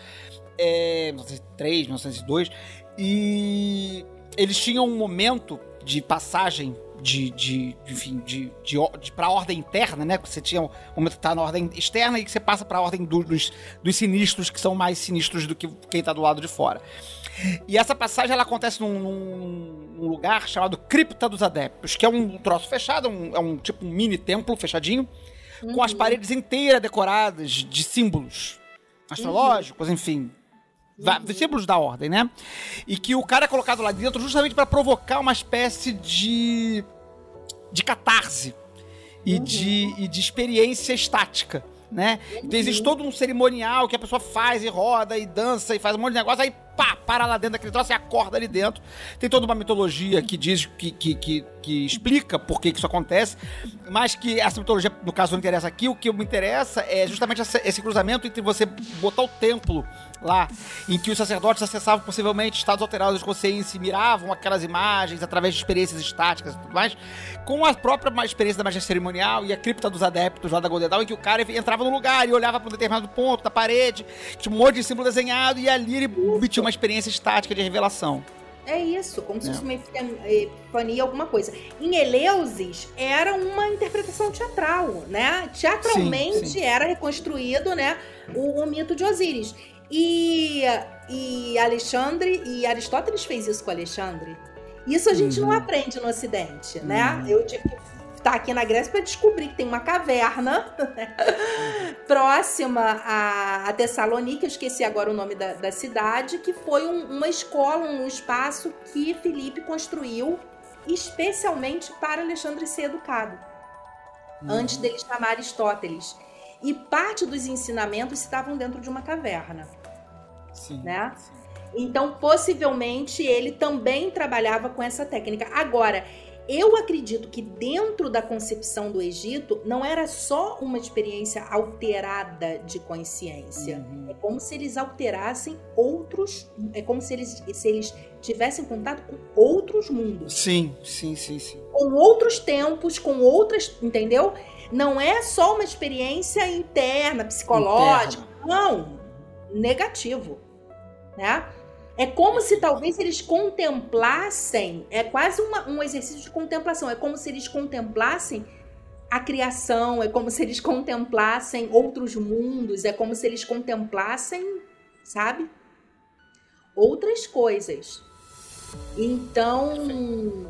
S1: é, 1903, 1902, e eles tinham um momento de passagem de, de, enfim, de, de, de para a ordem interna, né? Você tinha um momento que tá na ordem externa e que você passa para a ordem do- dos, dos sinistros, que são mais sinistros do que quem tá do lado de fora. E essa passagem ela acontece num, num- num lugar chamado Cripta dos Adeptos, que é um troço fechado, um- é um tipo um mini templo fechadinho, com as paredes inteiras decoradas de símbolos astrológicos, enfim. Símbolos da ordem, né? E que o cara é colocado lá dentro justamente para provocar uma espécie de. de catarse e, de, e de experiência estática. Né? Então existe todo um cerimonial que a pessoa faz e roda e dança e faz um monte de negócio, aí pá, para lá dentro daquele troço e acorda ali dentro. Tem toda uma mitologia que diz, que, que, que, que explica por que isso acontece, mas que essa mitologia, no caso, não interessa aqui. O que me interessa é justamente essa- esse cruzamento entre você botar o templo lá, em que os sacerdotes acessavam possivelmente estados alterados de consciência e miravam aquelas imagens através de experiências estáticas e tudo mais, com a própria experiência da magia cerimonial e a cripta dos adeptos lá da Golden Dawn, em que o cara entrava no lugar e olhava para um determinado ponto da parede, tinha um monte de símbolo desenhado e ali ele uma experiência estática de revelação.
S2: É isso, como se
S1: É.
S2: fosse uma epi- epifania, alguma coisa. Em Eleusis era uma interpretação teatral, né? Teatralmente
S1: Sim, sim.
S2: era reconstruído, né, o, o mito de Osíris. E, e Alexandre e Aristóteles fez isso com Alexandre. Isso a gente não
S1: Uhum.
S2: aprende no Ocidente, né? Eu tive que estar aqui na Grécia para descobrir que tem uma caverna próxima a, a eu esqueci agora o nome da, da cidade, que foi um- uma escola, um espaço que Filipe construiu especialmente para Alexandre ser educado, antes dele chamar Aristóteles. E parte dos ensinamentos estavam dentro de uma caverna,
S1: Sim.
S2: né? Então, possivelmente, ele também trabalhava com essa técnica. Agora, eu acredito que dentro da concepção do Egito não era só uma experiência alterada de consciência.
S1: Uhum.
S2: É como se eles alterassem outros. É como se eles, se eles tivessem contato com outros mundos.
S1: Sim, sim, sim, sim.
S2: Com outros tempos, com outras. Entendeu? Não é só uma experiência interna, psicológica. Não. Negativo. Né? É como se talvez eles contemplassem, é quase uma, um exercício de contemplação, é como se eles contemplassem a criação, é como se eles contemplassem outros mundos, é como se eles contemplassem, sabe? Outras coisas. Então,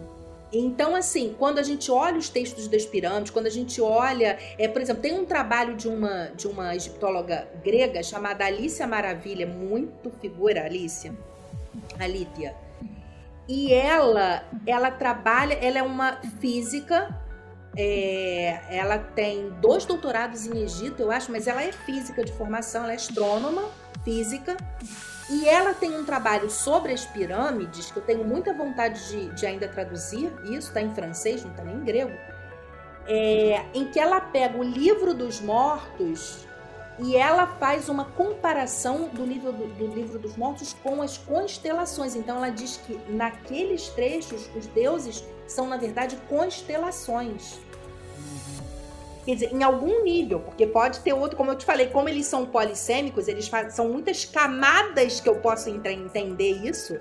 S2: então assim, quando a gente olha os textos das pirâmides, quando a gente olha, é, por exemplo, tem um trabalho de uma de uma egiptóloga grega chamada Alicia Maravilha, muito figura Alicia a Lídia. E ela, ela trabalha, ela é uma física, é, ela tem dois doutorados em Egito, eu acho, mas ela é física de formação, ela é astrônoma, física, e ela tem um trabalho sobre as pirâmides, que eu tenho muita vontade de, de ainda traduzir, isso está em francês, não está nem em grego, é, em que ela pega o livro dos mortos e ela faz uma comparação do livro, do, do, livro dos mortos com as constelações. Então ela diz que naqueles trechos os deuses são na verdade constelações. Quer dizer, em algum nível, porque pode ter outro, como eu te falei, como eles são polissêmicos, eles são muitas camadas que eu posso entender isso.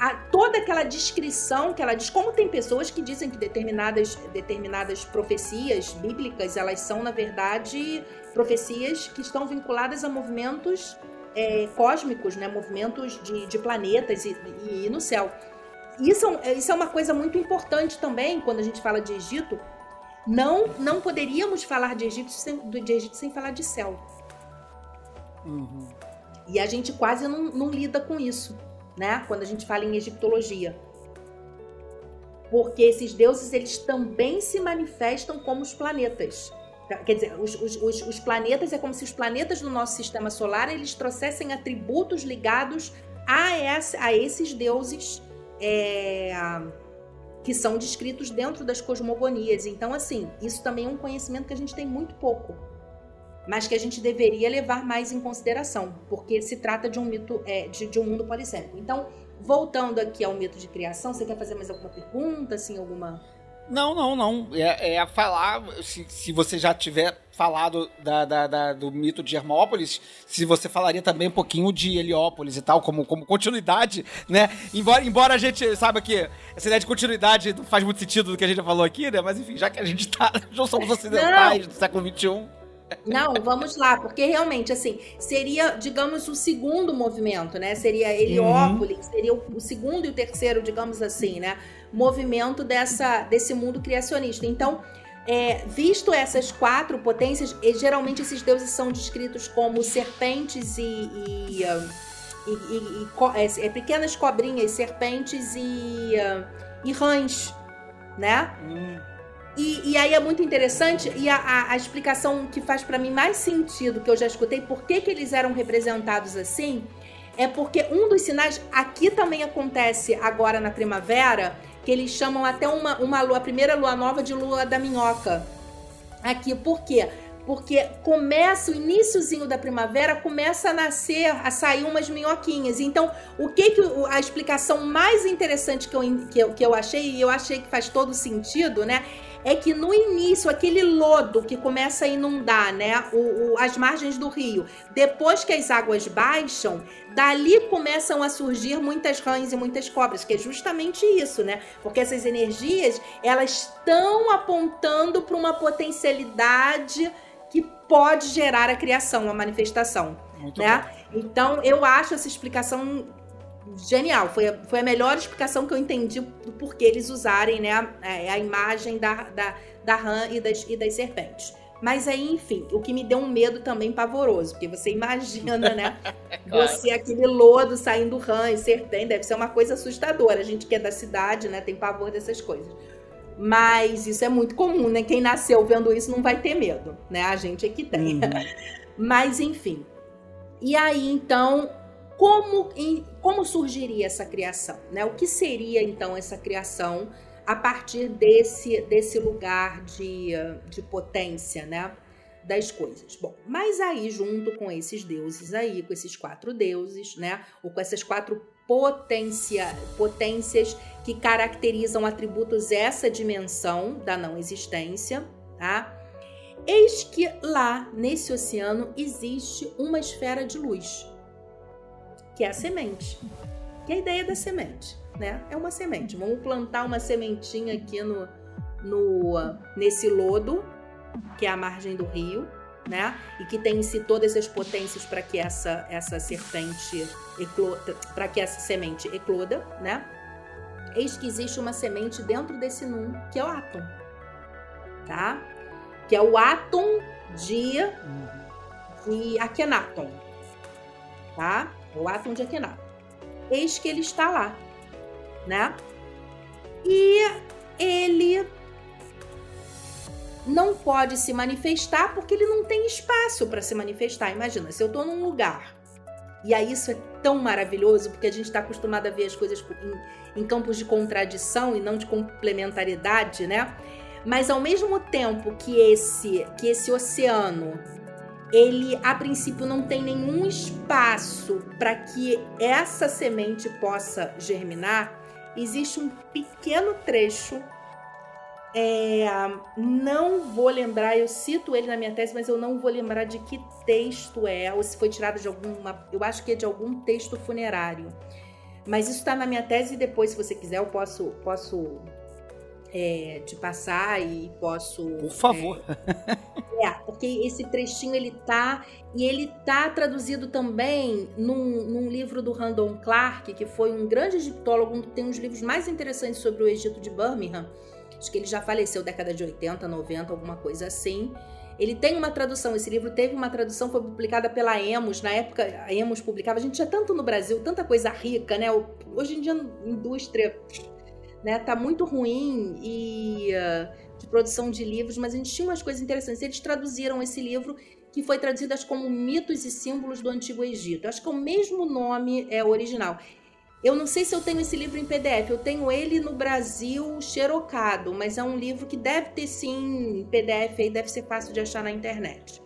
S2: A, toda aquela descrição que ela diz, como tem pessoas que dizem que determinadas, determinadas profecias bíblicas, elas são, na verdade, profecias que estão vinculadas a movimentos é, cósmicos, né? movimentos de, de planetas e, e, e, no céu. Isso, é isso é uma coisa muito importante também quando a gente fala de Egito. Não, não poderíamos falar de Egito sem, de Egito sem falar de céu. Uhum. E a gente quase não, não lida com isso, né? Quando a gente fala em egiptologia porque esses deuses eles também se manifestam como os planetas. Quer dizer, os, os, os, planetas é como se os planetas do nosso sistema solar eles trouxessem atributos ligados a, a esses deuses é, que são descritos dentro das cosmogonias. Então, assim, isso também é um conhecimento que a gente tem muito pouco, mas que a gente deveria levar mais em consideração, porque se trata de um mito, é, de, de um mundo polissêmico. Então, voltando aqui ao mito de criação, você quer fazer mais alguma pergunta, assim, alguma
S1: não, não, não. É, é falar. Se, se você já tiver falado da, da, da, do mito de Hermópolis, se você falaria também um pouquinho de Heliópolis e tal, como, como continuidade, né? Embora, embora a gente saiba que essa ideia de continuidade não faz muito sentido do que a gente já falou aqui, né? Mas enfim, já que a gente tá. Já somos ocidentais não. do século XXI.
S2: Não, vamos lá, porque realmente, assim, seria, digamos, o segundo movimento, né? Seria Heliópolis, uhum. seria o, o, segundo e o terceiro, digamos assim, né? Movimento dessa, desse mundo criacionista. Então, é, visto essas quatro potências, e, geralmente esses deuses são descritos como serpentes e. e, e, e é, é, pequenas cobrinhas, serpentes e, e rãs, né? Hum. E, e, aí é muito interessante, e a, a, a explicação que faz para mim mais sentido, que eu já escutei, por que, que eles eram representados assim, é porque um dos sinais, aqui também acontece agora na primavera, que eles chamam até uma, uma lua, a primeira lua nova de lua da minhoca. Aqui, por quê? Porque começa o iníciozinho da primavera, começa a nascer, a sair umas minhoquinhas. Então, o que que a explicação mais interessante que eu, que eu, que eu achei, e eu achei que faz todo sentido, né? É que no início, aquele lodo que começa a inundar né, o, o, as margens do rio, depois que as águas baixam, dali começam a surgir muitas rãs e muitas cobras, que é justamente isso, né? Porque essas energias, elas estão apontando para uma potencialidade que pode gerar a criação, a manifestação. Muito né? Bom. Então, eu acho essa explicação genial. Foi a, foi a melhor explicação que eu entendi do porquê eles usarem né, a, é, a imagem da, da, da rã e das, e das serpentes. Mas aí, enfim, o que me deu um medo também pavoroso, porque você imagina, né? claro. Você aquele lodo saindo rã e serpente, deve ser uma coisa assustadora. A gente que é da cidade, né, tem pavor dessas coisas. Mas isso é muito comum, né? Quem nasceu vendo isso não vai ter medo, né? A gente é que tem. Uhum. Mas enfim. E aí, então, como, em, como surgiria essa criação? Né? O que seria então essa criação a partir desse, desse lugar de, de potência, né? Das coisas. Bom, mas aí, junto com esses deuses aí, com esses quatro deuses, né? Ou com essas quatro potência, potências que caracterizam atributos essa dimensão da não existência, tá? Eis que lá nesse oceano existe uma esfera de luz, que é a semente. Que é a ideia da semente, né? É uma semente. Vamos plantar uma sementinha aqui no, no nesse lodo, que é a margem do rio, né? E que tem em si todas as potências para que essa essa serpente ecloda, para que essa semente ecloda, né? Eis que existe uma semente dentro desse num, que é o átomo, tá? Que é o átomo de de Akhenaton, tá? O átomo de Akhenaton eis que ele está lá, né? E ele não pode se manifestar porque ele não tem espaço para se manifestar. Imagina, se eu estou num lugar e aí isso é tão maravilhoso porque a gente está acostumado a ver as coisas em, em campos de contradição e não de complementaridade, né? Mas ao mesmo tempo que esse que esse oceano ele a princípio não tem nenhum espaço para que essa semente possa germinar, existe um pequeno trecho. É, não vou lembrar, eu cito ele na minha tese, mas eu não vou lembrar de que texto é, ou se foi tirado de alguma. Eu acho que é de algum texto funerário. Mas isso está na minha tese e depois, se você quiser, eu posso, posso é, te passar e posso.
S1: Por favor.
S2: É, é, porque esse trechinho ele tá. E ele tá traduzido também num, num livro do Randall Clark, que foi um grande egiptólogo, um tem uns livros mais interessantes sobre o Egito de Birmingham. Acho que ele já faleceu década de 80, 90, alguma coisa assim. Ele tem uma tradução, esse livro teve uma tradução, foi publicada pela Emos. Na época, a Emos publicava, a gente tinha tanto no Brasil, tanta coisa rica, né? Hoje em dia, indústria né? Tá muito ruim e uh, de produção de livros, mas a gente tinha umas coisas interessantes. Eles traduziram esse livro que foi traduzido como Mitos e Símbolos do Antigo Egito. Acho que é o mesmo nome é original. Eu não sei se eu tenho esse livro em PDF, eu tenho ele no Brasil xerocado, mas é um livro que deve ter sim PDF aí, deve ser fácil de achar na internet.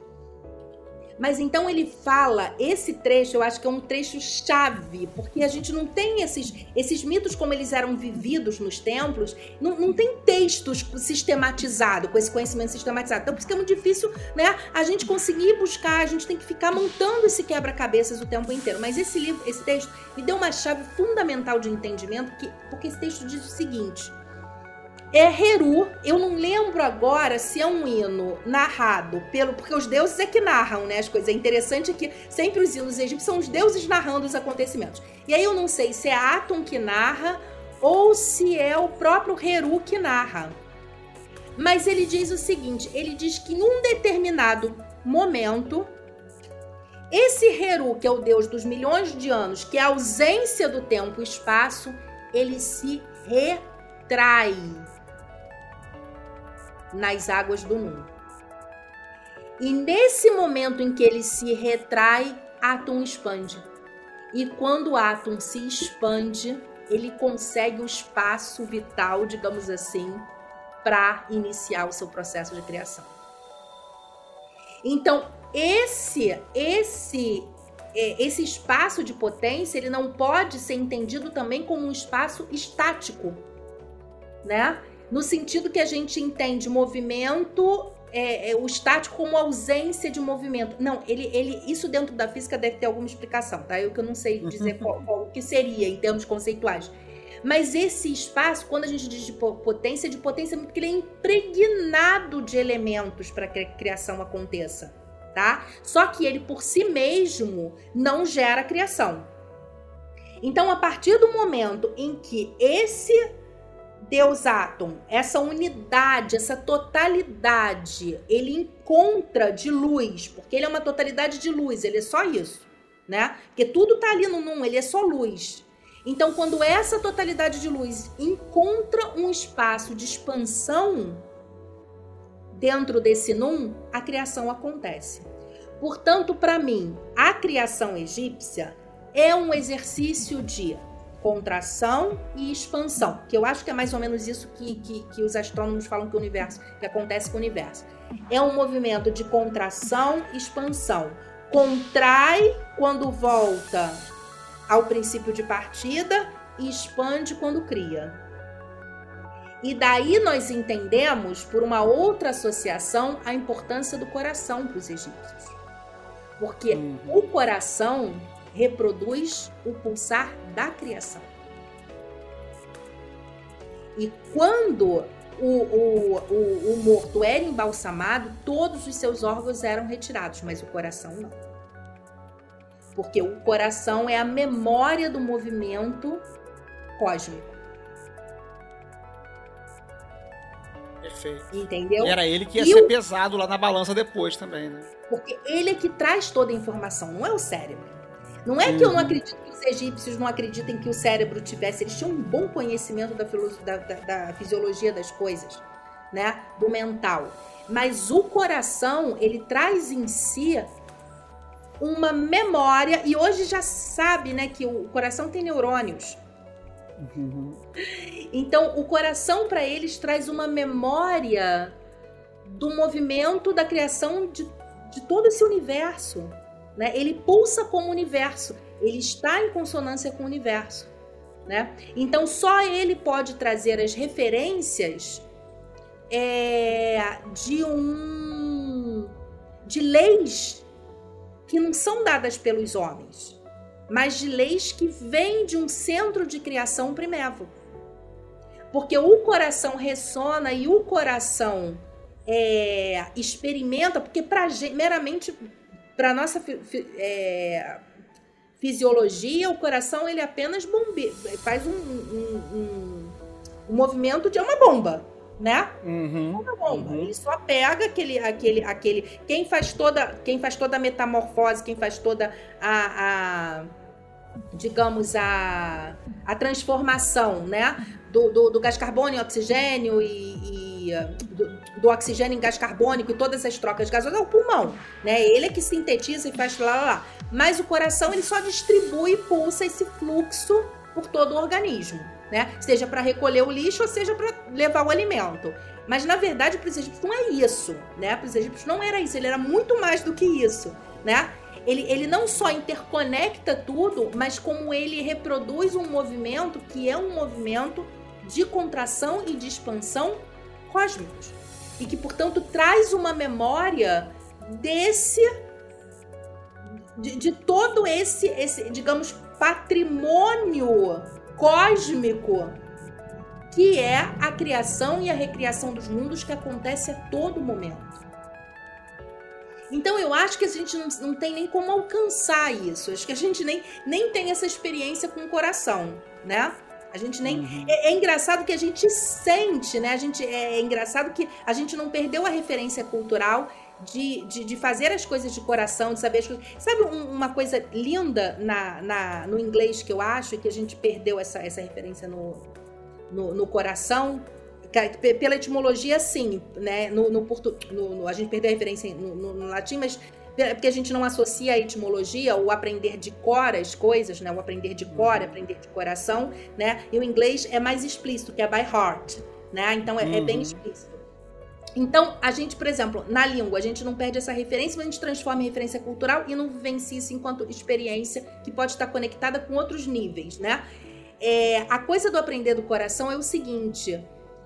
S2: Mas então ele fala, esse trecho eu acho que é um trecho chave, porque a gente não tem esses, esses mitos como eles eram vividos nos templos, não, não tem textos sistematizados, com esse conhecimento sistematizado. Então por isso que é muito difícil né, a gente conseguir buscar, a gente tem que ficar montando esse quebra-cabeças o tempo inteiro. Mas esse livro, esse texto, me deu uma chave fundamental de entendimento, que, porque esse texto diz o seguinte é Heru. Eu não lembro agora se é um hino narrado pelo. Porque os deuses é que narram, né? As coisas. É interessante que sempre os hinos egípcios são os deuses narrando os acontecimentos. E aí eu não sei se é Atum que narra ou se é o próprio Heru que narra. Mas ele diz o seguinte: ele diz que em um determinado momento, esse Heru, que é o deus dos milhões de anos, que é a ausência do tempo e espaço, ele se retrai nas águas do mundo. E nesse momento em que ele se retrai, Atum expande. E quando Atum se expande, ele consegue o espaço vital, digamos assim, para iniciar o seu processo de criação. Então, esse esse é, esse espaço de potência, ele não pode ser entendido também como um espaço estático, né? No sentido que a gente entende movimento é, é, o estático como ausência de movimento. Não, ele, ele, isso dentro da física deve ter alguma explicação, tá? Eu que eu não sei dizer qual, qual que seria em termos conceituais. Mas esse espaço, quando a gente diz de potência, de potência porque ele é impregnado de elementos para que a criação aconteça, tá? Só que ele por si mesmo não gera criação. Então, a partir do momento em que esse Deus átomo, essa unidade, essa totalidade, ele encontra de luz, porque ele é uma totalidade de luz, ele é só isso, né? Porque tudo tá ali no num, ele é só luz. Então, quando essa totalidade de luz encontra um espaço de expansão dentro desse num, a criação acontece. Portanto, para mim, a criação egípcia é um exercício de contração e expansão, que eu acho que é mais ou menos isso que, que, que os astrônomos falam que o universo, que acontece com o universo. É um movimento de contração e expansão. Contrai quando volta ao princípio de partida e expande quando cria. E daí nós entendemos, por uma outra associação, a importância do coração para os egípcios. Porque uhum. o coração reproduz o pulsar da criação. E quando o, o, o, o, morto era embalsamado, todos os seus órgãos eram retirados, mas o coração não. Porque o coração é a memória do movimento cósmico.
S1: Perfeito.
S2: Entendeu?
S1: Era ele que ia e ser pesado lá na balança depois também, né?
S2: Porque ele é que traz toda a informação, não é o cérebro. Não é que eu não uhum. acredito que os egípcios não acreditem que o cérebro tivesse. Eles tinham um bom conhecimento da, da, da, da fisiologia das coisas, né? Do mental. Mas o coração, ele traz em si uma memória. E hoje já sabe, né, que o coração tem neurônios. Uhum. Então, o coração para eles traz uma memória do movimento da criação de, de todo esse universo. Né? Ele pulsa como universo, ele está em consonância com o universo. Né? Então, só ele pode trazer as referências é, de um de leis que não são dadas pelos homens mas de leis que vêm de um centro de criação primevo. Porque o coração ressona e o coração é, experimenta, porque pra, meramente para nossa é, fisiologia, o coração ele apenas bombe, faz um, um, um, um movimento de uma bomba né?
S1: Uhum,
S2: uma bomba. Uhum. Ele só pega aquele, aquele, aquele. Quem faz toda, quem faz toda a metamorfose, quem faz toda a, a digamos, a, a transformação, né? Do, do, do gás oxigênio e, e do, do, oxigênio em gás carbônico e todas essas trocas gasosas é o pulmão, né? Ele é que sintetiza e faz lá, lá, lá. Mas o coração ele só distribui e pulsa esse fluxo por todo o organismo, né? Seja para recolher o lixo ou seja para levar o alimento. Mas na verdade para os egípcios não é isso, né? Para os egípcios não era isso, ele era muito mais do que isso, né? ele, ele não só interconecta tudo, mas como ele reproduz um movimento que é um movimento de contração e de expansão cósmicos. E que, portanto, traz uma memória desse. de, de todo esse, esse, digamos, patrimônio cósmico que é a criação e a recriação dos mundos que acontece a todo momento. Então eu acho que a gente não, não tem nem como alcançar isso. Acho que a gente nem, nem tem essa experiência com o coração, né? A gente nem. Uhum. É, é, engraçado que a gente sente, né? A gente, é, é, engraçado que a gente não perdeu a referência cultural de, de, de, fazer as coisas de coração, de saber as coisas. Sabe um, uma coisa linda na, na, no inglês que eu acho, que a gente perdeu essa, essa referência no, no, no coração? pela etimologia, sim, né? No, no, portu, no, no a gente perdeu a referência no, no, latim, mas porque a gente não associa a etimologia, o aprender de cor as coisas, né? O aprender de cor, uhum. aprender de coração, né? E o inglês é mais explícito, que é by heart, né? Então é, uhum. é bem uhum. explícito. Então, a gente, por exemplo, na língua, a gente não perde essa referência, mas a gente transforma em referência cultural e não vivencia isso enquanto experiência que pode estar conectada com outros níveis, né? É, a coisa do aprender do coração é o seguinte: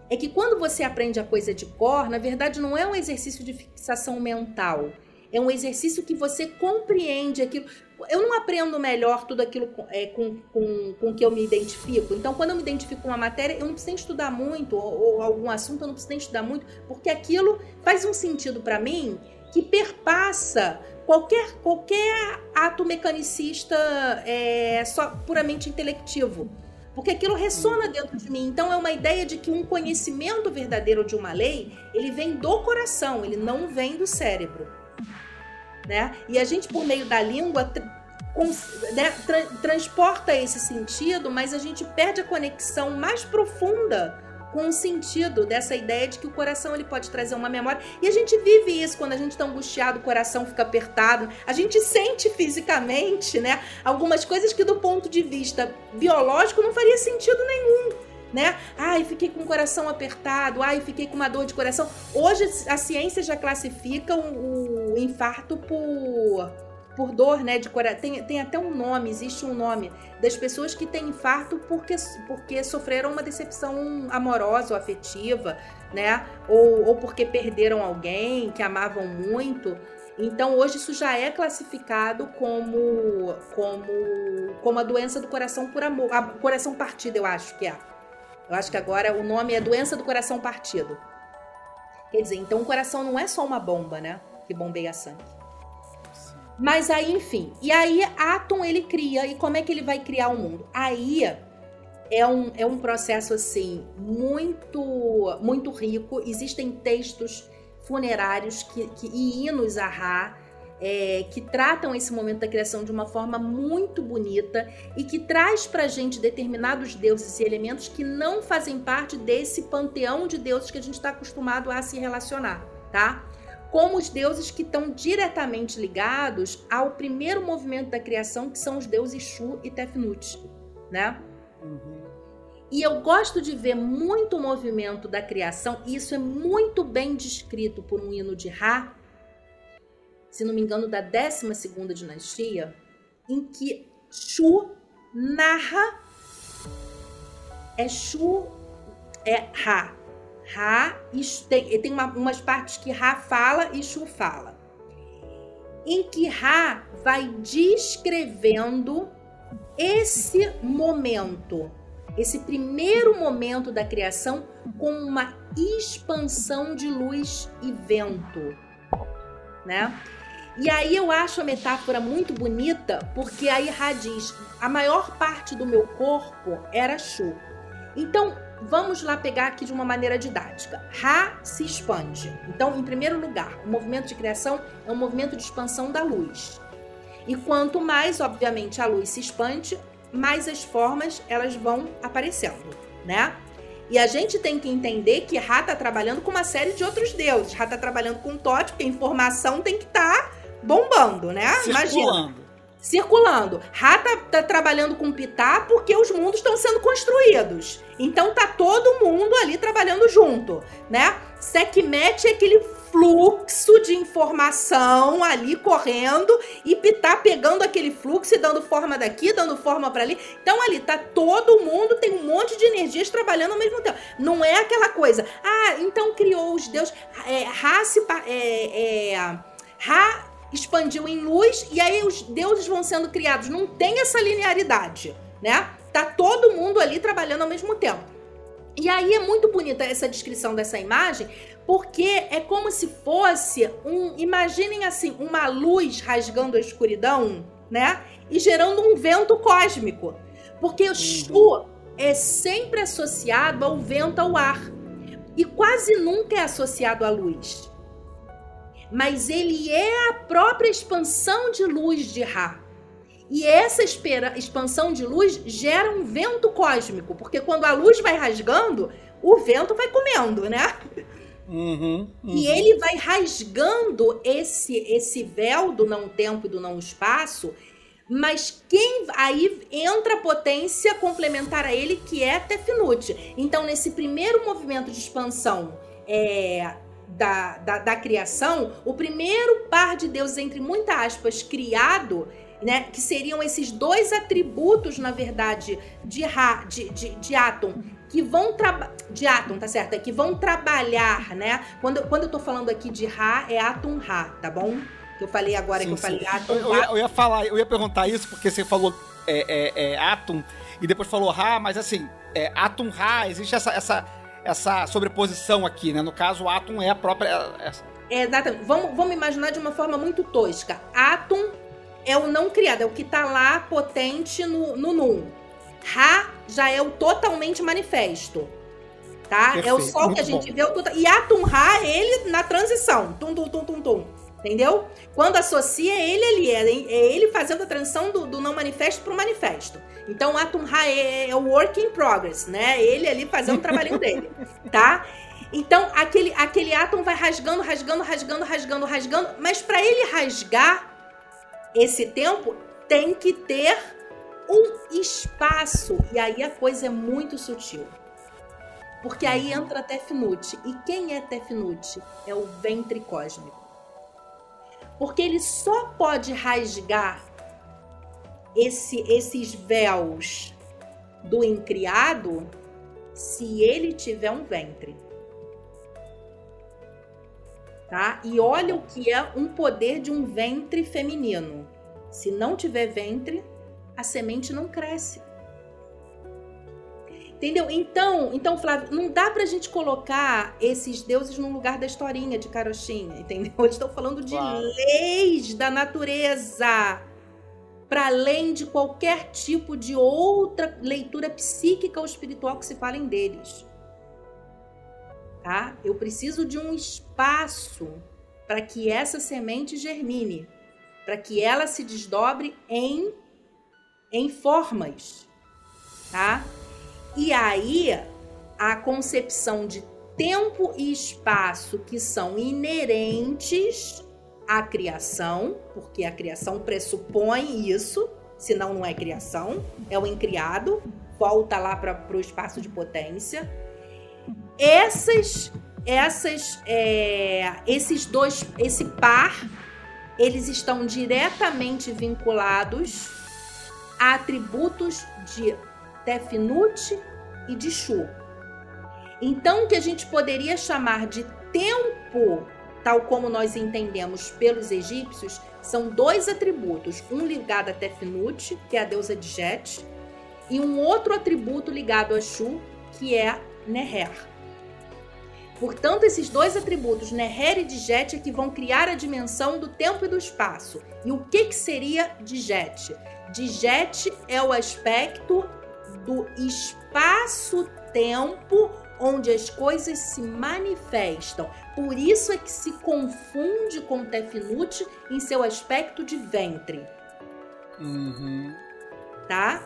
S2: é que quando você aprende a coisa de cor, na verdade não é um exercício de fixação mental. É um exercício que você compreende aquilo. Eu não aprendo melhor tudo aquilo com, é, com, com, com que eu me identifico. Então, quando eu me identifico com uma matéria, eu não preciso nem estudar muito, ou, ou algum assunto, eu não preciso nem estudar muito, porque aquilo faz um sentido para mim que perpassa qualquer, qualquer ato mecanicista é, só puramente intelectivo porque aquilo ressona dentro de mim. Então é uma ideia de que um conhecimento verdadeiro de uma lei, ele vem do coração, ele não vem do cérebro. Né? E a gente, por meio da língua, né, tra transporta esse sentido, mas a gente perde a conexão mais profunda com o sentido dessa ideia de que o coração ele pode trazer uma memória. E a gente vive isso quando a gente está angustiado, o coração fica apertado. A gente sente fisicamente, né, algumas coisas que do ponto de vista biológico não faria sentido nenhum. Né? Ai, fiquei com o coração apertado, ai, fiquei com uma dor de coração. Hoje a ciência já classifica o, infarto por por dor, né, de coração. Tem, tem até um nome, existe um nome das pessoas que têm infarto porque, porque sofreram uma decepção amorosa ou afetiva, né, ou, ou porque perderam alguém que amavam muito. Então hoje isso já é classificado como como como a doença do coração por amor, a coração partido, eu acho que é. Eu acho que agora o nome é doença do coração partido. Quer dizer, então o coração não é só uma bomba, né, que bombeia sangue. Mas aí, enfim. E aí, Atom ele cria. E como é que ele vai criar o mundo? Aí é um, é um processo assim muito muito rico. Existem textos funerários que, que, e hinos a Ra é, que tratam esse momento da criação de uma forma muito bonita e que traz pra gente determinados deuses e elementos que não fazem parte desse panteão de deuses que a gente está acostumado a se relacionar, tá? como os deuses que estão diretamente ligados ao primeiro movimento da criação, que são os deuses Shu e Tefnut, né? Uhum. E eu gosto de ver muito o movimento da criação, e isso é muito bem descrito por um hino de Ra, se não me engano, da 12 dinastia, em que Shu narra. É Shu, é Ra, Ra tem, tem uma, umas partes que Ra fala e Shu fala. Em que Ra vai descrevendo esse momento, esse primeiro momento da criação com uma expansão de luz e vento, né? E aí eu acho a metáfora muito bonita, porque aí Ra diz: a maior parte do meu corpo era Shu. Então, Vamos lá pegar aqui de uma maneira didática. Ra se expande. Então, em primeiro lugar, o movimento de criação é um movimento de expansão da luz. E quanto mais, obviamente, a luz se expande, mais as formas elas vão aparecendo, né? E a gente tem que entender que Ra está trabalhando com uma série de outros deuses. Ra está trabalhando com Tote, porque a informação tem que estar tá bombando, né?
S1: Circulando.
S2: Imagina circulando. Ra tá, tá, trabalhando com Pitá porque os mundos estão sendo construídos. Então tá todo mundo ali trabalhando junto, né? Sekhmet é aquele fluxo de informação ali correndo e Pitá pegando aquele fluxo e dando forma daqui, dando forma para ali. Então ali tá todo mundo, tem um monte de energias trabalhando ao mesmo tempo. Não é aquela coisa, ah, então criou os deuses, é, Ra se, é, é, Ra expandiu em luz e aí os deuses vão sendo criados. Não tem essa linearidade, né? Tá todo mundo ali trabalhando ao mesmo tempo. E aí é muito bonita essa descrição dessa imagem, porque é como se fosse um, imaginem assim, uma luz rasgando a escuridão, né? E gerando um vento cósmico. Porque o Shu é sempre associado ao vento, ao ar. E quase nunca é associado à luz mas ele é a própria expansão de luz de Ra. E essa expansão de luz gera um vento cósmico, porque quando a luz vai rasgando, o vento vai comendo, né? Uhum, uhum. E ele vai rasgando esse esse véu do não tempo e do não espaço, mas quem aí entra a potência complementar a ele que é Tefnut. Então nesse primeiro movimento de expansão é, da, da, da, criação, o primeiro par de deuses, entre muitas aspas, criado, né, que seriam esses dois atributos, na verdade, de, Ra, de, de, de Atom, que vão trabalhar. De Atom, tá certo? É que vão trabalhar, né? Quando, quando eu tô falando aqui de Ra, é Atom Ra, tá bom? Que eu falei agora sim, que eu falei Atom.
S1: Eu, eu, ia, eu, ia, falar, eu ia perguntar isso, porque você falou é, é, é Atom e depois falou Ra, mas assim, é, Atom Ra, existe essa, essa essa sobreposição aqui, né? No caso, o átomo é a própria. Essa.
S2: É, exatamente. Vamos, vamos imaginar de uma forma muito tosca. Átomo é o não criado, é o que tá lá potente no, no Num. Ra já é o totalmente manifesto. Tá? Perfeito, é o sol que a gente bom. vê. O tota-, E Atum Ra, ele na transição. Tum, tum, tum, tum, tum. Entendeu? Quando associa, é ele ali, é, é ele fazendo a transição do, do não manifesto para o manifesto. Então, o Atum Ra é, é, o work in progress, né? Ele ali fazendo o trabalhinho dele, tá? Então, aquele, aquele átomo vai rasgando, rasgando, rasgando, rasgando, rasgando, mas para ele rasgar esse tempo, tem que ter um espaço. E aí a coisa é muito sutil. Porque aí entra Tefnut. E quem é Tefnut? É o ventre cósmico. Porque ele só pode rasgar esse, esses véus do incriado se ele tiver um ventre. Tá? E olha o que é um poder de um ventre feminino. Se não tiver ventre, a semente não cresce. Entendeu? Então, então, Flávio, não dá pra gente colocar esses deuses no lugar da historinha de carochinha, entendeu? Eles estão falando de claro. leis da natureza. Para além de qualquer tipo de outra leitura psíquica ou espiritual que se falem deles. Tá? Eu preciso de um espaço para que essa semente germine, para que ela se desdobre em em formas, tá? E aí, a concepção de tempo e espaço que são inerentes à criação, porque a criação pressupõe isso, senão não é criação, é o incriado, volta lá para o espaço de potência. Essas, essas, é, esses dois, esse par, eles estão diretamente vinculados a atributos de Tefnut e de Shu. Então, o que a gente poderia chamar de tempo, tal como nós entendemos pelos egípcios, são dois atributos, um ligado a Tefnut, que é a deusa de Jet, e um outro atributo ligado a Shu, que é Neher. Portanto, esses dois atributos, Neher e Dijet, é que vão criar a dimensão do tempo e do espaço. E o que, que seria Dijet? Dijet é o aspecto do espaço-tempo onde as coisas se manifestam. Por isso é que se confunde com Tefnut em seu aspecto de ventre.
S1: Uhum.
S2: Tá?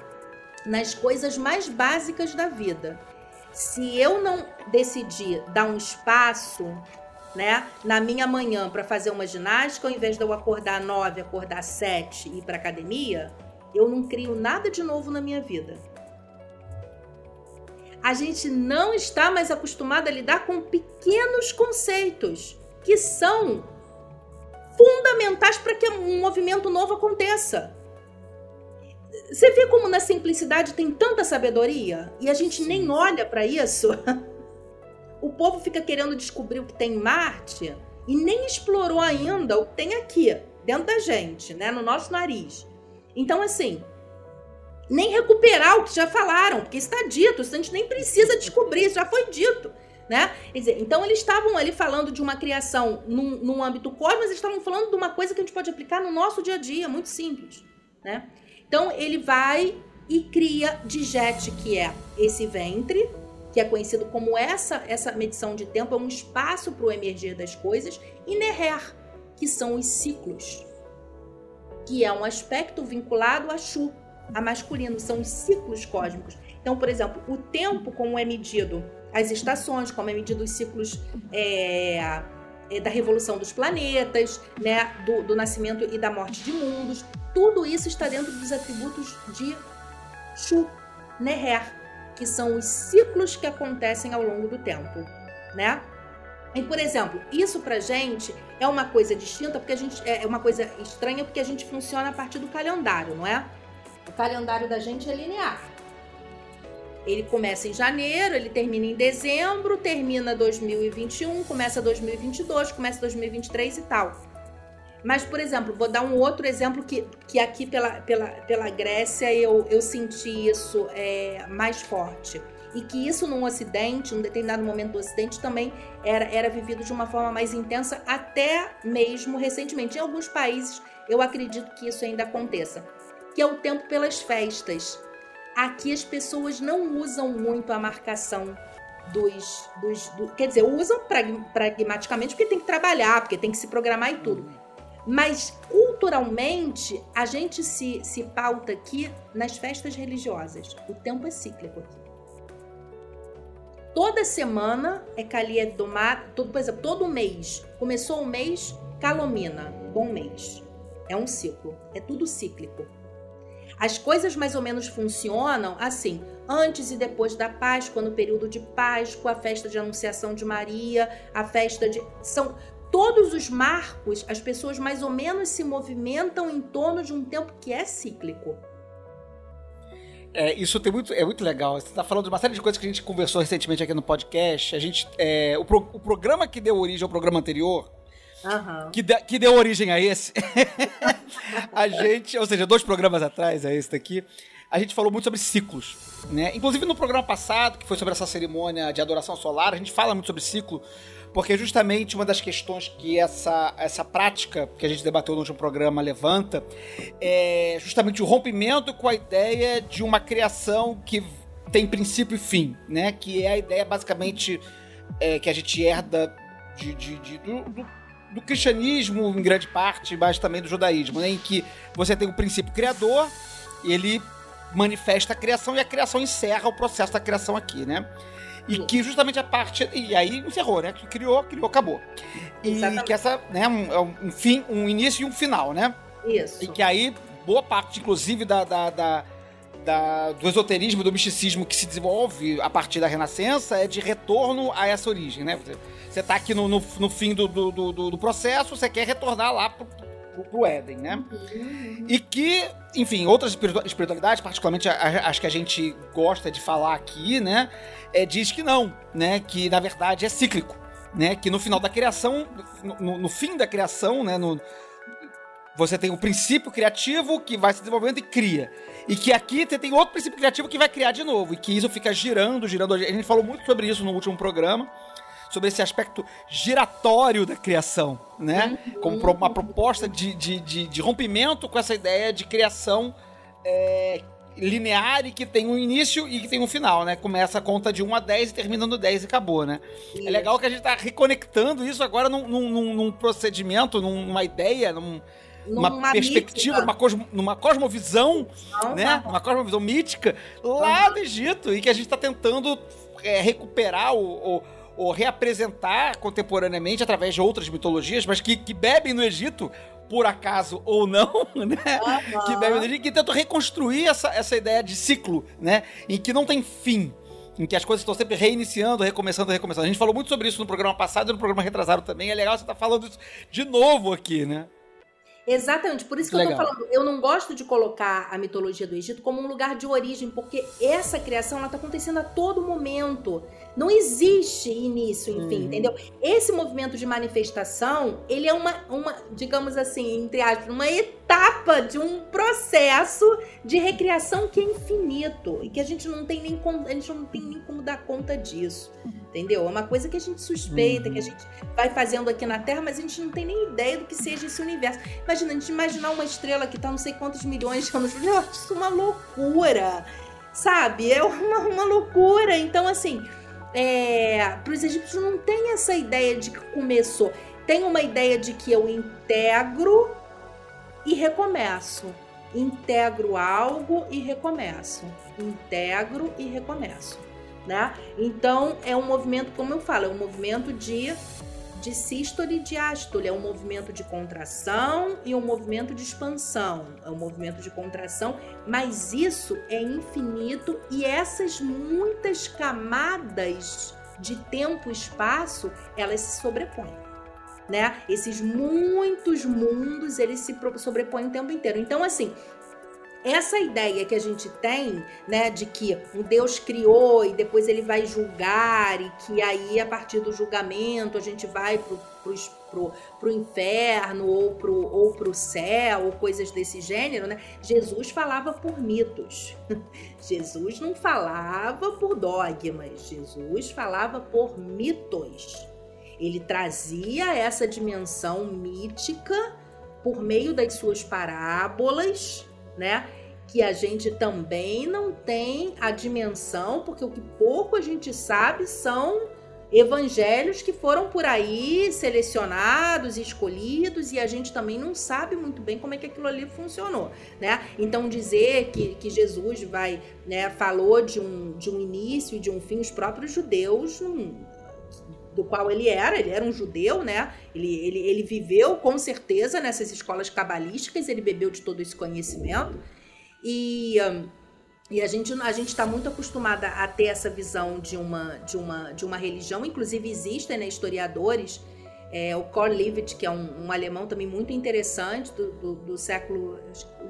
S2: Nas coisas mais básicas da vida. Se eu não decidir dar um espaço né, na minha manhã para fazer uma ginástica, ao invés de eu acordar nove, acordar sete e ir para academia, eu não crio nada de novo na minha vida. A gente não está mais acostumado a lidar com pequenos conceitos que são fundamentais para que um movimento novo aconteça. Você vê como na simplicidade tem tanta sabedoria e a gente nem olha para isso? O povo fica querendo descobrir o que tem em Marte e nem explorou ainda o que tem aqui, dentro da gente, né, no nosso nariz. Então, assim, nem recuperar o que já falaram, porque está dito, a gente nem precisa descobrir, isso já foi dito. Né? Dizer, então eles estavam ali falando de uma criação num, num âmbito cósmico, mas eles estavam falando de uma coisa que a gente pode aplicar no nosso dia a dia, muito simples. Né? Então ele vai e cria Dijet, que é esse ventre, que é conhecido como essa, essa medição de tempo, é um espaço para o emergir das coisas, e Neher, que são os ciclos que é um aspecto vinculado a Shu, a masculino, são os ciclos cósmicos. Então, por exemplo, o tempo, como é medido, as estações, como é medido os ciclos é, é, da revolução dos planetas, né, do, do nascimento e da morte de mundos, tudo isso está dentro dos atributos de Shu, Neher, que são os ciclos que acontecem ao longo do tempo, né? E, por exemplo, isso pra gente é uma coisa distinta, porque a gente é uma coisa estranha, porque a gente funciona a partir do calendário, não é? O calendário da gente é linear. Ele começa em janeiro, ele termina em dezembro, termina 2021, começa 2022, começa 2023 e tal. Mas, por exemplo, vou dar um outro exemplo que, que aqui pela, pela, pela Grécia eu, eu senti isso é, mais forte e que isso num Ocidente, num determinado momento do Ocidente, também era, era vivido de uma forma mais intensa, até mesmo recentemente. Em alguns países, eu acredito que isso ainda aconteça, que é o tempo pelas festas. Aqui as pessoas não usam muito a marcação dos. dos do, quer dizer, usam pragmaticamente porque tem que trabalhar, porque tem que se programar e tudo. Mas culturalmente, a gente se, se pauta aqui nas festas religiosas. O tempo é cíclico aqui. Toda semana é Calia Domar, todo, por exemplo, todo mês. Começou o mês, Calomina, bom mês. É um ciclo, é tudo cíclico. As coisas mais ou menos funcionam assim, antes e depois da Páscoa, no período de Páscoa, a festa de Anunciação de Maria, a festa de. São todos os marcos, as pessoas mais ou menos se movimentam em torno de um tempo que é cíclico.
S1: É, isso tem muito, é muito legal. Você está falando de uma série de coisas que a gente conversou recentemente aqui no podcast. A gente, é, o, pro, o programa que deu origem ao programa anterior,
S2: Uhum.
S1: que, de, que deu origem a esse, a gente, ou seja, dois programas atrás, é esse daqui, a gente falou muito sobre ciclos, né? Inclusive no programa passado, que foi sobre essa cerimônia de adoração solar, a gente fala muito sobre ciclo, porque justamente uma das questões que essa, essa prática que a gente debateu no último programa levanta é justamente o rompimento com a ideia de uma criação que tem princípio e fim, né? Que é a ideia basicamente é, que a gente herda de, de, de do, do do cristianismo em grande parte, mas também do judaísmo, né, em que você tem o princípio criador, ele manifesta a criação e a criação encerra o processo da criação aqui, né? E que justamente a parte. E aí encerrou, né? Que criou, criou, acabou. E
S2: Exatamente.
S1: que essa, né, um, é um fim, um início e um final, né?
S2: Isso.
S1: E que aí, boa parte, inclusive, da, da, da- da- do esoterismo, do misticismo que se desenvolve a partir da Renascença é de retorno a essa origem, né? Você, tá aqui no, no, no fim do, do, do, do processo, você quer retornar lá pro, pro, pro Éden, né? E que, enfim, outras espiritu- espiritualidades, particularmente as que a gente gosta de falar aqui, né? É, diz que não, né? Que na verdade é cíclico, né? Que no final da criação, no, no- fim da criação, né? No, você tem o princípio criativo que vai se desenvolvendo e cria. E que aqui você tem outro princípio criativo que vai criar de novo. E que isso fica girando, girando. A gente falou muito sobre isso no último programa. Sobre esse aspecto giratório da criação, né? Como pro- uma proposta de, de, de, de rompimento com essa ideia de criação é, linear e que tem um início e que tem um final, né? Começa a conta de 1 a 10 e termina no 10 e acabou, né? É legal que a gente tá reconectando isso agora num, num- num- procedimento, num- numa ideia, num- numa
S2: Numa
S1: perspectiva, numa, cosmo- numa cosmovisão,
S2: Não,
S1: né?
S2: não.
S1: Uma cosmovisão mítica lá do Egito e que a gente tá tentando é, recuperar ou- ou reapresentar contemporaneamente através de outras mitologias, mas que, que bebem no Egito, por acaso ou não, né? que bebem no Egito, que tentam reconstruir essa, essa ideia de ciclo, né? Em que não tem fim. Em que as coisas estão sempre reiniciando, recomeçando, recomeçando. A gente falou muito sobre isso no programa passado e no programa retrasado também. É legal você estar falando isso de novo aqui, né?
S2: Exatamente, por isso que eu tô falando, eu não gosto de colocar a mitologia do Egito como um lugar de origem, porque essa criação ela tá acontecendo a todo momento. Não existe início, enfim,
S1: Uhum.
S2: entendeu? Esse movimento de manifestação, ele é uma, uma, digamos assim, entre aspas, uma etapa de um processo de recriação que é infinito e que a gente não tem nem como, a gente não tem nem como dar conta disso. Entendeu? É uma coisa que a gente suspeita, que a gente vai fazendo aqui na Terra, mas a gente não tem nem ideia do que seja esse universo. Imagina, a gente imaginar uma estrela que tá não sei quantos milhões de anos. Eu acho isso uma loucura. Sabe? É uma, uma loucura. Então, assim, é, para os egípcios não tem essa ideia de que começou. Tem uma ideia de que eu integro e recomeço. Integro algo e recomeço. Integro e recomeço. Né? Então, é um movimento, como eu falo, é um movimento de de sístole e diástole. É um movimento de contração e um movimento de expansão. É um movimento de contração, mas isso é infinito e essas muitas camadas de tempo e espaço, elas se sobrepõem. Né? Esses muitos mundos, eles se sobrepõem o tempo inteiro. Então, assim, essa ideia que a gente tem, né, de que um Deus criou e depois ele vai julgar e que aí a partir do julgamento a gente vai pro, pro, pro, pro inferno ou pro, ou pro céu ou coisas desse gênero, né? Jesus falava por mitos. Jesus não falava por dogmas. Jesus falava por mitos. Ele trazia essa dimensão mítica por meio das suas parábolas, né? Que a gente também não tem a dimensão, porque o que pouco a gente sabe são evangelhos que foram por aí selecionados, escolhidos, e a gente também não sabe muito bem como é que aquilo ali funcionou, né? Então dizer que, que Jesus vai, né, falou de um, de um início e de um fim, os próprios judeus não, do qual ele era, ele era um judeu, né? Ele, ele, ele viveu com certeza nessas escolas cabalísticas, ele bebeu de todo esse conhecimento. E, e a gente a gente está muito acostumada a ter essa visão de uma, de uma, de uma religião. Inclusive, existem né, historiadores é, o Karl Levitt, que é um, um, alemão também muito interessante do, do, do século.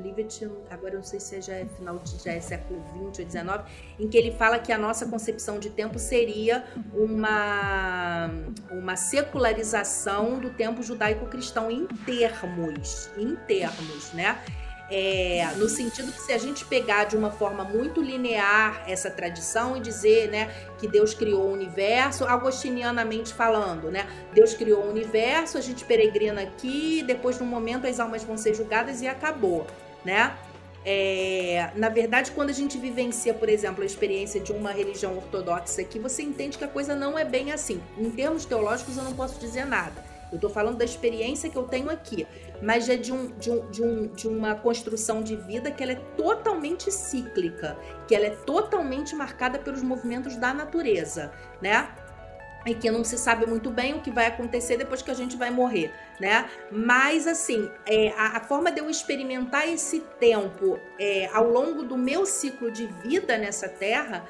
S2: Levitt, agora não sei se já é final de, já é século 20 ou 19, em que ele fala que a nossa concepção de tempo seria uma, uma secularização do tempo judaico-cristão em termos, em termos, né? É, no sentido que se a gente pegar de uma forma muito linear essa tradição e dizer né, que Deus criou o universo, agostinianamente falando, né? Deus criou o universo, a gente peregrina aqui, depois no momento as almas vão ser julgadas e acabou, né? É, na verdade, quando a gente vivencia, por exemplo, a experiência de uma religião ortodoxa aqui, você entende que a coisa não é bem assim. Em termos teológicos, eu não posso dizer nada. Eu estou falando da experiência que eu tenho aqui, mas é de, um, de, um, de, um, de uma construção de vida que ela é totalmente cíclica, que ela é totalmente marcada pelos movimentos da natureza, né? E que não se sabe muito bem o que vai acontecer depois que a gente vai morrer, né? Mas assim, é, a, a forma de eu experimentar esse tempo é, ao longo do meu ciclo de vida nessa terra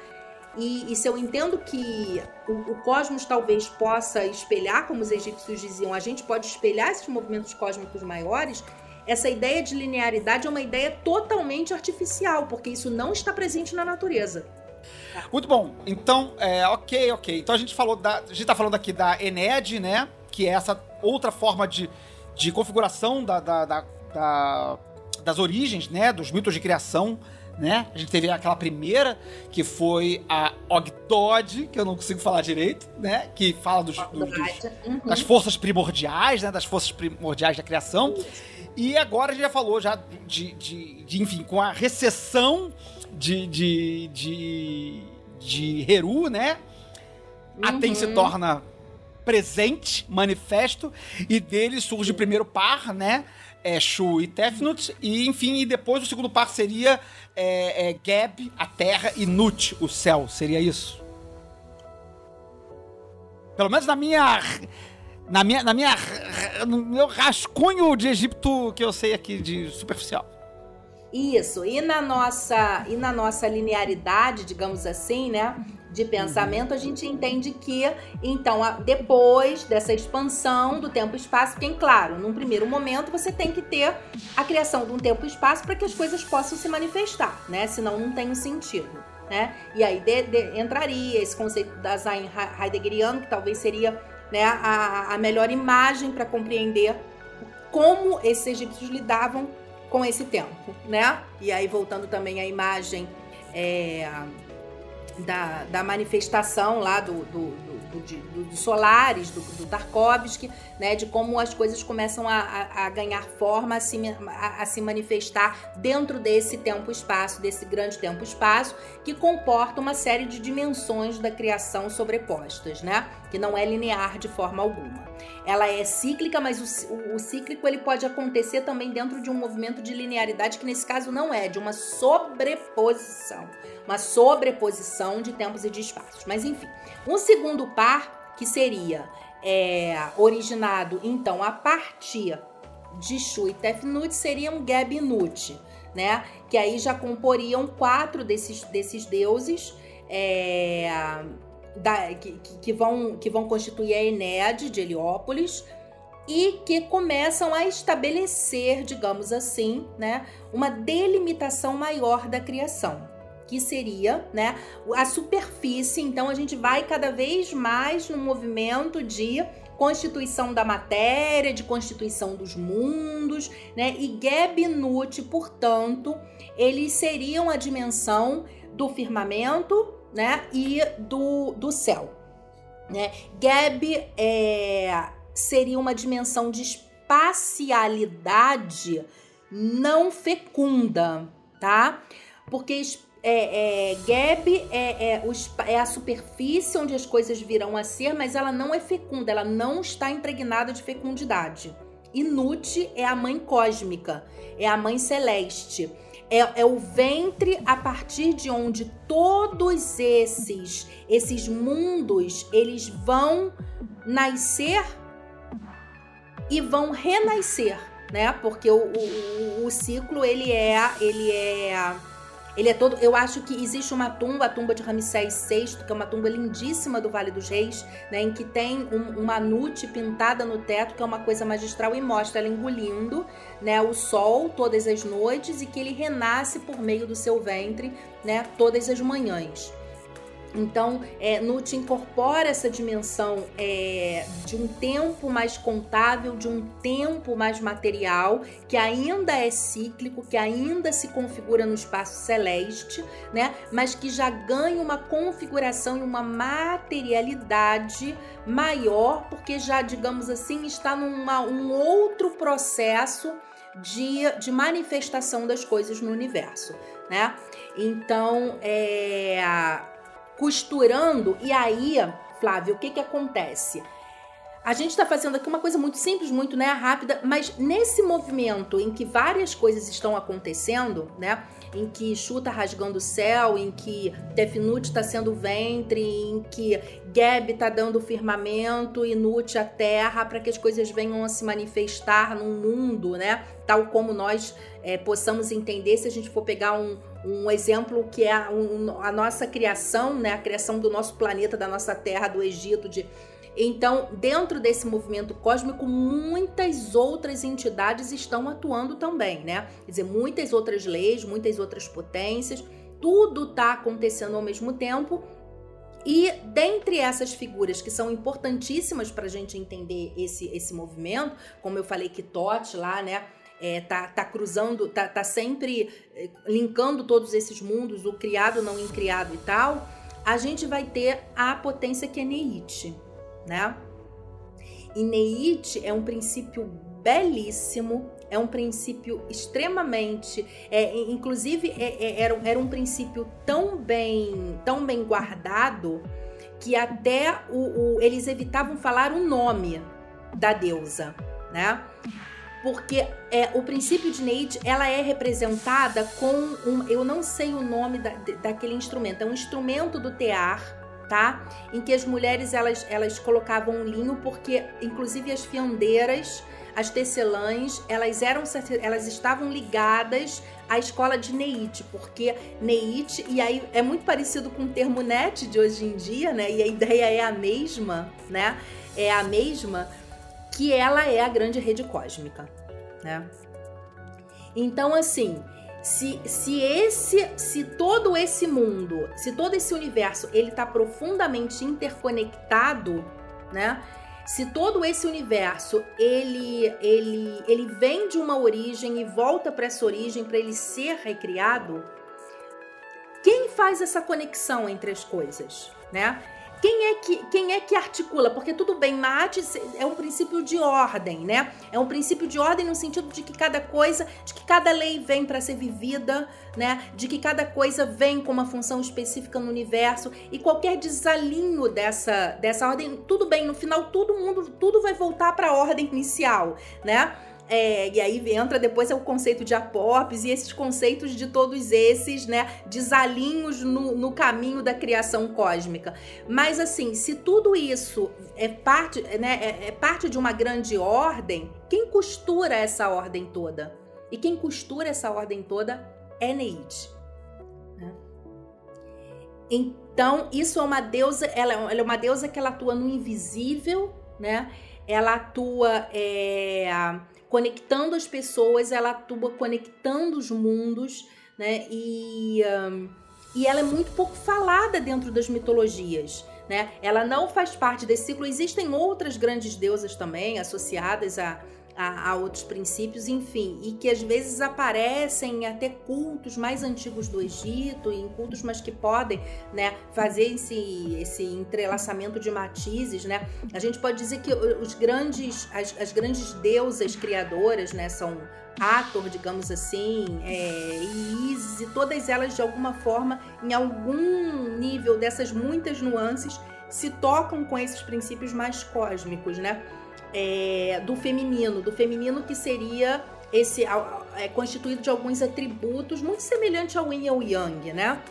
S2: e, e, se eu entendo que o, o, cosmos talvez possa espelhar, como os egípcios diziam, a gente pode espelhar esses movimentos cósmicos maiores, essa ideia de linearidade é uma ideia totalmente artificial, porque isso não está presente na natureza.
S1: Muito bom. Então, é, ok, ok. Então a gente falou da. A gente tá falando aqui da Ened, né? Que é essa outra forma de, de configuração da, da, da, da das origens, né? Dos mitos de criação né? A gente teve aquela primeira, que foi a Ogdod, que eu não consigo falar direito, né? Que fala dos, dos, dos uhum. das forças primordiais, né? Das forças primordiais da criação. E agora a gente já falou já de, de, de enfim, com a recessão de, de, de, de Heru, né? Uhum. Aten se torna presente, manifesto, e dele surge o primeiro par, né? É Shu e Tefnut, e enfim, e depois o segundo par seria é, é Geb, a terra, e Nut, o céu. Seria isso? Pelo menos na minha. Na minha, na minha. No meu rascunho de Egito que eu sei aqui de superficial.
S2: Isso, e na nossa, e na nossa linearidade, digamos assim, né? De pensamento, a gente entende que, então, depois dessa expansão do tempo e espaço, porque, claro, num primeiro momento você tem que ter a criação de um tempo e espaço para que as coisas possam se manifestar, né? Senão não tem um sentido. Né? E aí de, de, entraria esse conceito da Zain Heideggeriano, que talvez seria né, a, a melhor imagem para compreender como esses egípcios lidavam com esse tempo, né? E aí voltando também à imagem é, da, da manifestação lá do, do, do, do, do Solares, do, do Tarkovsky, né, de como as coisas começam a, a, a ganhar forma, a se, a, a se manifestar dentro desse tempo-espaço, desse grande tempo-espaço, que comporta uma série de dimensões da criação sobrepostas, né, que não é linear de forma alguma. Ela é cíclica, mas o, o, cíclico ele pode acontecer também dentro de um movimento de linearidade, que nesse caso não é, de uma sobreposição uma sobreposição de tempos e de espaços. Mas enfim, um segundo par que seria é, originado então a partir de Shu e Tefnut seria um Gebnut, né? Que aí já comporiam quatro desses, desses deuses é, da, que, que, vão, que vão constituir a Enéade de Heliópolis e que começam a estabelecer, digamos assim, né, uma delimitação maior da criação que seria, né, a superfície. Então a gente vai cada vez mais no movimento de constituição da matéria, de constituição dos mundos, né? E Gebnut, portanto, eles seriam a dimensão do firmamento, né, e do, do céu, né? Geb é, seria uma dimensão de espacialidade não fecunda, tá? Porque é, é, Geb é, é, os- é a superfície onde as coisas virão a ser, mas ela não é fecunda, ela não está impregnada de fecundidade. Nut é a mãe cósmica, é a mãe celeste. É, é o ventre a partir de onde todos esses esses mundos eles vão nascer e vão renascer, né? Porque o, o, o- ciclo ele é ele é ele é todo. Eu acho que existe uma tumba, a tumba de Ramsés VI, que é uma tumba lindíssima do Vale dos Reis, né, em que tem um- uma nute pintada no teto, que é uma coisa magistral e mostra ela engolindo, né, o sol todas as noites e que ele renasce por meio do seu ventre, né, todas as manhãs. Então, é, Nut incorpora essa dimensão é, de um tempo mais contável, de um tempo mais material, que ainda é cíclico, que ainda se configura no espaço celeste, né? Mas que já ganha uma configuração e uma materialidade maior, porque já, digamos assim, está num um outro processo de, de manifestação das coisas no universo, né? Então, é costurando. E aí, Flávio, o que que acontece? A gente está fazendo aqui uma coisa muito simples, muito né, rápida, mas nesse movimento em que várias coisas estão acontecendo, né? Em que Chuta rasgando o céu, em que Tefnut está sendo ventre, em que Geb está dando o firmamento e Nut a terra, para que as coisas venham a se manifestar num mundo, né? Tal como nós é, possamos entender se a gente for pegar um, um exemplo que é a, um, a nossa criação, né? A criação do nosso planeta, da nossa terra, do Egito, de então, dentro desse movimento cósmico, muitas outras entidades estão atuando também, né? Quer dizer, muitas outras leis, muitas outras potências, tudo está acontecendo ao mesmo tempo. E dentre essas figuras que são importantíssimas para a gente entender esse, esse movimento, como eu falei que Tote lá, né? É, tá, tá cruzando, tá, tá sempre eh, linkando todos esses mundos, o criado, não incriado e tal. A gente vai ter a potência que é Neite, né? E Neite é um princípio belíssimo, é um princípio extremamente, é, inclusive é, é, era, era um princípio tão bem, tão bem guardado que até o, o, eles evitavam falar o nome da deusa, né? Porque é, o princípio de Neide, ela é representada com um, eu não sei o nome da, daquele instrumento, é um instrumento do tear, tá? Em que as mulheres elas, elas colocavam um linho porque inclusive as fiandeiras, as tecelãs, elas eram elas estavam ligadas à escola de Neite, porque Neite e aí é muito parecido com o termo net de hoje em dia, né? E a ideia é a mesma, né? É a mesma que ela é a grande rede cósmica, né? Então assim, se, se esse, se todo esse mundo, se todo esse universo, ele está profundamente interconectado, né? Se todo esse universo ele ele ele vem de uma origem e volta para essa origem para ele ser recriado, quem faz essa conexão entre as coisas, né? Quem é, que, quem é que articula? Porque tudo bem, mate é um princípio de ordem, né? É um princípio de ordem no sentido de que cada coisa, de que cada lei vem para ser vivida, né? De que cada coisa vem com uma função específica no universo e qualquer desalinho dessa, dessa ordem, tudo bem, no final todo mundo, tudo vai voltar para a ordem inicial, né? É, e aí entra depois é o conceito de apópis e esses conceitos de todos esses, né, desalinhos no, no caminho da criação cósmica. Mas assim, se tudo isso é parte, né, é, é parte de uma grande ordem, quem costura essa ordem toda? E quem costura essa ordem toda é Neide. Né? Então, isso é uma deusa, ela, ela é uma deusa que ela atua no invisível, né? Ela atua é, conectando as pessoas, ela atua conectando os mundos, né? E, um, e ela é muito pouco falada dentro das mitologias. Né? Ela não faz parte desse ciclo. Existem outras grandes deusas também associadas a, a, a, outros princípios, enfim, e que às vezes aparecem até cultos mais antigos do Egito, em cultos, mas que podem né, fazer esse, esse entrelaçamento de matizes. Né? A gente pode dizer que os grandes, as, as grandes deusas criadoras né, são Hathor, digamos assim, é, e Isis, e todas elas de alguma forma, em algum nível dessas muitas nuances, se tocam com esses princípios mais cósmicos, né? É, do feminino, do feminino que seria esse é, constituído de alguns atributos muito semelhante ao yin e ao yang, né?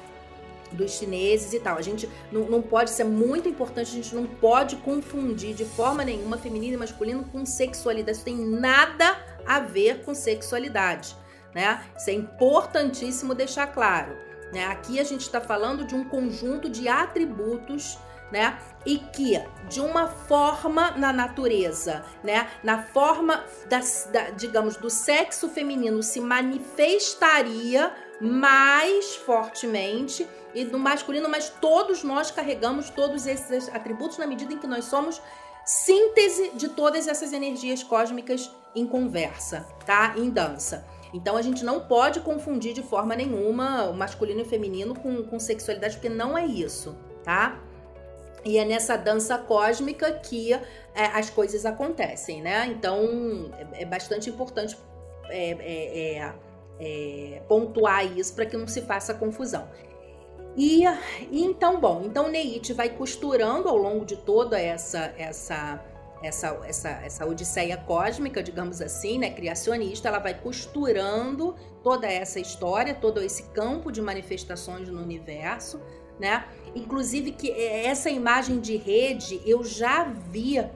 S2: Dos chineses e tal. A gente não, não pode ser muito importante, a gente não pode confundir de forma nenhuma feminino e masculino com sexualidade. Isso tem nada a ver com sexualidade, né? Isso é importantíssimo deixar claro. Né? Aqui a gente está falando de um conjunto de atributos né? E que de uma forma na natureza, né? Na forma da, da, digamos do sexo feminino se manifestaria mais fortemente e do masculino, mas todos nós carregamos todos esses atributos na medida em que nós somos síntese de todas essas energias cósmicas em conversa, tá? Em dança. Então a gente não pode confundir de forma nenhuma o masculino e o feminino com, com sexualidade, porque não é isso, tá? E é nessa dança cósmica que é, as coisas acontecem, né? Então é, é bastante importante é, é, é, pontuar isso para que não se faça confusão. E, e, então, bom, então Neite vai costurando ao longo de toda essa essa essa essa essa odisseia cósmica, digamos assim, né, criacionista, ela vai costurando toda essa história, todo esse campo de manifestações no universo, né? Inclusive que é, essa imagem de rede eu já via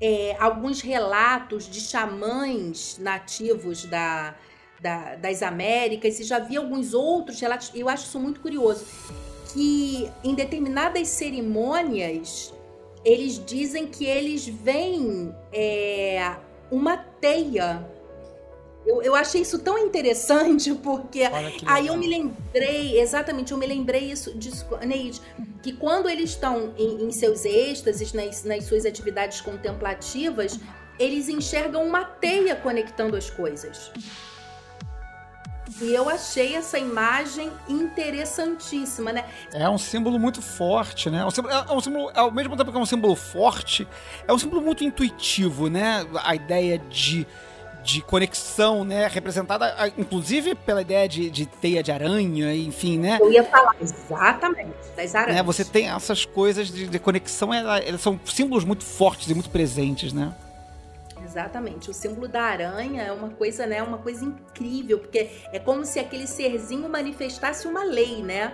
S2: é, alguns relatos de xamãs nativos da, da, das Américas e já vi alguns outros relatos. Eu acho isso muito curioso que em determinadas cerimônias eles dizem que eles veem é, uma teia eu, eu achei isso tão interessante, porque aí eu me lembrei, exatamente, eu me lembrei isso disso, Neide, que quando eles estão em, em seus êxtases, nas, nas suas atividades contemplativas, eles enxergam uma teia conectando as coisas. E eu achei essa imagem interessantíssima, né?
S1: É um símbolo muito forte, né? É um símbolo, é um símbolo, ao mesmo tempo que é um símbolo forte, é um símbolo muito intuitivo, né? A ideia de de conexão, né? Representada, inclusive, pela ideia de, de teia de aranha, enfim, né?
S2: Eu ia falar exatamente das aranhas.
S1: Né? Você tem essas coisas de, de conexão, elas são símbolos muito fortes e muito presentes, né?
S2: Exatamente. O símbolo da aranha é uma coisa, né? Uma coisa incrível, porque é como se aquele serzinho manifestasse uma lei, né?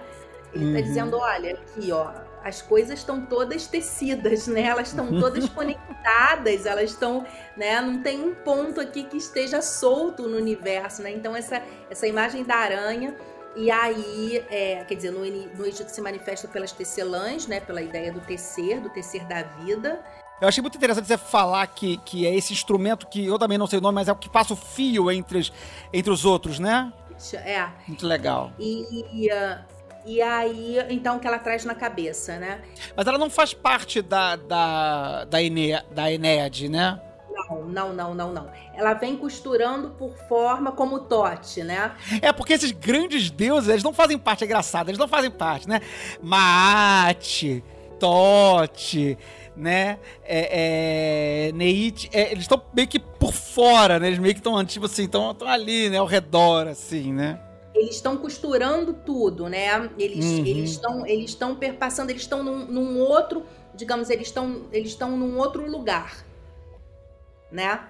S2: Ele tá uhum. tá dizendo, olha, aqui, ó, as coisas estão todas tecidas, né? Elas estão todas conectadas, elas estão, né? Não tem um ponto aqui que esteja solto no universo, né? Então essa essa imagem da aranha e aí, é, quer dizer, no, no Egito se manifesta pelas tecelãs, né? Pela ideia do tecer, do tecer da vida.
S1: Eu achei muito interessante você falar que, que é esse instrumento que eu também não sei o nome, mas é o que passa o fio entre os, entre os outros, né?
S2: É.
S1: Muito legal.
S2: E, uh, e aí, então, que ela traz na cabeça, né?
S1: Mas ela não faz parte da, da, da, Ene, da né?
S2: Não, não, não, não, não. Ela vem costurando por forma como Tote, né?
S1: É, porque esses grandes deuses, eles não fazem parte, é engraçado, eles não fazem parte, né? Maate, Tote, né? É, é, Neite, é, eles estão meio que por fora, né? Eles meio que estão, tipo assim, estão ali, né? Ao redor, assim, né?
S2: Eles estão costurando tudo, né? Eles uhum. eles estão eles estão perpassando, eles estão num, num, outro, digamos, eles estão eles estão num outro lugar, né?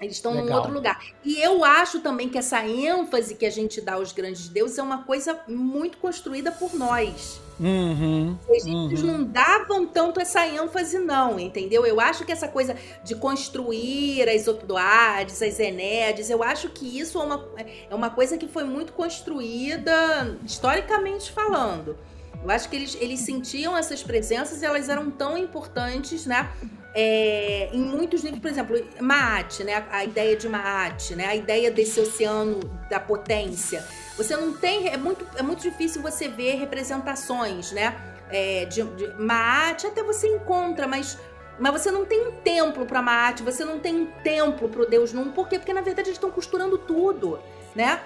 S2: Eles estão num outro lugar. E eu acho também que essa ênfase que a gente dá aos grandes deuses é uma coisa muito construída por nós.
S1: Uhum,
S2: Os egípcios uhum. não davam tanto essa ênfase, não, entendeu? Eu acho que essa coisa de construir as Opdoades, as Enéades, eu acho que isso é uma, é uma coisa que foi muito construída historicamente falando. Eu acho que eles, eles sentiam essas presenças e elas eram tão importantes, né? É, em muitos livros, por exemplo, Maat, né? A ideia de Maat, né? A ideia desse oceano da potência. Você não tem. É muito, é muito difícil você ver representações, né? É, de, de Maat até você encontra, mas Mas você não tem um templo para Maat, você não tem um templo para o Deus Num. Por quê? Porque na verdade eles estão costurando tudo, né?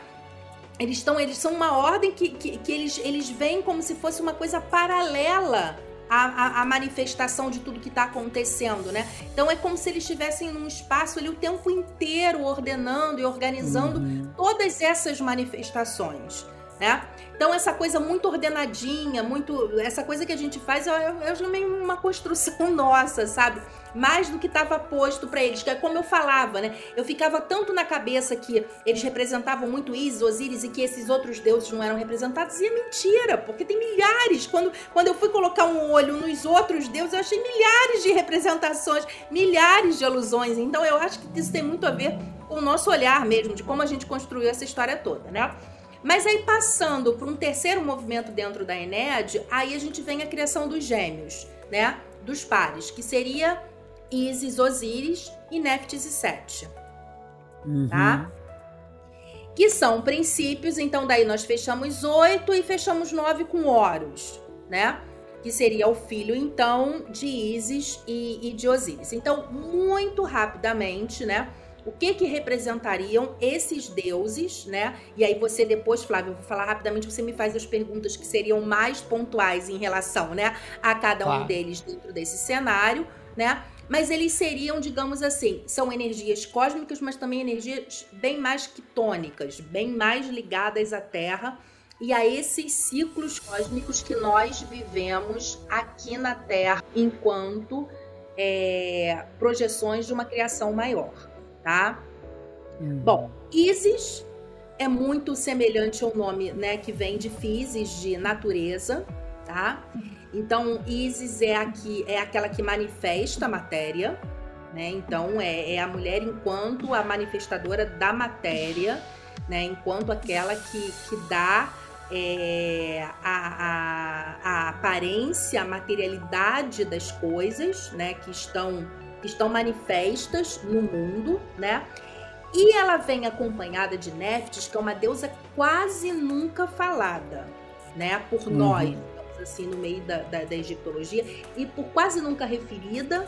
S2: Eles estão, eles são uma ordem que, que, que eles, eles veem como se fosse uma coisa paralela à, à, à manifestação de tudo que está acontecendo, né? Então é como se eles estivessem num espaço ali o tempo inteiro ordenando e organizando uhum. todas essas manifestações né? Então essa coisa muito ordenadinha, muito essa coisa que a gente faz, eu meio uma construção nossa, sabe? Mais do que estava posto para eles, que é como eu falava, né? Eu ficava tanto na cabeça que eles representavam muito Isis, Osíris e que esses outros deuses não eram representados, e é mentira, porque tem milhares. Quando, quando eu fui colocar um olho nos outros deuses, eu achei milhares de representações, milhares de alusões. Então eu acho que isso tem muito a ver com o nosso olhar mesmo, de como a gente construiu essa história toda, né? Mas aí passando para um terceiro movimento dentro da Enéade, aí a gente vem a criação dos gêmeos, né? Dos pares, que seria Isis, Osíris e Neftis e Sete. Uhum. Tá? Que são princípios, então daí nós fechamos oito e fechamos nove com Horus, né? Que seria o filho, então, de Isis e, e de Osíris. Então, muito rapidamente, né? O que que representariam esses deuses, né? E aí você depois, Flávio, eu vou falar rapidamente, você me faz as perguntas que seriam mais pontuais em relação, né, a cada um deles dentro desse cenário, né? Mas eles seriam, digamos assim, são energias cósmicas, mas também energias bem mais quitônicas, bem mais ligadas à Terra e a esses ciclos cósmicos que nós vivemos aqui na Terra enquanto é, projeções de uma criação maior tá? Hum. Bom, Isis é muito semelhante ao nome, né, que vem de Physis, de natureza, tá? Então, Isis é aqui é aquela que manifesta a matéria, né? Então, é, é a mulher enquanto a manifestadora da matéria, né? Enquanto aquela que, que dá é, a, a, a aparência, a materialidade das coisas, né? Que estão estão manifestas no mundo, né? E ela vem acompanhada de Neftis, que é uma deusa quase nunca falada, né? Por uhum. nós, assim, no meio da, da, da egiptologia, e por quase nunca referida,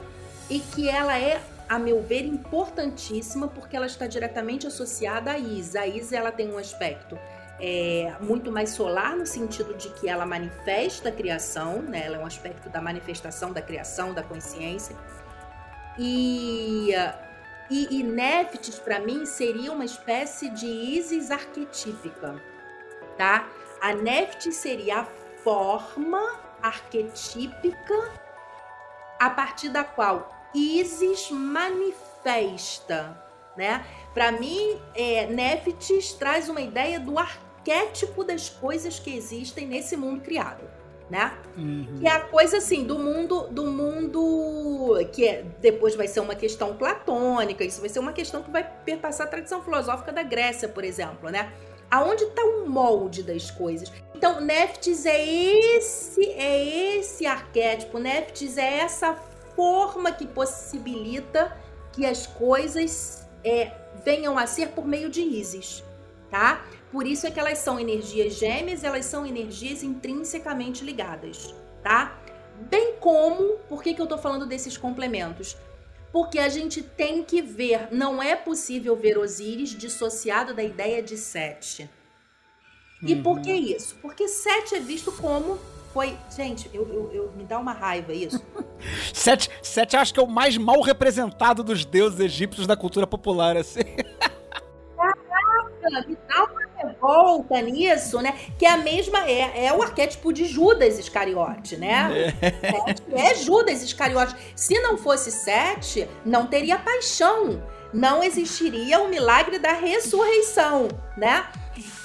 S2: e que ela é a meu ver, importantíssima porque ela está diretamente associada à Isa. A Isa ela tem um aspecto é, muito mais solar no sentido de que ela manifesta a criação, né? ela é um aspecto da manifestação da criação, da consciência. E, e, e Neftis, para mim, seria uma espécie de Isis arquetípica, tá? A Neftis seria a forma arquetípica a partir da qual Isis manifesta, né? Para mim, é, Neftis traz uma ideia do arquétipo das coisas que existem nesse mundo criado né? Uhum. Que é a coisa assim do mundo do mundo que é, depois vai ser uma questão platônica, isso vai ser uma questão que vai perpassar a tradição filosófica da Grécia, por exemplo, né? Aonde está o molde das coisas? Então, Neftis é esse é esse arquétipo, Neftis é essa forma que possibilita que as coisas é, venham a ser por meio de Isis, tá? Por isso é que elas são energias gêmeas, elas são energias intrinsecamente ligadas, tá? Bem como, por que, que eu tô falando desses complementos? Porque a gente tem que ver, não é possível ver Osíris dissociado da ideia de Sete. E por que uhum. isso? Porque Sete é visto como foi. Gente, eu, eu, eu, me dá uma raiva isso.
S1: Sete, Sete acho que é o mais mal representado dos deuses egípcios da cultura popular, assim.
S2: Me dá uma volta nisso, né? Que é a mesma, é, é o arquétipo de Judas Iscariote, né? É. é Judas Iscariote. Se não fosse Sete, não teria paixão. Não existiria o milagre da ressurreição, né?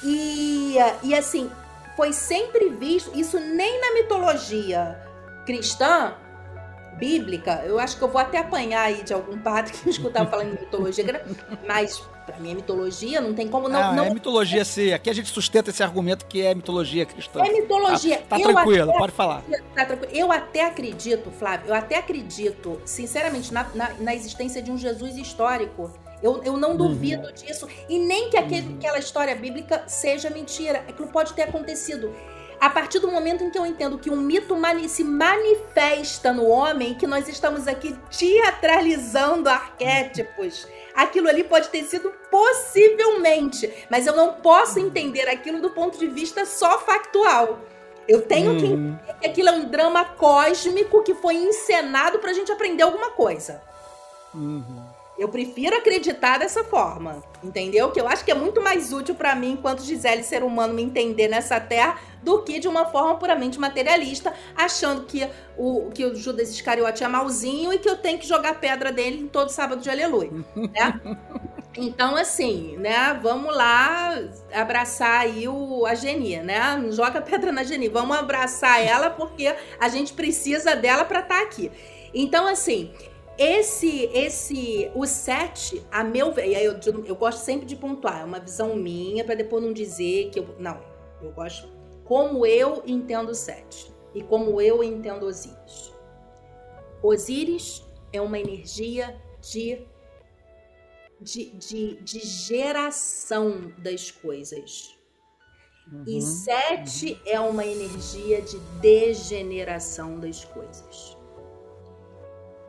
S2: E, e assim, foi sempre visto, isso nem na mitologia cristã, bíblica, eu acho que eu vou até apanhar aí de algum padre que me escutava falando em mitologia, mas Pra mim é mitologia, não tem como não.
S1: Ah,
S2: não...
S1: É mitologia, sim. Aqui a gente sustenta esse argumento que é mitologia cristã.
S2: É mitologia.
S1: Tá, tá tranquilo, pode falar.
S2: Tá tranquilo. Eu até acredito, Flávio, eu até acredito, sinceramente, na, na, na existência de um Jesus histórico. Eu, eu não uhum. duvido uhum. disso. E nem que aquele, uhum. aquela história bíblica seja mentira. Aquilo pode ter acontecido. A partir do momento em que eu entendo que um mito mani se manifesta no homem, que nós estamos aqui teatralizando arquétipos, aquilo ali pode ter sido possivelmente, mas eu não posso entender aquilo do ponto de vista só factual. Eu tenho que
S1: Uhum.
S2: entender que aquilo é um drama cósmico que foi encenado pra gente aprender alguma coisa. Eu prefiro acreditar dessa forma, entendeu? Que eu acho que é muito mais útil pra mim, enquanto Gisele, ser humano, me entender nessa terra, do que de uma forma puramente materialista, achando que o, que o Judas Iscariote é malzinho e que eu tenho que jogar pedra dele em todo sábado de aleluia, né? Então, assim, né? Vamos lá abraçar aí o, a Geni, né? Não joga pedra na Geni. Vamos abraçar ela porque a gente precisa dela pra estar aqui. Então, assim, esse, esse, o 7, a meu ver, e aí eu, eu gosto sempre de pontuar, é uma visão minha, pra depois não dizer que eu. Não, eu gosto como eu entendo o 7 e como eu entendo Osíris. Osíris é uma energia de, de, de, de geração das coisas. E 7 é uma energia de degeneração das coisas.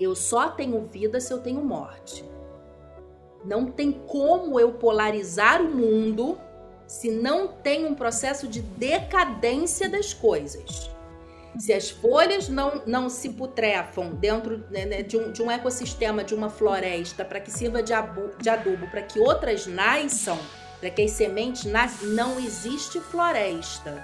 S2: Eu só tenho vida se eu tenho morte. Não tem como eu polarizar o mundo se não tem um processo de decadência das coisas. Se as folhas não, não se putrefam dentro né, né, de, um, de um ecossistema, de uma floresta, para que sirva de, abu, de adubo, para que outras nasçam, para que as sementes nasçam, não existe floresta.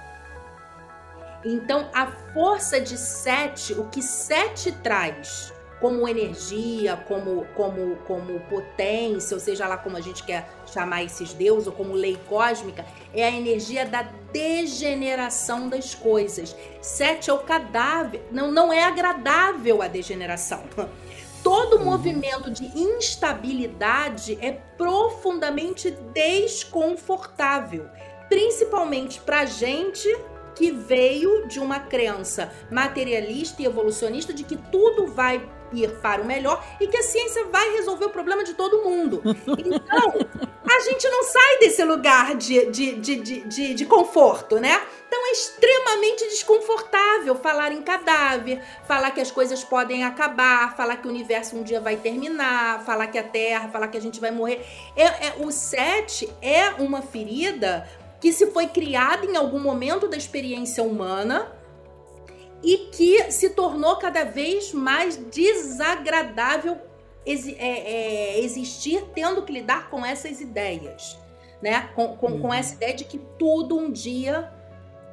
S2: Então, a força de sete, o que sete traz como energia, como, como, como potência, ou seja lá como a gente quer chamar esses deuses, ou como lei cósmica, é a energia da degeneração das coisas. Sete é o cadáver, não, não é agradável a degeneração. Todo movimento de instabilidade é profundamente desconfortável, principalmente para gente que veio de uma crença materialista e evolucionista de que tudo vai ir para o melhor e que a ciência vai resolver o problema de todo mundo. Então, a gente não sai desse lugar de, de, de, de, de, conforto, né? Então é extremamente desconfortável falar em cadáver, falar que as coisas podem acabar, falar que o universo um dia vai terminar, falar que a Terra, falar que a gente vai morrer. É, é, o 7 é uma ferida que se foi criada em algum momento da experiência humana e que se tornou cada vez mais desagradável é, é, existir tendo que lidar com essas ideias, né? Com, com, com essa ideia de que tudo um dia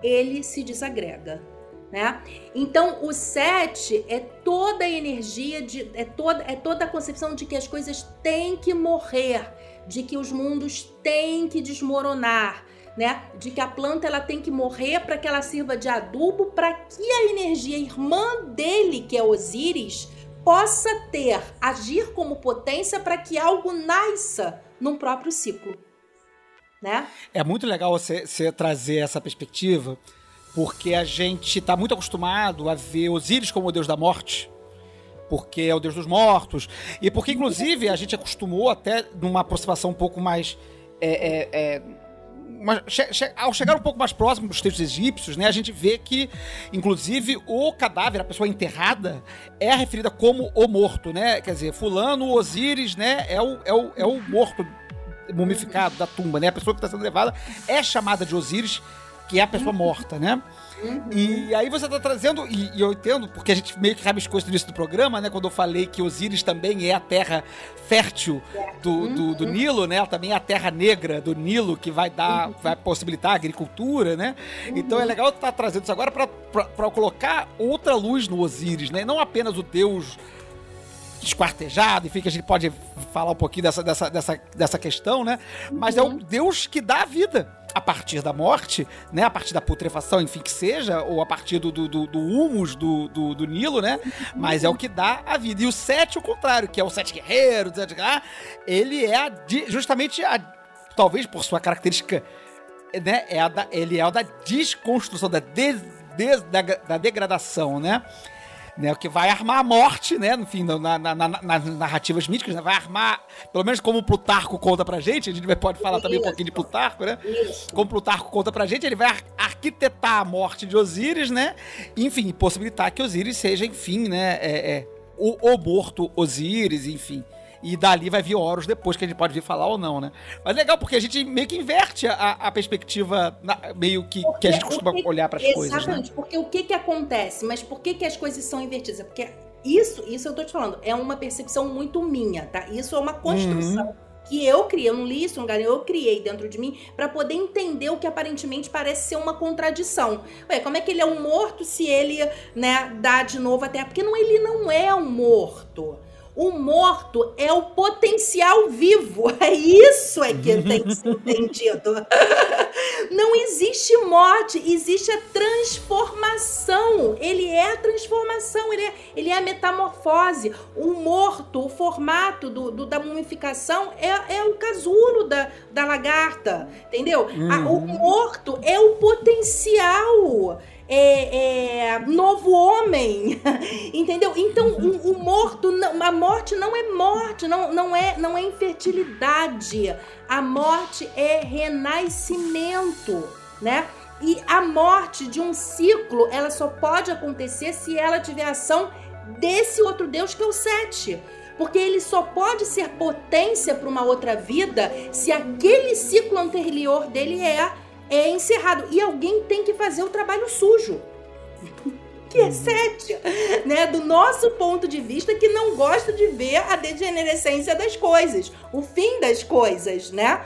S2: ele se desagrega. Né? Então, o 7 é toda a energia, de, é, toda, é toda a concepção de que as coisas têm que morrer, de que os mundos têm que desmoronar, né? De que a planta ela tem que morrer para que ela sirva de adubo para que a energia irmã dele, que é Osíris, possa ter, agir como potência para que algo nasça num próprio ciclo. Né?
S1: É muito legal você, você trazer essa perspectiva, porque a gente está muito acostumado a ver Osíris como o deus da morte, porque é o deus dos mortos, e porque, inclusive, a gente acostumou até numa aproximação um pouco mais. É, é, é, uma, che, che, ao chegar um pouco mais próximo dos textos egípcios, né, a gente vê que, inclusive, o cadáver, a pessoa enterrada, é referida como o morto, né? Quer dizer, fulano, Osíris, né, é o, é o, é o morto mumificado da tumba, né? A pessoa que está sendo levada é chamada de Osíris, que é a pessoa morta, né? Uhum. E aí você tá trazendo, e, e, eu entendo, porque a gente meio que rabiscou isso no início do programa, né? Quando eu falei que Osíris também é a terra fértil do, do, do Nilo, né? Ela também é a terra negra do Nilo, que vai dar, vai possibilitar a agricultura, né? Então é legal estar tá trazendo isso agora para colocar outra luz no Osíris, né? Não apenas o deus esquartejado, enfim, que a gente pode falar um pouquinho dessa, dessa, dessa, dessa questão, né? Mas uhum. é o Deus que dá a vida a partir da morte, né? A partir da putrefação, enfim, que seja, ou a partir do, do, do, humus do, do, do, Nilo, né? Mas é o que dá a vida. E o sete, o contrário, que é o sete guerreiro, ele é a, justamente a, talvez por sua característica, né? É da, ele é o da desconstrução, da, des, des, da, da degradação, né? Né? O que vai armar a morte, né? Enfim, na, na, na, nas narrativas míticas, né? vai armar, pelo menos como o Plutarco conta pra gente, a gente pode falar também um pouquinho de Plutarco, né? Isso. Como Plutarco conta pra gente, ele vai ar arquitetar a morte de Osíris, né? Enfim, possibilitar que Osíris seja, enfim, né? É, é, o, o morto Osíris, enfim. E dali vai vir Horus depois, que a gente pode vir falar ou não, né? Mas legal, porque a gente meio que inverte a, a perspectiva, na, meio que, que a gente costuma que, olhar para as coisas.
S2: Né? Exatamente,
S1: né?
S2: porque o que que acontece? Mas por que que as coisas são invertidas? É porque isso, isso eu tô te falando, é uma percepção muito minha, tá? Isso é uma construção. Uhum que eu criei, eu não li isso, eu criei dentro de mim para poder entender o que aparentemente parece ser uma contradição. Ué, como é que ele é um morto se ele, né, dá de novo até? Porque não, ele não é um morto. O morto é o potencial vivo. É isso é que tem que ser entendido. Não existe morte, existe a transformação. Ele é a transformação, ele é, ele é a metamorfose. O morto, o formato do, do da mumificação é, é o casulo da, da lagarta, entendeu? Uhum. A, o uhum. morto é o potencial é, é, novo homem, entendeu? Então o, o, morto, a morte não é morte, não, não, é, não é infertilidade. A morte é renascimento, né? E a morte de um ciclo, ela só pode acontecer se ela tiver ação desse outro Deus que é o Sete. Porque ele só pode ser potência para uma outra vida se aquele ciclo anterior dele é é encerrado. E alguém tem que fazer o trabalho sujo. que é sete, né? Do nosso ponto de vista, que não gosta de ver a degenerescência das coisas, o fim das coisas, né?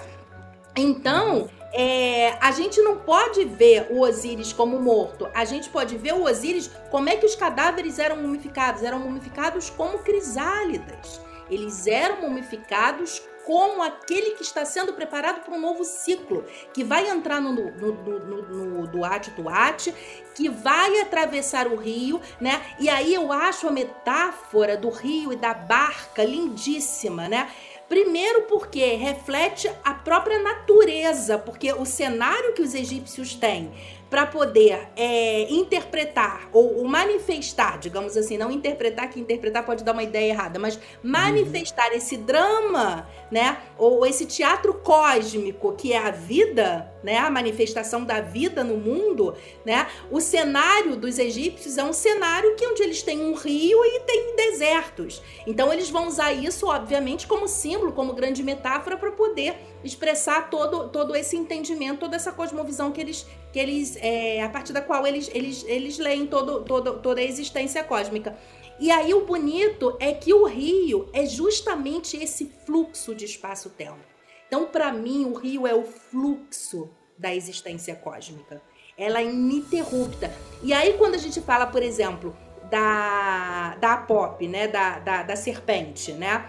S2: Então, é, a gente não pode ver o Osíris como morto. A gente pode ver o Osíris como é que os cadáveres eram mumificados. Eram mumificados como crisálidas. Eles eram mumificados como aquele que está sendo preparado para um novo ciclo, que vai entrar no, no, no, no, no Duarte Tuate, que vai atravessar o rio, né? E aí eu acho a metáfora do rio e da barca lindíssima, né? Primeiro porque reflete a própria natureza, porque o cenário que os egípcios têm para poder é, interpretar ou, ou, manifestar, digamos assim, não interpretar, que interpretar pode dar uma ideia errada, mas manifestar uhum. esse drama, né, ou esse teatro cósmico que é a vida, né, a manifestação da vida no mundo, né, o cenário dos egípcios é um cenário que onde eles têm um rio e tem desertos. Então eles vão usar isso, obviamente, como símbolo, como grande metáfora para poder expressar todo, todo esse entendimento, toda essa cosmovisão que eles, que eles é, a partir da qual eles, eles, eles leem todo, todo, toda a existência cósmica. E aí o bonito é que o rio é justamente esse fluxo de espaço-tempo. Então, para mim, o rio é o fluxo da existência cósmica. Ela é ininterrupta. E aí, quando a gente fala, por exemplo, da, da pop, né, da, da, da serpente, né,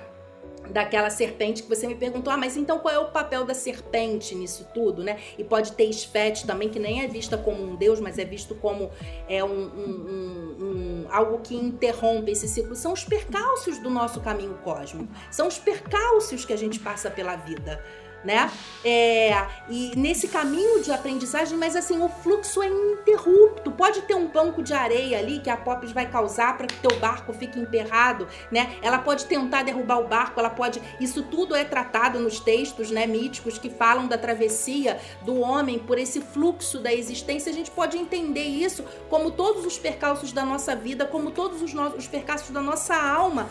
S2: daquela serpente que você me perguntou, ah, mas então qual é o papel da serpente nisso tudo, né? E pode ter esfete também, que nem é vista como um deus, mas é visto como é um, um, um, um, algo que interrompe esse ciclo. São os percalços do nosso caminho cósmico, são os percalços que a gente passa pela vida né? É, e nesse caminho de aprendizagem, mas assim, o fluxo é ininterrupto. Pode ter um banco de areia ali que a Pops vai causar para que teu barco fique emperrado, né? Ela pode tentar derrubar o barco, ela pode. Isso tudo é tratado nos textos, né, míticos que falam da travessia do homem por esse fluxo da existência. A gente pode entender isso como todos os percalços da nossa vida, como todos os, os percalços da nossa alma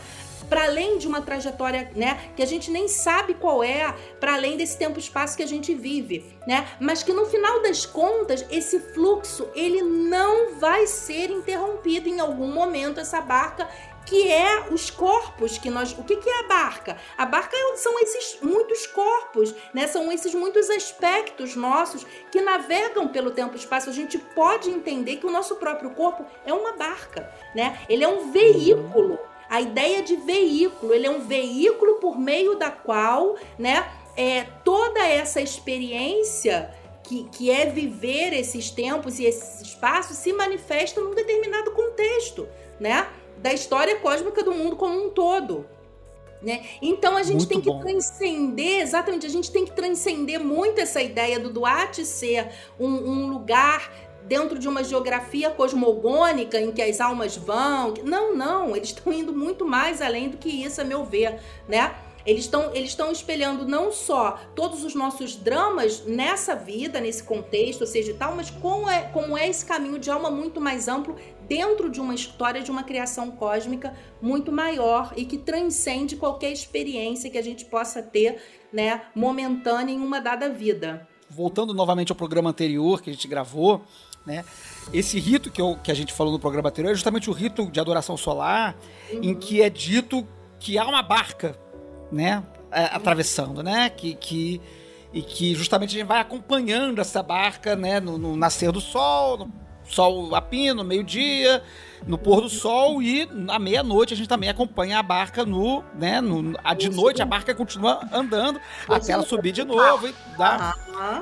S2: para além de uma trajetória, né, que a gente nem sabe qual é, para além desse tempo e espaço que a gente vive, né? Mas que no final das contas, esse fluxo, ele não vai ser interrompido em algum momento essa barca que é os corpos que nós. O que, que é a barca? A barca é são esses muitos corpos, né? São esses muitos aspectos nossos que navegam pelo tempo e espaço. A gente pode entender que o nosso próprio corpo é uma barca, né? Ele é um veículo a ideia de veículo. Ele é um veículo por meio da qual, né, é, toda essa experiência que, que é viver esses tempos e esses espaços se manifesta num determinado contexto, né? Da história cósmica do mundo como um todo. Né? Então a gente muito tem que bom. transcender, exatamente, a gente tem que transcender muito essa ideia do Duarte ser um, um lugar dentro de uma geografia cosmogônica em que as almas vão. Não, não, eles estão indo muito mais além do que isso, a meu ver, né? Eles estão eles estão espelhando não só todos os nossos dramas nessa vida, nesse contexto, ou seja, tal, mas como é, como é esse caminho de alma muito mais amplo dentro de uma história de uma criação cósmica muito maior e que transcende qualquer experiência que a gente possa ter, né, momentânea em uma dada vida.
S1: Voltando novamente ao programa anterior que a gente gravou, né? Esse rito que, eu, que a gente falou no programa anterior é justamente o rito de adoração solar, uhum. em que é dito que há uma barca né? É, atravessando, né? Que, que, e que justamente a gente vai acompanhando essa barca, né? No, no nascer do sol, no sol a pino, meio-dia, no pôr do sol e à meia-noite a gente também acompanha a barca no, né, no, a de noite a barca continua andando até ela subir de novo e, dá,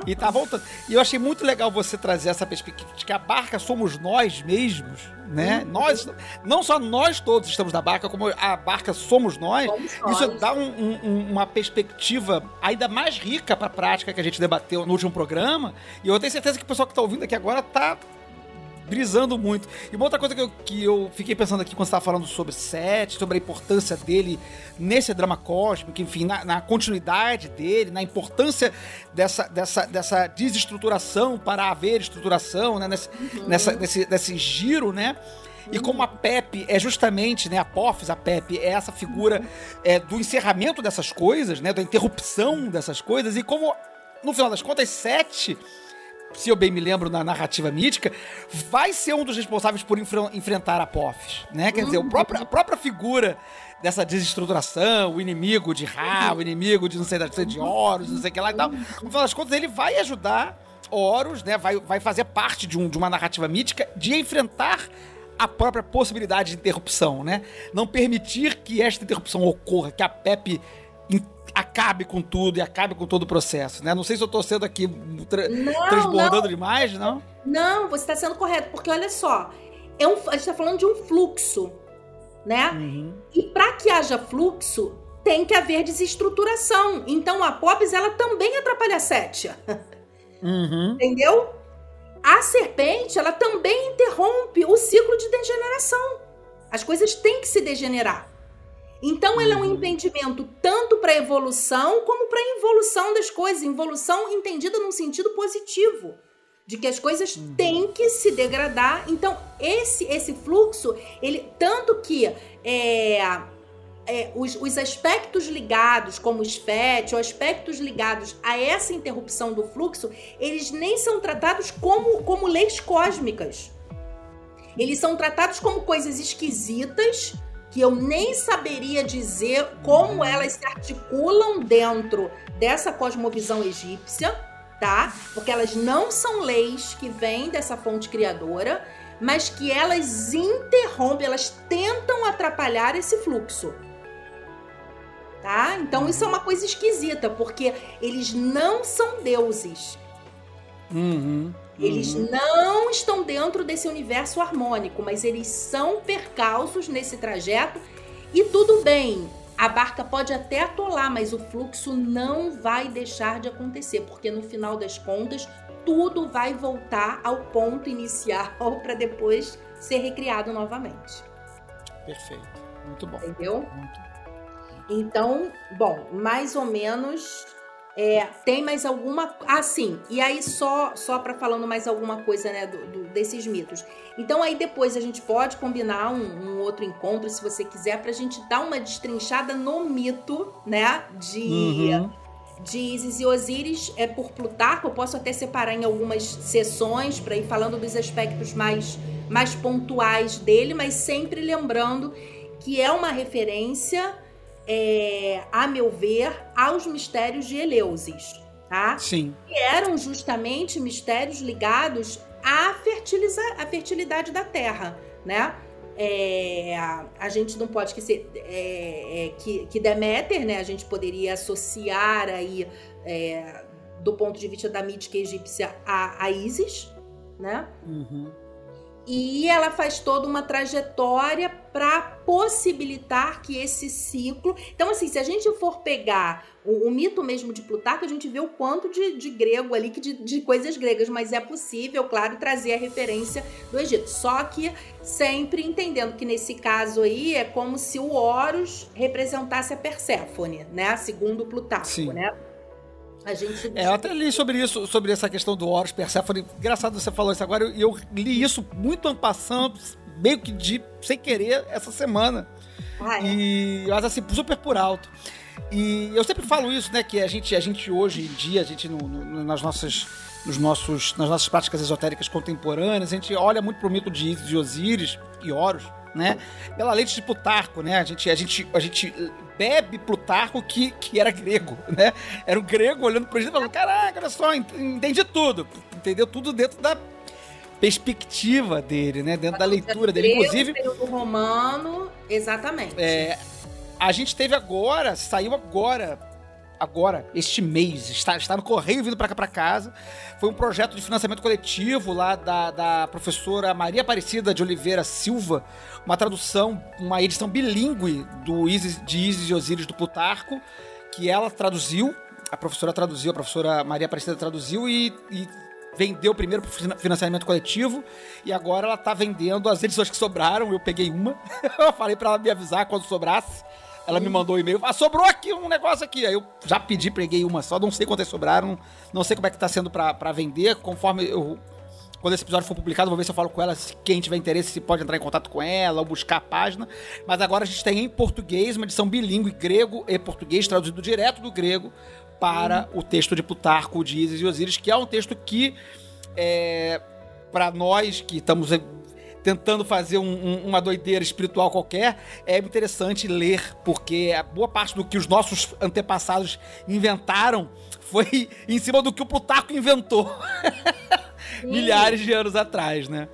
S1: e tá voltando. E eu achei muito legal você trazer essa perspectiva de que a barca somos nós mesmos, né? Uhum. Nós, não só nós todos estamos na barca, como a barca somos nós. Somos Isso nós. dá um, um, uma perspectiva ainda mais rica para a prática que a gente debateu no último programa. E eu tenho certeza que o pessoal que está ouvindo aqui agora tá brisando muito. E uma outra coisa que eu, que eu fiquei pensando aqui quando você estava falando sobre Seth, sobre a importância dele nesse drama cósmico, enfim, na, na, continuidade dele, na importância dessa, dessa, dessa desestruturação para haver estruturação, né? Nesse, uhum. nessa, nesse, nesse giro, né? E como a Pepe é justamente, né, a Poffs, a Pepe, é essa figura é, do encerramento dessas coisas, né, da interrupção dessas coisas, e como, no final das contas, Sete se eu bem me lembro na narrativa mítica, vai ser um dos responsáveis por enfrentar Apophis, né? Quer dizer, a própria, a própria figura dessa desestruturação, o inimigo de Ra, o inimigo de não sei, de Horus, não sei o que lá e tal. No final das contas, ele vai ajudar Horus, né? Vai, vai fazer parte de, um, de uma narrativa mítica de enfrentar a própria possibilidade de interrupção, né? Não permitir que esta interrupção ocorra, que a Pepe acabe com tudo e acabe com todo o processo, né? Não sei se eu tô sendo aqui tra não, transbordando não. demais, não?
S2: Não, você está sendo correto, porque olha só, é um, a gente está falando de um fluxo, né? Uhum. E para que haja fluxo, tem que haver desestruturação. Então a Pops, ela também atrapalha a Sétia. Uhum. Entendeu? A serpente, ela também interrompe o ciclo de degeneração. As coisas têm que se degenerar. Então, ele é um uhum. impedimento tanto para a evolução como para a involução das coisas. Involução entendida num sentido positivo, de que as coisas uhum. têm que se degradar. Então, esse esse fluxo, ele tanto que é, é, os, os, aspectos ligados, como os FET, ou aspectos ligados a essa interrupção do fluxo, eles nem são tratados como, como leis cósmicas. Eles são tratados como coisas esquisitas que eu nem saberia dizer como elas se articulam dentro dessa cosmovisão egípcia, tá? Porque elas não são leis que vêm dessa fonte criadora, mas que elas interrompem, elas tentam atrapalhar esse fluxo. Tá? Então isso é uma coisa esquisita, porque eles não são deuses.
S1: Uhum.
S2: Eles uhum. não estão dentro desse universo harmônico, mas eles são percalços nesse trajeto e tudo bem. A barca pode até atolar, mas o fluxo não vai deixar de acontecer, porque no final das contas tudo vai voltar ao ponto inicial para depois ser recriado novamente.
S1: Perfeito. Muito bom.
S2: Entendeu?
S1: Muito.
S2: Então, bom, mais ou menos é, tem mais alguma. Ah, sim. E aí, só só para falando mais alguma coisa, né, do, do, desses mitos. Então, aí depois a gente pode combinar um, um outro encontro, se você quiser, pra gente dar uma destrinchada no mito, né, de. Uhum. De Isis e Osíris é por Plutarco, eu posso até separar em algumas sessões para ir falando dos aspectos mais, mais pontuais dele, mas sempre lembrando que é uma referência é, a meu ver, aos mistérios de Eleusis, tá?
S1: Sim.
S2: Que eram justamente mistérios ligados à, à fertilidade da terra, né? É, a gente não pode esquecer é, é, que, que Deméter, né? A gente poderia associar aí é, do ponto de vista da mítica egípcia a, a Isis, né?
S1: Uhum.
S2: E ela faz toda uma trajetória para possibilitar que esse ciclo. Então, assim, se a gente for pegar o, o mito mesmo de Plutarco, a gente vê o quanto de, de grego ali, que de, de, coisas gregas, mas é possível, claro, trazer a referência do Egito. Só que sempre entendendo que nesse caso aí é como se o Horus representasse a Perséfone, né? Segundo Plutarco,
S1: Sim.
S2: né? A gente...
S1: É, eu até li sobre isso, sobre essa questão do Horus Persephone. Engraçado você falou isso agora. E eu, eu, li isso muito passando, meio que de sem querer, essa semana.
S2: Ah, é?
S1: E, mas assim, super por alto. E eu sempre falo isso, né? Que a gente, a gente hoje em dia, a gente no, no, nas nossas. Nos nossos, nas nossas práticas esotéricas contemporâneas, a gente olha muito pro mito de Isis e Osíris e Horus, né? Pela lente de Plutarco, né? A gente, a gente, a gente bebe Plutarco que, que era grego, né? Era um grego olhando pro Egito e falando, caraca, olha só, entendi tudo. Entendeu tudo dentro da perspectiva dele, né? Dentro da leitura dele. Inclusive.
S2: Romano, exatamente.
S1: É, a gente teve agora, saiu agora, agora, este mês, está, está no correio vindo para cá para casa. Foi um projeto de financiamento coletivo lá da, da professora Maria Aparecida de Oliveira Silva, uma tradução, uma edição bilíngue do Isis, de Isis e Osíris do Plutarco, que ela traduziu, a professora traduziu, a professora Maria Aparecida traduziu e, e vendeu primeiro para financiamento coletivo e agora ela está vendendo as edições que sobraram. Eu peguei uma, eu falei para ela me avisar quando sobrasse. Ela me mandou um e-mail, ah, sobrou aqui um negócio aqui. Aí eu já pedi, peguei uma só, não sei quantas sobraram, não sei como é que tá sendo para vender, conforme eu quando esse episódio for publicado, vou ver se eu falo com ela, se quem tiver interesse, se pode entrar em contato com ela ou buscar a página. Mas agora a gente tem em português, uma edição bilíngue, grego e português, traduzido direto do grego para o texto de Plutarco, de Isis e Osíris, que é um texto que, é, para nós que estamos tentando fazer um, um, uma doideira espiritual qualquer, é interessante ler, porque a boa parte do que os nossos antepassados inventaram foi em cima do que o Plutarco inventou milhares de anos atrás, né?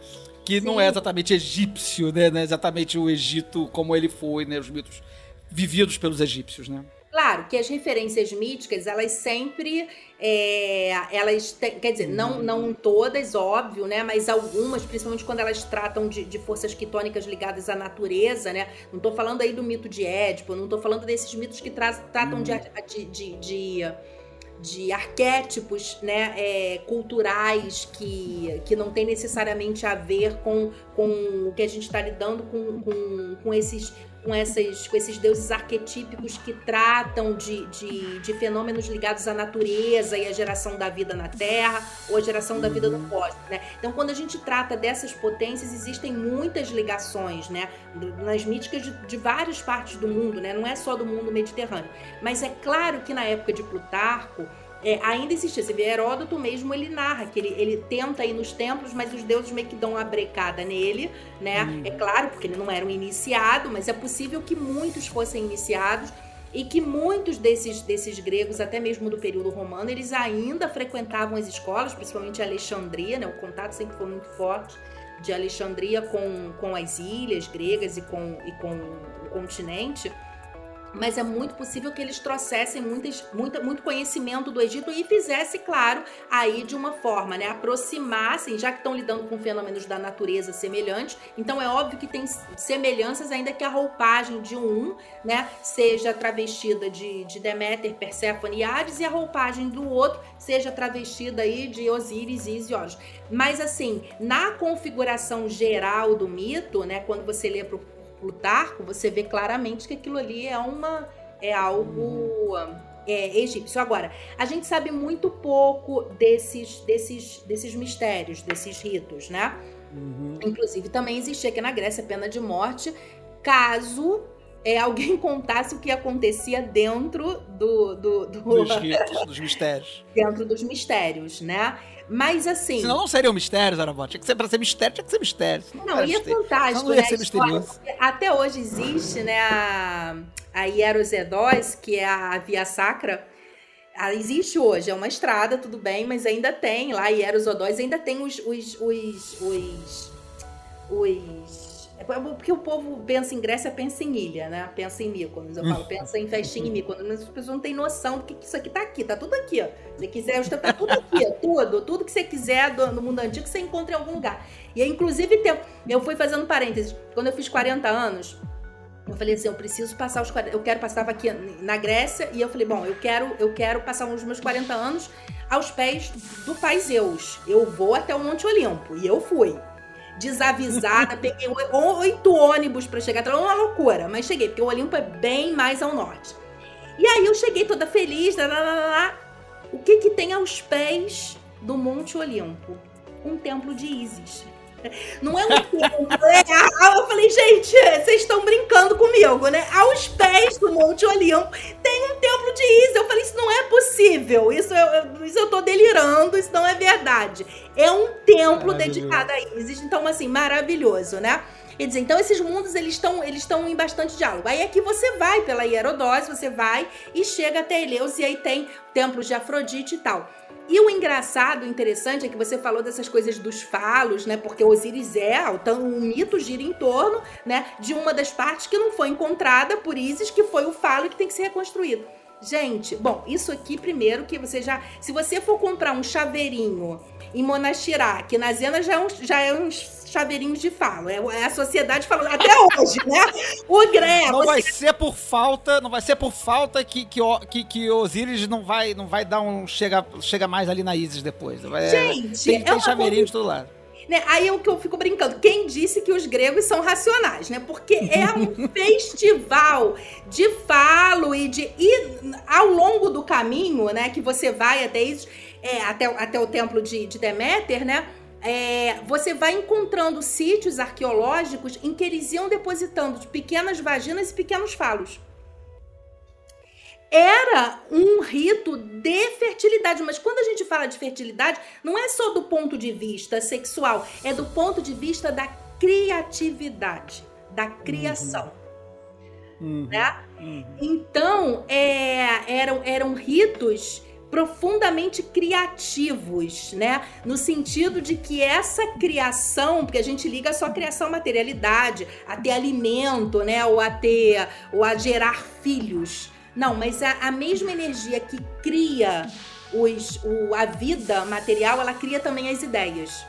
S1: Que Sim. não é exatamente egípcio, né? Não é exatamente o Egito como ele foi, né? Os mitos vividos pelos egípcios, né?
S2: Claro que as referências míticas, elas sempre, é, elas, te, quer dizer, não, não todas, óbvio, né? Mas algumas, principalmente quando elas tratam de, de forças quitônicas ligadas à natureza, né? Não estou falando aí do mito de Édipo, não estou falando desses mitos que tra tratam hum. de, de, de, de, arquétipos, né? É, culturais que, que não tem necessariamente a ver com, com o que a gente está lidando com, com, com esses com, essas, com esses deuses arquetípicos que tratam de, de, de, fenômenos ligados à natureza e à geração da vida na Terra ou a geração da vida no uhum. cosmos. Né? Então, quando a gente trata dessas potências, existem muitas ligações né? nas míticas de, de várias partes do mundo, né? não é só do mundo mediterrâneo. Mas é claro que na época de Plutarco, é, ainda existia. Você vê Heródoto mesmo, ele narra que ele, ele tenta ir nos templos, mas os deuses meio que dão uma brecada nele, né? Uhum. É claro, porque ele não era um iniciado, mas é possível que muitos fossem iniciados e que muitos desses, desses gregos, até mesmo do período romano, eles ainda frequentavam as escolas, principalmente Alexandria, né? O contato sempre foi muito forte de Alexandria com, com as ilhas gregas e com, e com o continente mas é muito possível que eles trouxessem muitas, muita, muito conhecimento do Egito e fizesse, claro, aí de uma forma, né, aproximassem, já que estão lidando com fenômenos da natureza semelhantes, então é óbvio que tem semelhanças, ainda que a roupagem de um, né, seja travestida de, de Deméter, Perséfone e Hades, e a roupagem do outro seja travestida aí de Osíris, Isis e Horus. Mas assim, na configuração geral do mito, né, quando você lê pro Plutarco, você vê claramente que aquilo ali é uma é algo é, egípcio. Agora, a gente sabe muito pouco desses desses desses mistérios, desses ritos, né? Uhum. Inclusive também existia aqui na Grécia pena de morte caso é, alguém contasse o que acontecia dentro do, do, do...
S1: dos ritos, dos mistérios.
S2: Dentro dos mistérios, né? Mas assim.
S1: Senão não seriam mistérios, Arabot. Tinha que ser pra ser mistério, tinha que ser mistério.
S2: Não, não ia
S1: mistério.
S2: fantástico.
S1: Não ia né? ser misterioso.
S2: Até hoje existe, né, a, a Hierozedós, que é a Via Sacra. Ela existe hoje, é uma estrada, tudo bem, mas ainda tem lá, Hierozodós, ainda tem os, os, os, os, os Porque o povo pensa em Grécia, pensa em ilha, né? Pensa em Mykonos. Eu falo, pensa em festinha em Mykonos. Mas as pessoas não têm noção do que, isso aqui tá aqui. Tá tudo aqui, ó. Se você quiser, tá tudo aqui. Tudo. Tudo que você quiser do, do mundo antigo, você encontra em algum lugar. E aí, inclusive, eu fui fazendo parênteses. Quando eu fiz 40 anos, eu falei assim, eu preciso passar os 40, eu quero passar aqui na Grécia e eu falei, bom, eu quero, eu quero passar os meus 40 anos aos pés do pai Zeus. Eu vou até o Monte Olimpo e eu fui. Desavisada, peguei oito ônibus para chegar, então uma loucura, mas cheguei, porque o Olimpo é bem mais ao norte. E aí eu cheguei toda feliz, lá, lá, lá, lá. O que que tem aos pés do Monte Olimpo? Um templo de Ísis. Não é um templo. É, eu falei, gente, vocês estão brincando comigo, né? Aos pés do Monte Olimpo tem um templo de Isis. Eu falei, isso não é possível. Isso eu, isso eu tô delirando, isso não é verdade. É um templo dedicado a Isis. Então, assim, maravilhoso, né? Quer dizer, então esses mundos eles estão eles estão em bastante diálogo. Aí aqui você vai pela Hierodose, você vai e chega até Eleus e aí tem templos de Afrodite e tal. E o engraçado, interessante, é que você falou dessas coisas dos falos, né? Porque Osíris é, então mito gira em torno, né? De uma das partes que não foi encontrada por Isis, que foi o falo que tem que ser reconstruído. Gente, bom, isso aqui primeiro que você já. Se você for comprar um chaveirinho em Monastirá, que na Zena já é um, já é um chaveirinhos de falo. É, é a sociedade falando até hoje, né? O Gré.
S1: Não você... vai ser por falta, não vai ser por falta que, que, que, que Osiris não vai, não vai dar um. Chega, chega mais ali na Isis depois. Vai,
S2: Gente,
S1: tem, tem é chaveirinho de todo lado.
S2: Né? Aí é o que eu fico brincando. Quem disse que os gregos são racionais, né? Porque é um festival de falo e de. E ao longo do caminho, né, que você vai até isso, é, até, até o templo de, de Deméter, né? É, você vai encontrando sítios arqueológicos em que eles iam depositando pequenas vaginas e pequenos falos. Era um rito de fertilidade, mas quando a gente fala de fertilidade, não é só do ponto de vista sexual, é do ponto de vista da criatividade, da criação. Uhum. Né? Uhum. Então, é, eram, eram ritos profundamente criativos, né? No sentido de que essa criação, porque a gente liga só a criação à materialidade, a ter alimento, né? Ou a ter, ou a gerar filhos. Não, mas a, a mesma energia que cria os, o, a vida material, ela cria também as ideias,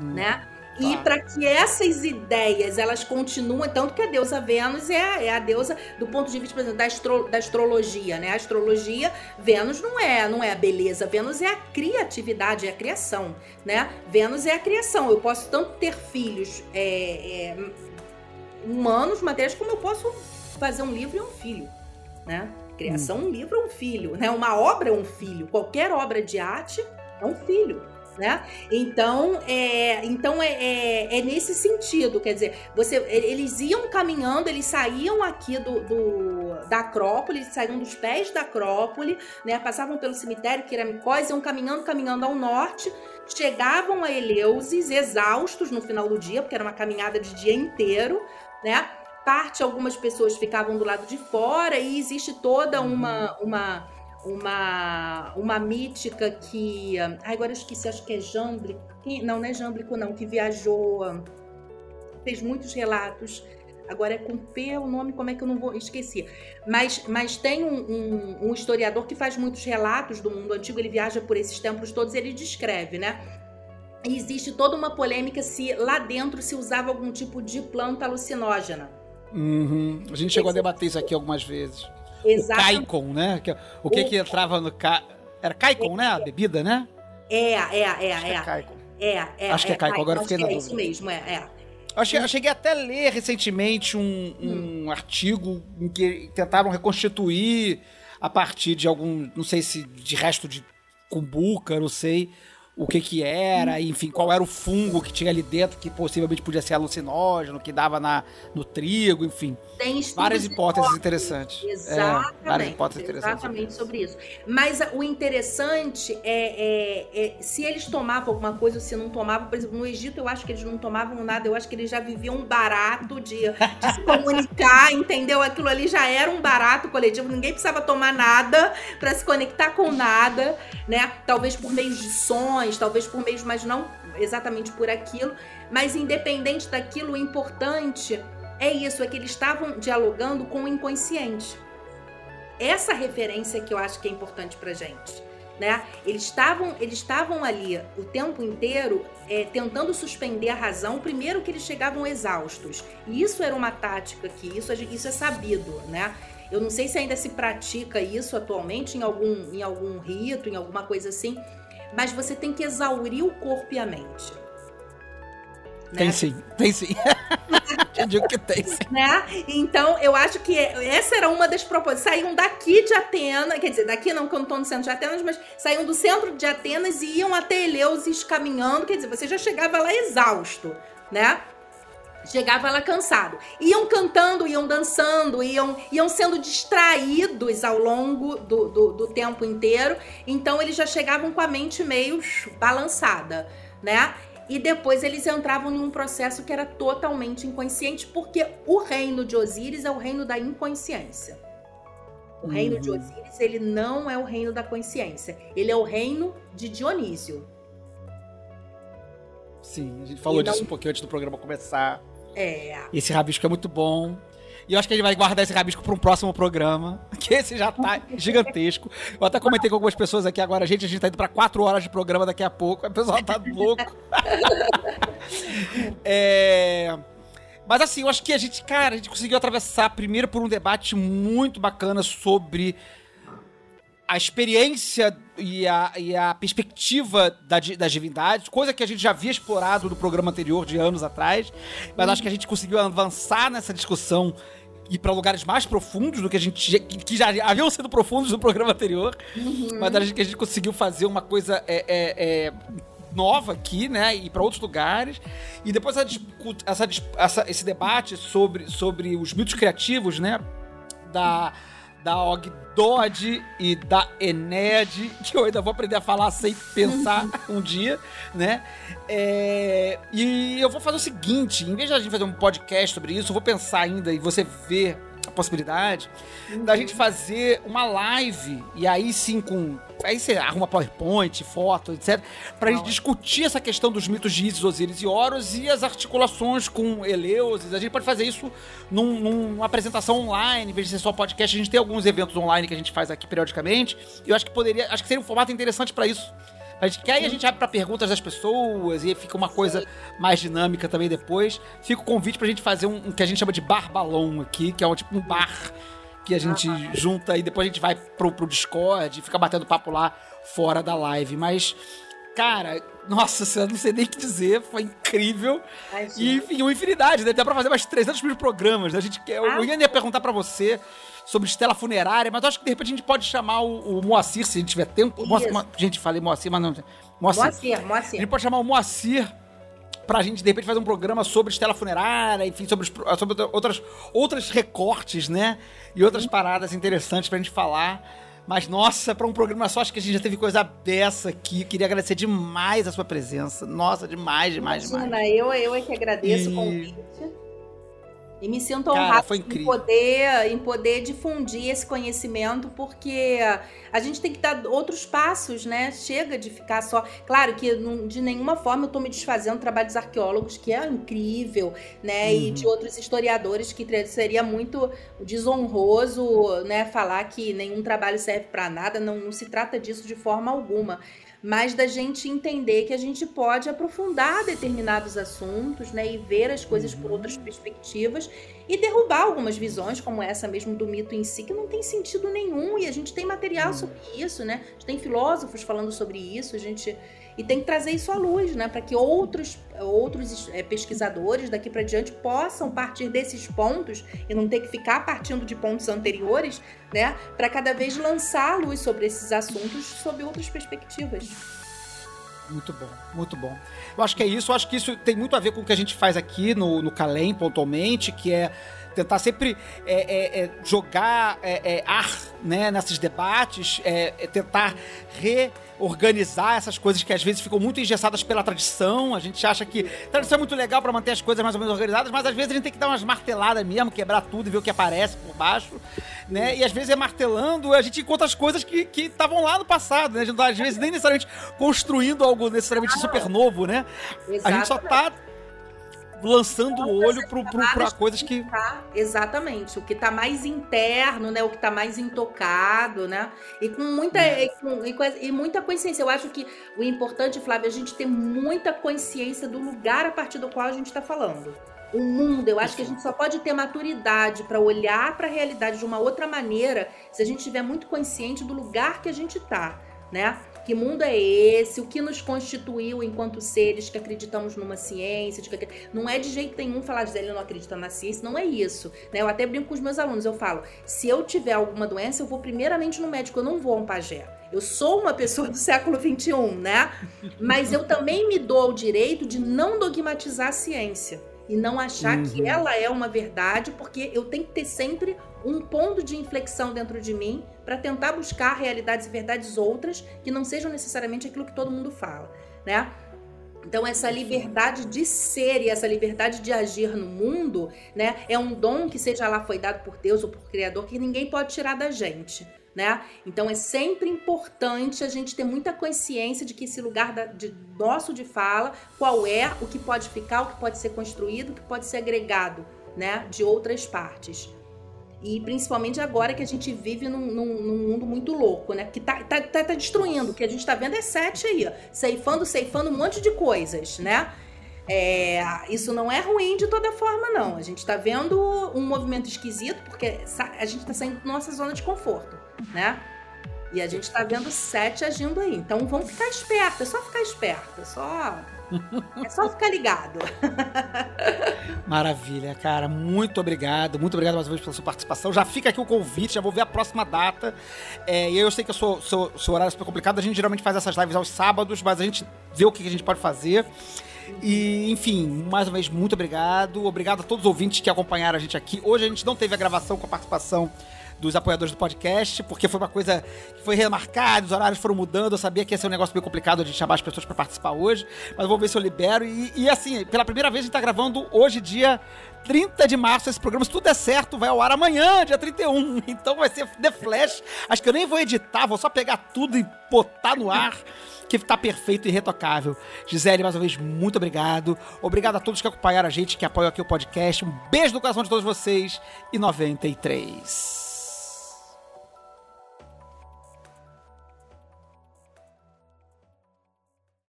S2: hum. né? E para que essas ideias elas continuem, tanto que a deusa Vênus é a, é a deusa do ponto de vista, por exemplo, da, astro, da astrologia, né? A astrologia, Vênus não é, não é a beleza, Vênus é a criatividade, é a criação, né? Vênus é a criação. Eu posso tanto ter filhos é, é, humanos, matérias, como eu posso fazer um livro e um filho, né? Criação, hum. um livro é um filho, né? Uma obra é um filho. Qualquer obra de arte é um filho né? Então, é, então é, é, é, nesse sentido, quer dizer, você, eles iam caminhando, eles saíam aqui do, do, da Acrópole, eles saíam dos pés da Acrópole, né? Passavam pelo cemitério Queramicós, iam caminhando, caminhando ao norte, chegavam a Eleusis, exaustos no final do dia, porque era uma caminhada de dia inteiro, né? Parte, algumas pessoas ficavam do lado de fora e existe toda uma, uma uma, uma mítica que. Ai, agora eu esqueci, acho que é Jamblico. Não, não é Jamblico, não, que viajou, fez muitos relatos. Agora é com P o nome, como é que eu não vou. Esqueci. Mas, mas tem um, um, um historiador que faz muitos relatos do mundo antigo, ele viaja por esses templos todos, ele descreve, né? E existe toda uma polêmica se lá dentro se usava algum tipo de planta alucinógena.
S1: Uhum. A gente chegou a debater isso aqui algumas vezes. Exatamente. O Caicon, né? O que o... que entrava no... Ca... Era Caicon, né? A bebida, né?
S2: É, é, é,
S1: Acho
S2: é.
S1: é Caicon.
S2: É, é.
S1: Acho que é Caicon, agora fiquei na dúvida.
S2: É isso mesmo, é, é.
S1: Eu cheguei até a ler recentemente um, um hum. artigo em que tentaram reconstituir a partir de algum, não sei se de resto de cumbuca, não sei, o que que era, enfim, qual era o fungo que tinha ali dentro que possivelmente podia ser alucinógeno, que dava na, no trigo, enfim.
S2: Tem
S1: várias hipóteses interessantes.
S2: Exatamente.
S1: É, várias hipóteses
S2: interessantes. Exatamente sobre isso. Mas o interessante é, é, é, se eles tomavam alguma coisa ou se não tomavam. Por exemplo, no Egito eu acho que eles não tomavam nada, eu acho que eles já viviam um barato de, de se comunicar, entendeu? Aquilo ali já era um barato coletivo, ninguém precisava tomar nada para se conectar com nada, né? Talvez por meio de talvez por meios, mas não exatamente por aquilo, mas independente daquilo, o importante é isso, é que eles estavam dialogando com o inconsciente. Essa referência que eu acho que é importante pra gente. Né? Eles estavam eles estavam ali o tempo inteiro é, tentando suspender a razão, primeiro que eles chegavam exaustos. E isso era uma tática que isso, isso é sabido, né? Eu não sei se ainda se pratica isso atualmente em algum, em algum rito, em alguma coisa assim, mas você tem que exaurir o corpo e a mente.
S1: Né? Tem sim, tem sim. eu digo que tem sim.
S2: Né? Então, eu acho que essa era uma das propostas. Saíam daqui de Atenas, quer dizer, daqui não, que eu não estou no centro de Atenas, mas saíam do centro de Atenas e iam até Eleusis caminhando, quer dizer, você já chegava lá exausto, né? Chegava lá cansado. Iam cantando, iam dançando, iam, iam sendo distraídos ao longo do, do, do tempo inteiro. Então eles já chegavam com a mente meio balançada, né? E depois eles entravam em um processo que era totalmente inconsciente, porque o reino de Osíris é o reino da inconsciência. O reino de uhum. Osíris, ele não é o reino da consciência. Ele é o reino de Dionísio.
S1: Sim, a gente falou não... disso um pouquinho antes do programa começar.
S2: É.
S1: Esse rabisco é muito bom. E eu acho que a gente vai guardar esse rabisco para um próximo programa, que esse já tá gigantesco. Eu até comentei com algumas pessoas aqui agora, gente, a gente tá indo para quatro horas de programa daqui a pouco. O pessoal tá louco. é... Mas assim, eu acho que a gente, cara, a gente conseguiu atravessar primeiro por um debate muito bacana sobre a experiência e a, e a perspectiva da, das divindades, coisa que a gente já havia explorado no programa anterior de anos atrás, mas acho que a gente conseguiu avançar nessa discussão e para lugares mais profundos do que a gente que já haviam sido profundos no programa anterior, uhum. mas acho que a gente conseguiu fazer uma coisa é, é, é nova aqui, né, e para outros lugares. E depois essa, essa, esse debate sobre, sobre os mitos criativos, né, da da Ogdod e da Ened, que eu ainda vou aprender a falar sem pensar um dia, né? É, e eu vou fazer o seguinte: em vez de a gente fazer um podcast sobre isso, eu vou pensar ainda e você ver a possibilidade da gente fazer uma live e aí sim com. Aí você arruma PowerPoint, foto, etc. Pra gente discutir essa questão dos mitos de Isis, Osíris e Horus e as articulações com Eleusis. A gente pode fazer isso num, numa apresentação online, em vez de ser só podcast. A gente tem alguns eventos online que a gente faz aqui periodicamente. E eu acho que poderia. Acho que seria um formato interessante para isso. Gente, que aí a gente abre para perguntas das pessoas e fica uma coisa mais dinâmica também depois. Fica o convite pra gente fazer um, um que a gente chama de bar aqui, que é um tipo um bar que a gente junta e depois a gente vai pro, pro Discord e fica batendo papo lá fora da live. Mas, cara, nossa senhora, não sei nem o que dizer, foi incrível. Ai, e, enfim, uma infinidade, né? Dá pra fazer mais 300 mil programas, né? A gente, eu, ah, eu ia perguntar para você sobre estela funerária, mas eu acho que de repente a gente pode chamar o, o Moacir, se a gente tiver tempo. Moacir, gente, falei Moacir, mas não.
S2: Moacir. Moacir, Moacir.
S1: A gente pode chamar o Moacir pra gente, de repente, fazer um programa sobre estela funerária, enfim, sobre, sobre outras, outras recortes, né? E outras paradas interessantes pra gente falar. Mas, nossa, para um programa só, acho que a gente já teve coisa dessa aqui. Queria agradecer demais a sua presença. Nossa, demais, demais,
S2: Imagina,
S1: demais.
S2: Eu, eu é que agradeço e... o convite. E me sinto honrada em poder, em poder difundir esse conhecimento, porque a gente tem que dar outros passos, né? Chega de ficar só. Claro que de nenhuma forma eu estou me desfazendo trabalhos arqueólogos, que é incrível, né? Uhum. E de outros historiadores que seria muito desonroso, né? Falar que nenhum trabalho serve para nada. Não, não se trata disso de forma alguma mas da gente entender que a gente pode aprofundar determinados assuntos, né, e ver as coisas por outras perspectivas e derrubar algumas visões, como essa mesmo do mito em si, que não tem sentido nenhum, e a gente tem material sobre isso, né? A gente tem filósofos falando sobre isso, a gente e tem que trazer isso à luz, né, para que outros, outros é, pesquisadores daqui para diante possam partir desses pontos e não ter que ficar partindo de pontos anteriores, né, para cada vez lançar a luz sobre esses assuntos sob outras perspectivas.
S1: Muito bom, muito bom. Eu acho que é isso, eu acho que isso tem muito a ver com o que a gente faz aqui no, no Calem, pontualmente, que é tentar sempre é, é, é jogar é, é, ar né, nesses debates, tentar reorganizar essas coisas que às vezes ficam muito engessadas pela tradição. A gente acha que tradição é muito legal para manter as coisas mais ou menos organizadas, mas às vezes a gente tem que dar umas marteladas mesmo, quebrar tudo e ver o que aparece por baixo. né? E às vezes é martelando, a gente encontra as coisas que estavam lá no passado, né? A gente, às vezes nem necessariamente construindo algo necessariamente super novo, né? A gente só tá lançando o olho para coisas que.
S2: Exatamente. O que está mais interno, né? O que está mais intocado, né? E com muita, e, com, e, com, e, muita consciência. Eu acho que o importante, Flávio, é a gente ter muita consciência do lugar a partir do qual a gente está falando. O mundo, eu acho que a gente só pode ter maturidade para olhar para a realidade de uma outra maneira se a gente estiver muito consciente do lugar que a gente está, né? Que mundo é esse? O que nos constituiu enquanto seres que acreditamos numa ciência? Que... Não é de jeito nenhum falar de ele não acredita na ciência, não é isso. Né? Eu até brinco com os meus alunos, eu falo, se eu tiver alguma doença, eu vou primeiramente no médico, eu não vou a um pajé. Eu sou uma pessoa do século XXI, né? Mas eu também me dou o direito de não dogmatizar a ciência e não achar uhum. que ela é uma verdade, porque eu tenho que ter sempre um ponto de inflexão dentro de mim para tentar buscar realidades e verdades outras que não sejam necessariamente aquilo que todo mundo fala, né? Então essa liberdade de ser e essa liberdade de agir no mundo, né, é um dom que seja lá foi dado por Deus ou por Criador que ninguém pode tirar da gente né? Então é sempre importante a gente ter muita consciência de que esse lugar da, de, nosso de fala, qual é, o que pode ficar, o que pode ser construído, o que pode ser agregado, né? De outras partes. E principalmente agora que a gente vive num, num, num mundo muito louco, né? Que tá, tá, tá, tá destruindo. O que a gente tá vendo é sete aí. Ceifando, ceifando um monte de coisas, né? É, isso não é ruim de toda forma, não. A gente está vendo um movimento esquisito porque a gente está saindo da nossa zona de conforto, né? E a gente está vendo sete agindo aí. Então vamos ficar esperto, é só ficar esperto, é só. É só ficar ligado.
S1: Maravilha, cara. Muito obrigado. Muito obrigado mais uma vez pela sua participação. Já fica aqui o convite, já vou ver a próxima data. É, e eu sei que o seu, seu, seu horário é super complicado. A gente geralmente faz essas lives aos sábados, mas a gente vê o que a gente pode fazer. E, enfim, mais uma vez, muito obrigado. Obrigado a todos os ouvintes que acompanharam a gente aqui. Hoje a gente não teve a gravação com a participação dos apoiadores do podcast, porque foi uma coisa que foi remarcada, os horários foram mudando. Eu sabia que ia ser um negócio bem complicado de chamar as pessoas para participar hoje, mas vou ver se eu libero. E, e, assim, pela primeira vez a gente tá gravando hoje, dia 30 de março, esse programa. Se tudo der certo, vai ao ar amanhã, dia 31. Então vai ser The Flash. Acho que eu nem vou editar, vou só pegar tudo e botar no ar que tá perfeito e retocável. Gisele, mais uma vez, muito obrigado. Obrigado a todos que acompanharam a gente, que apoiam aqui o podcast. Um beijo no coração de todos vocês e 93.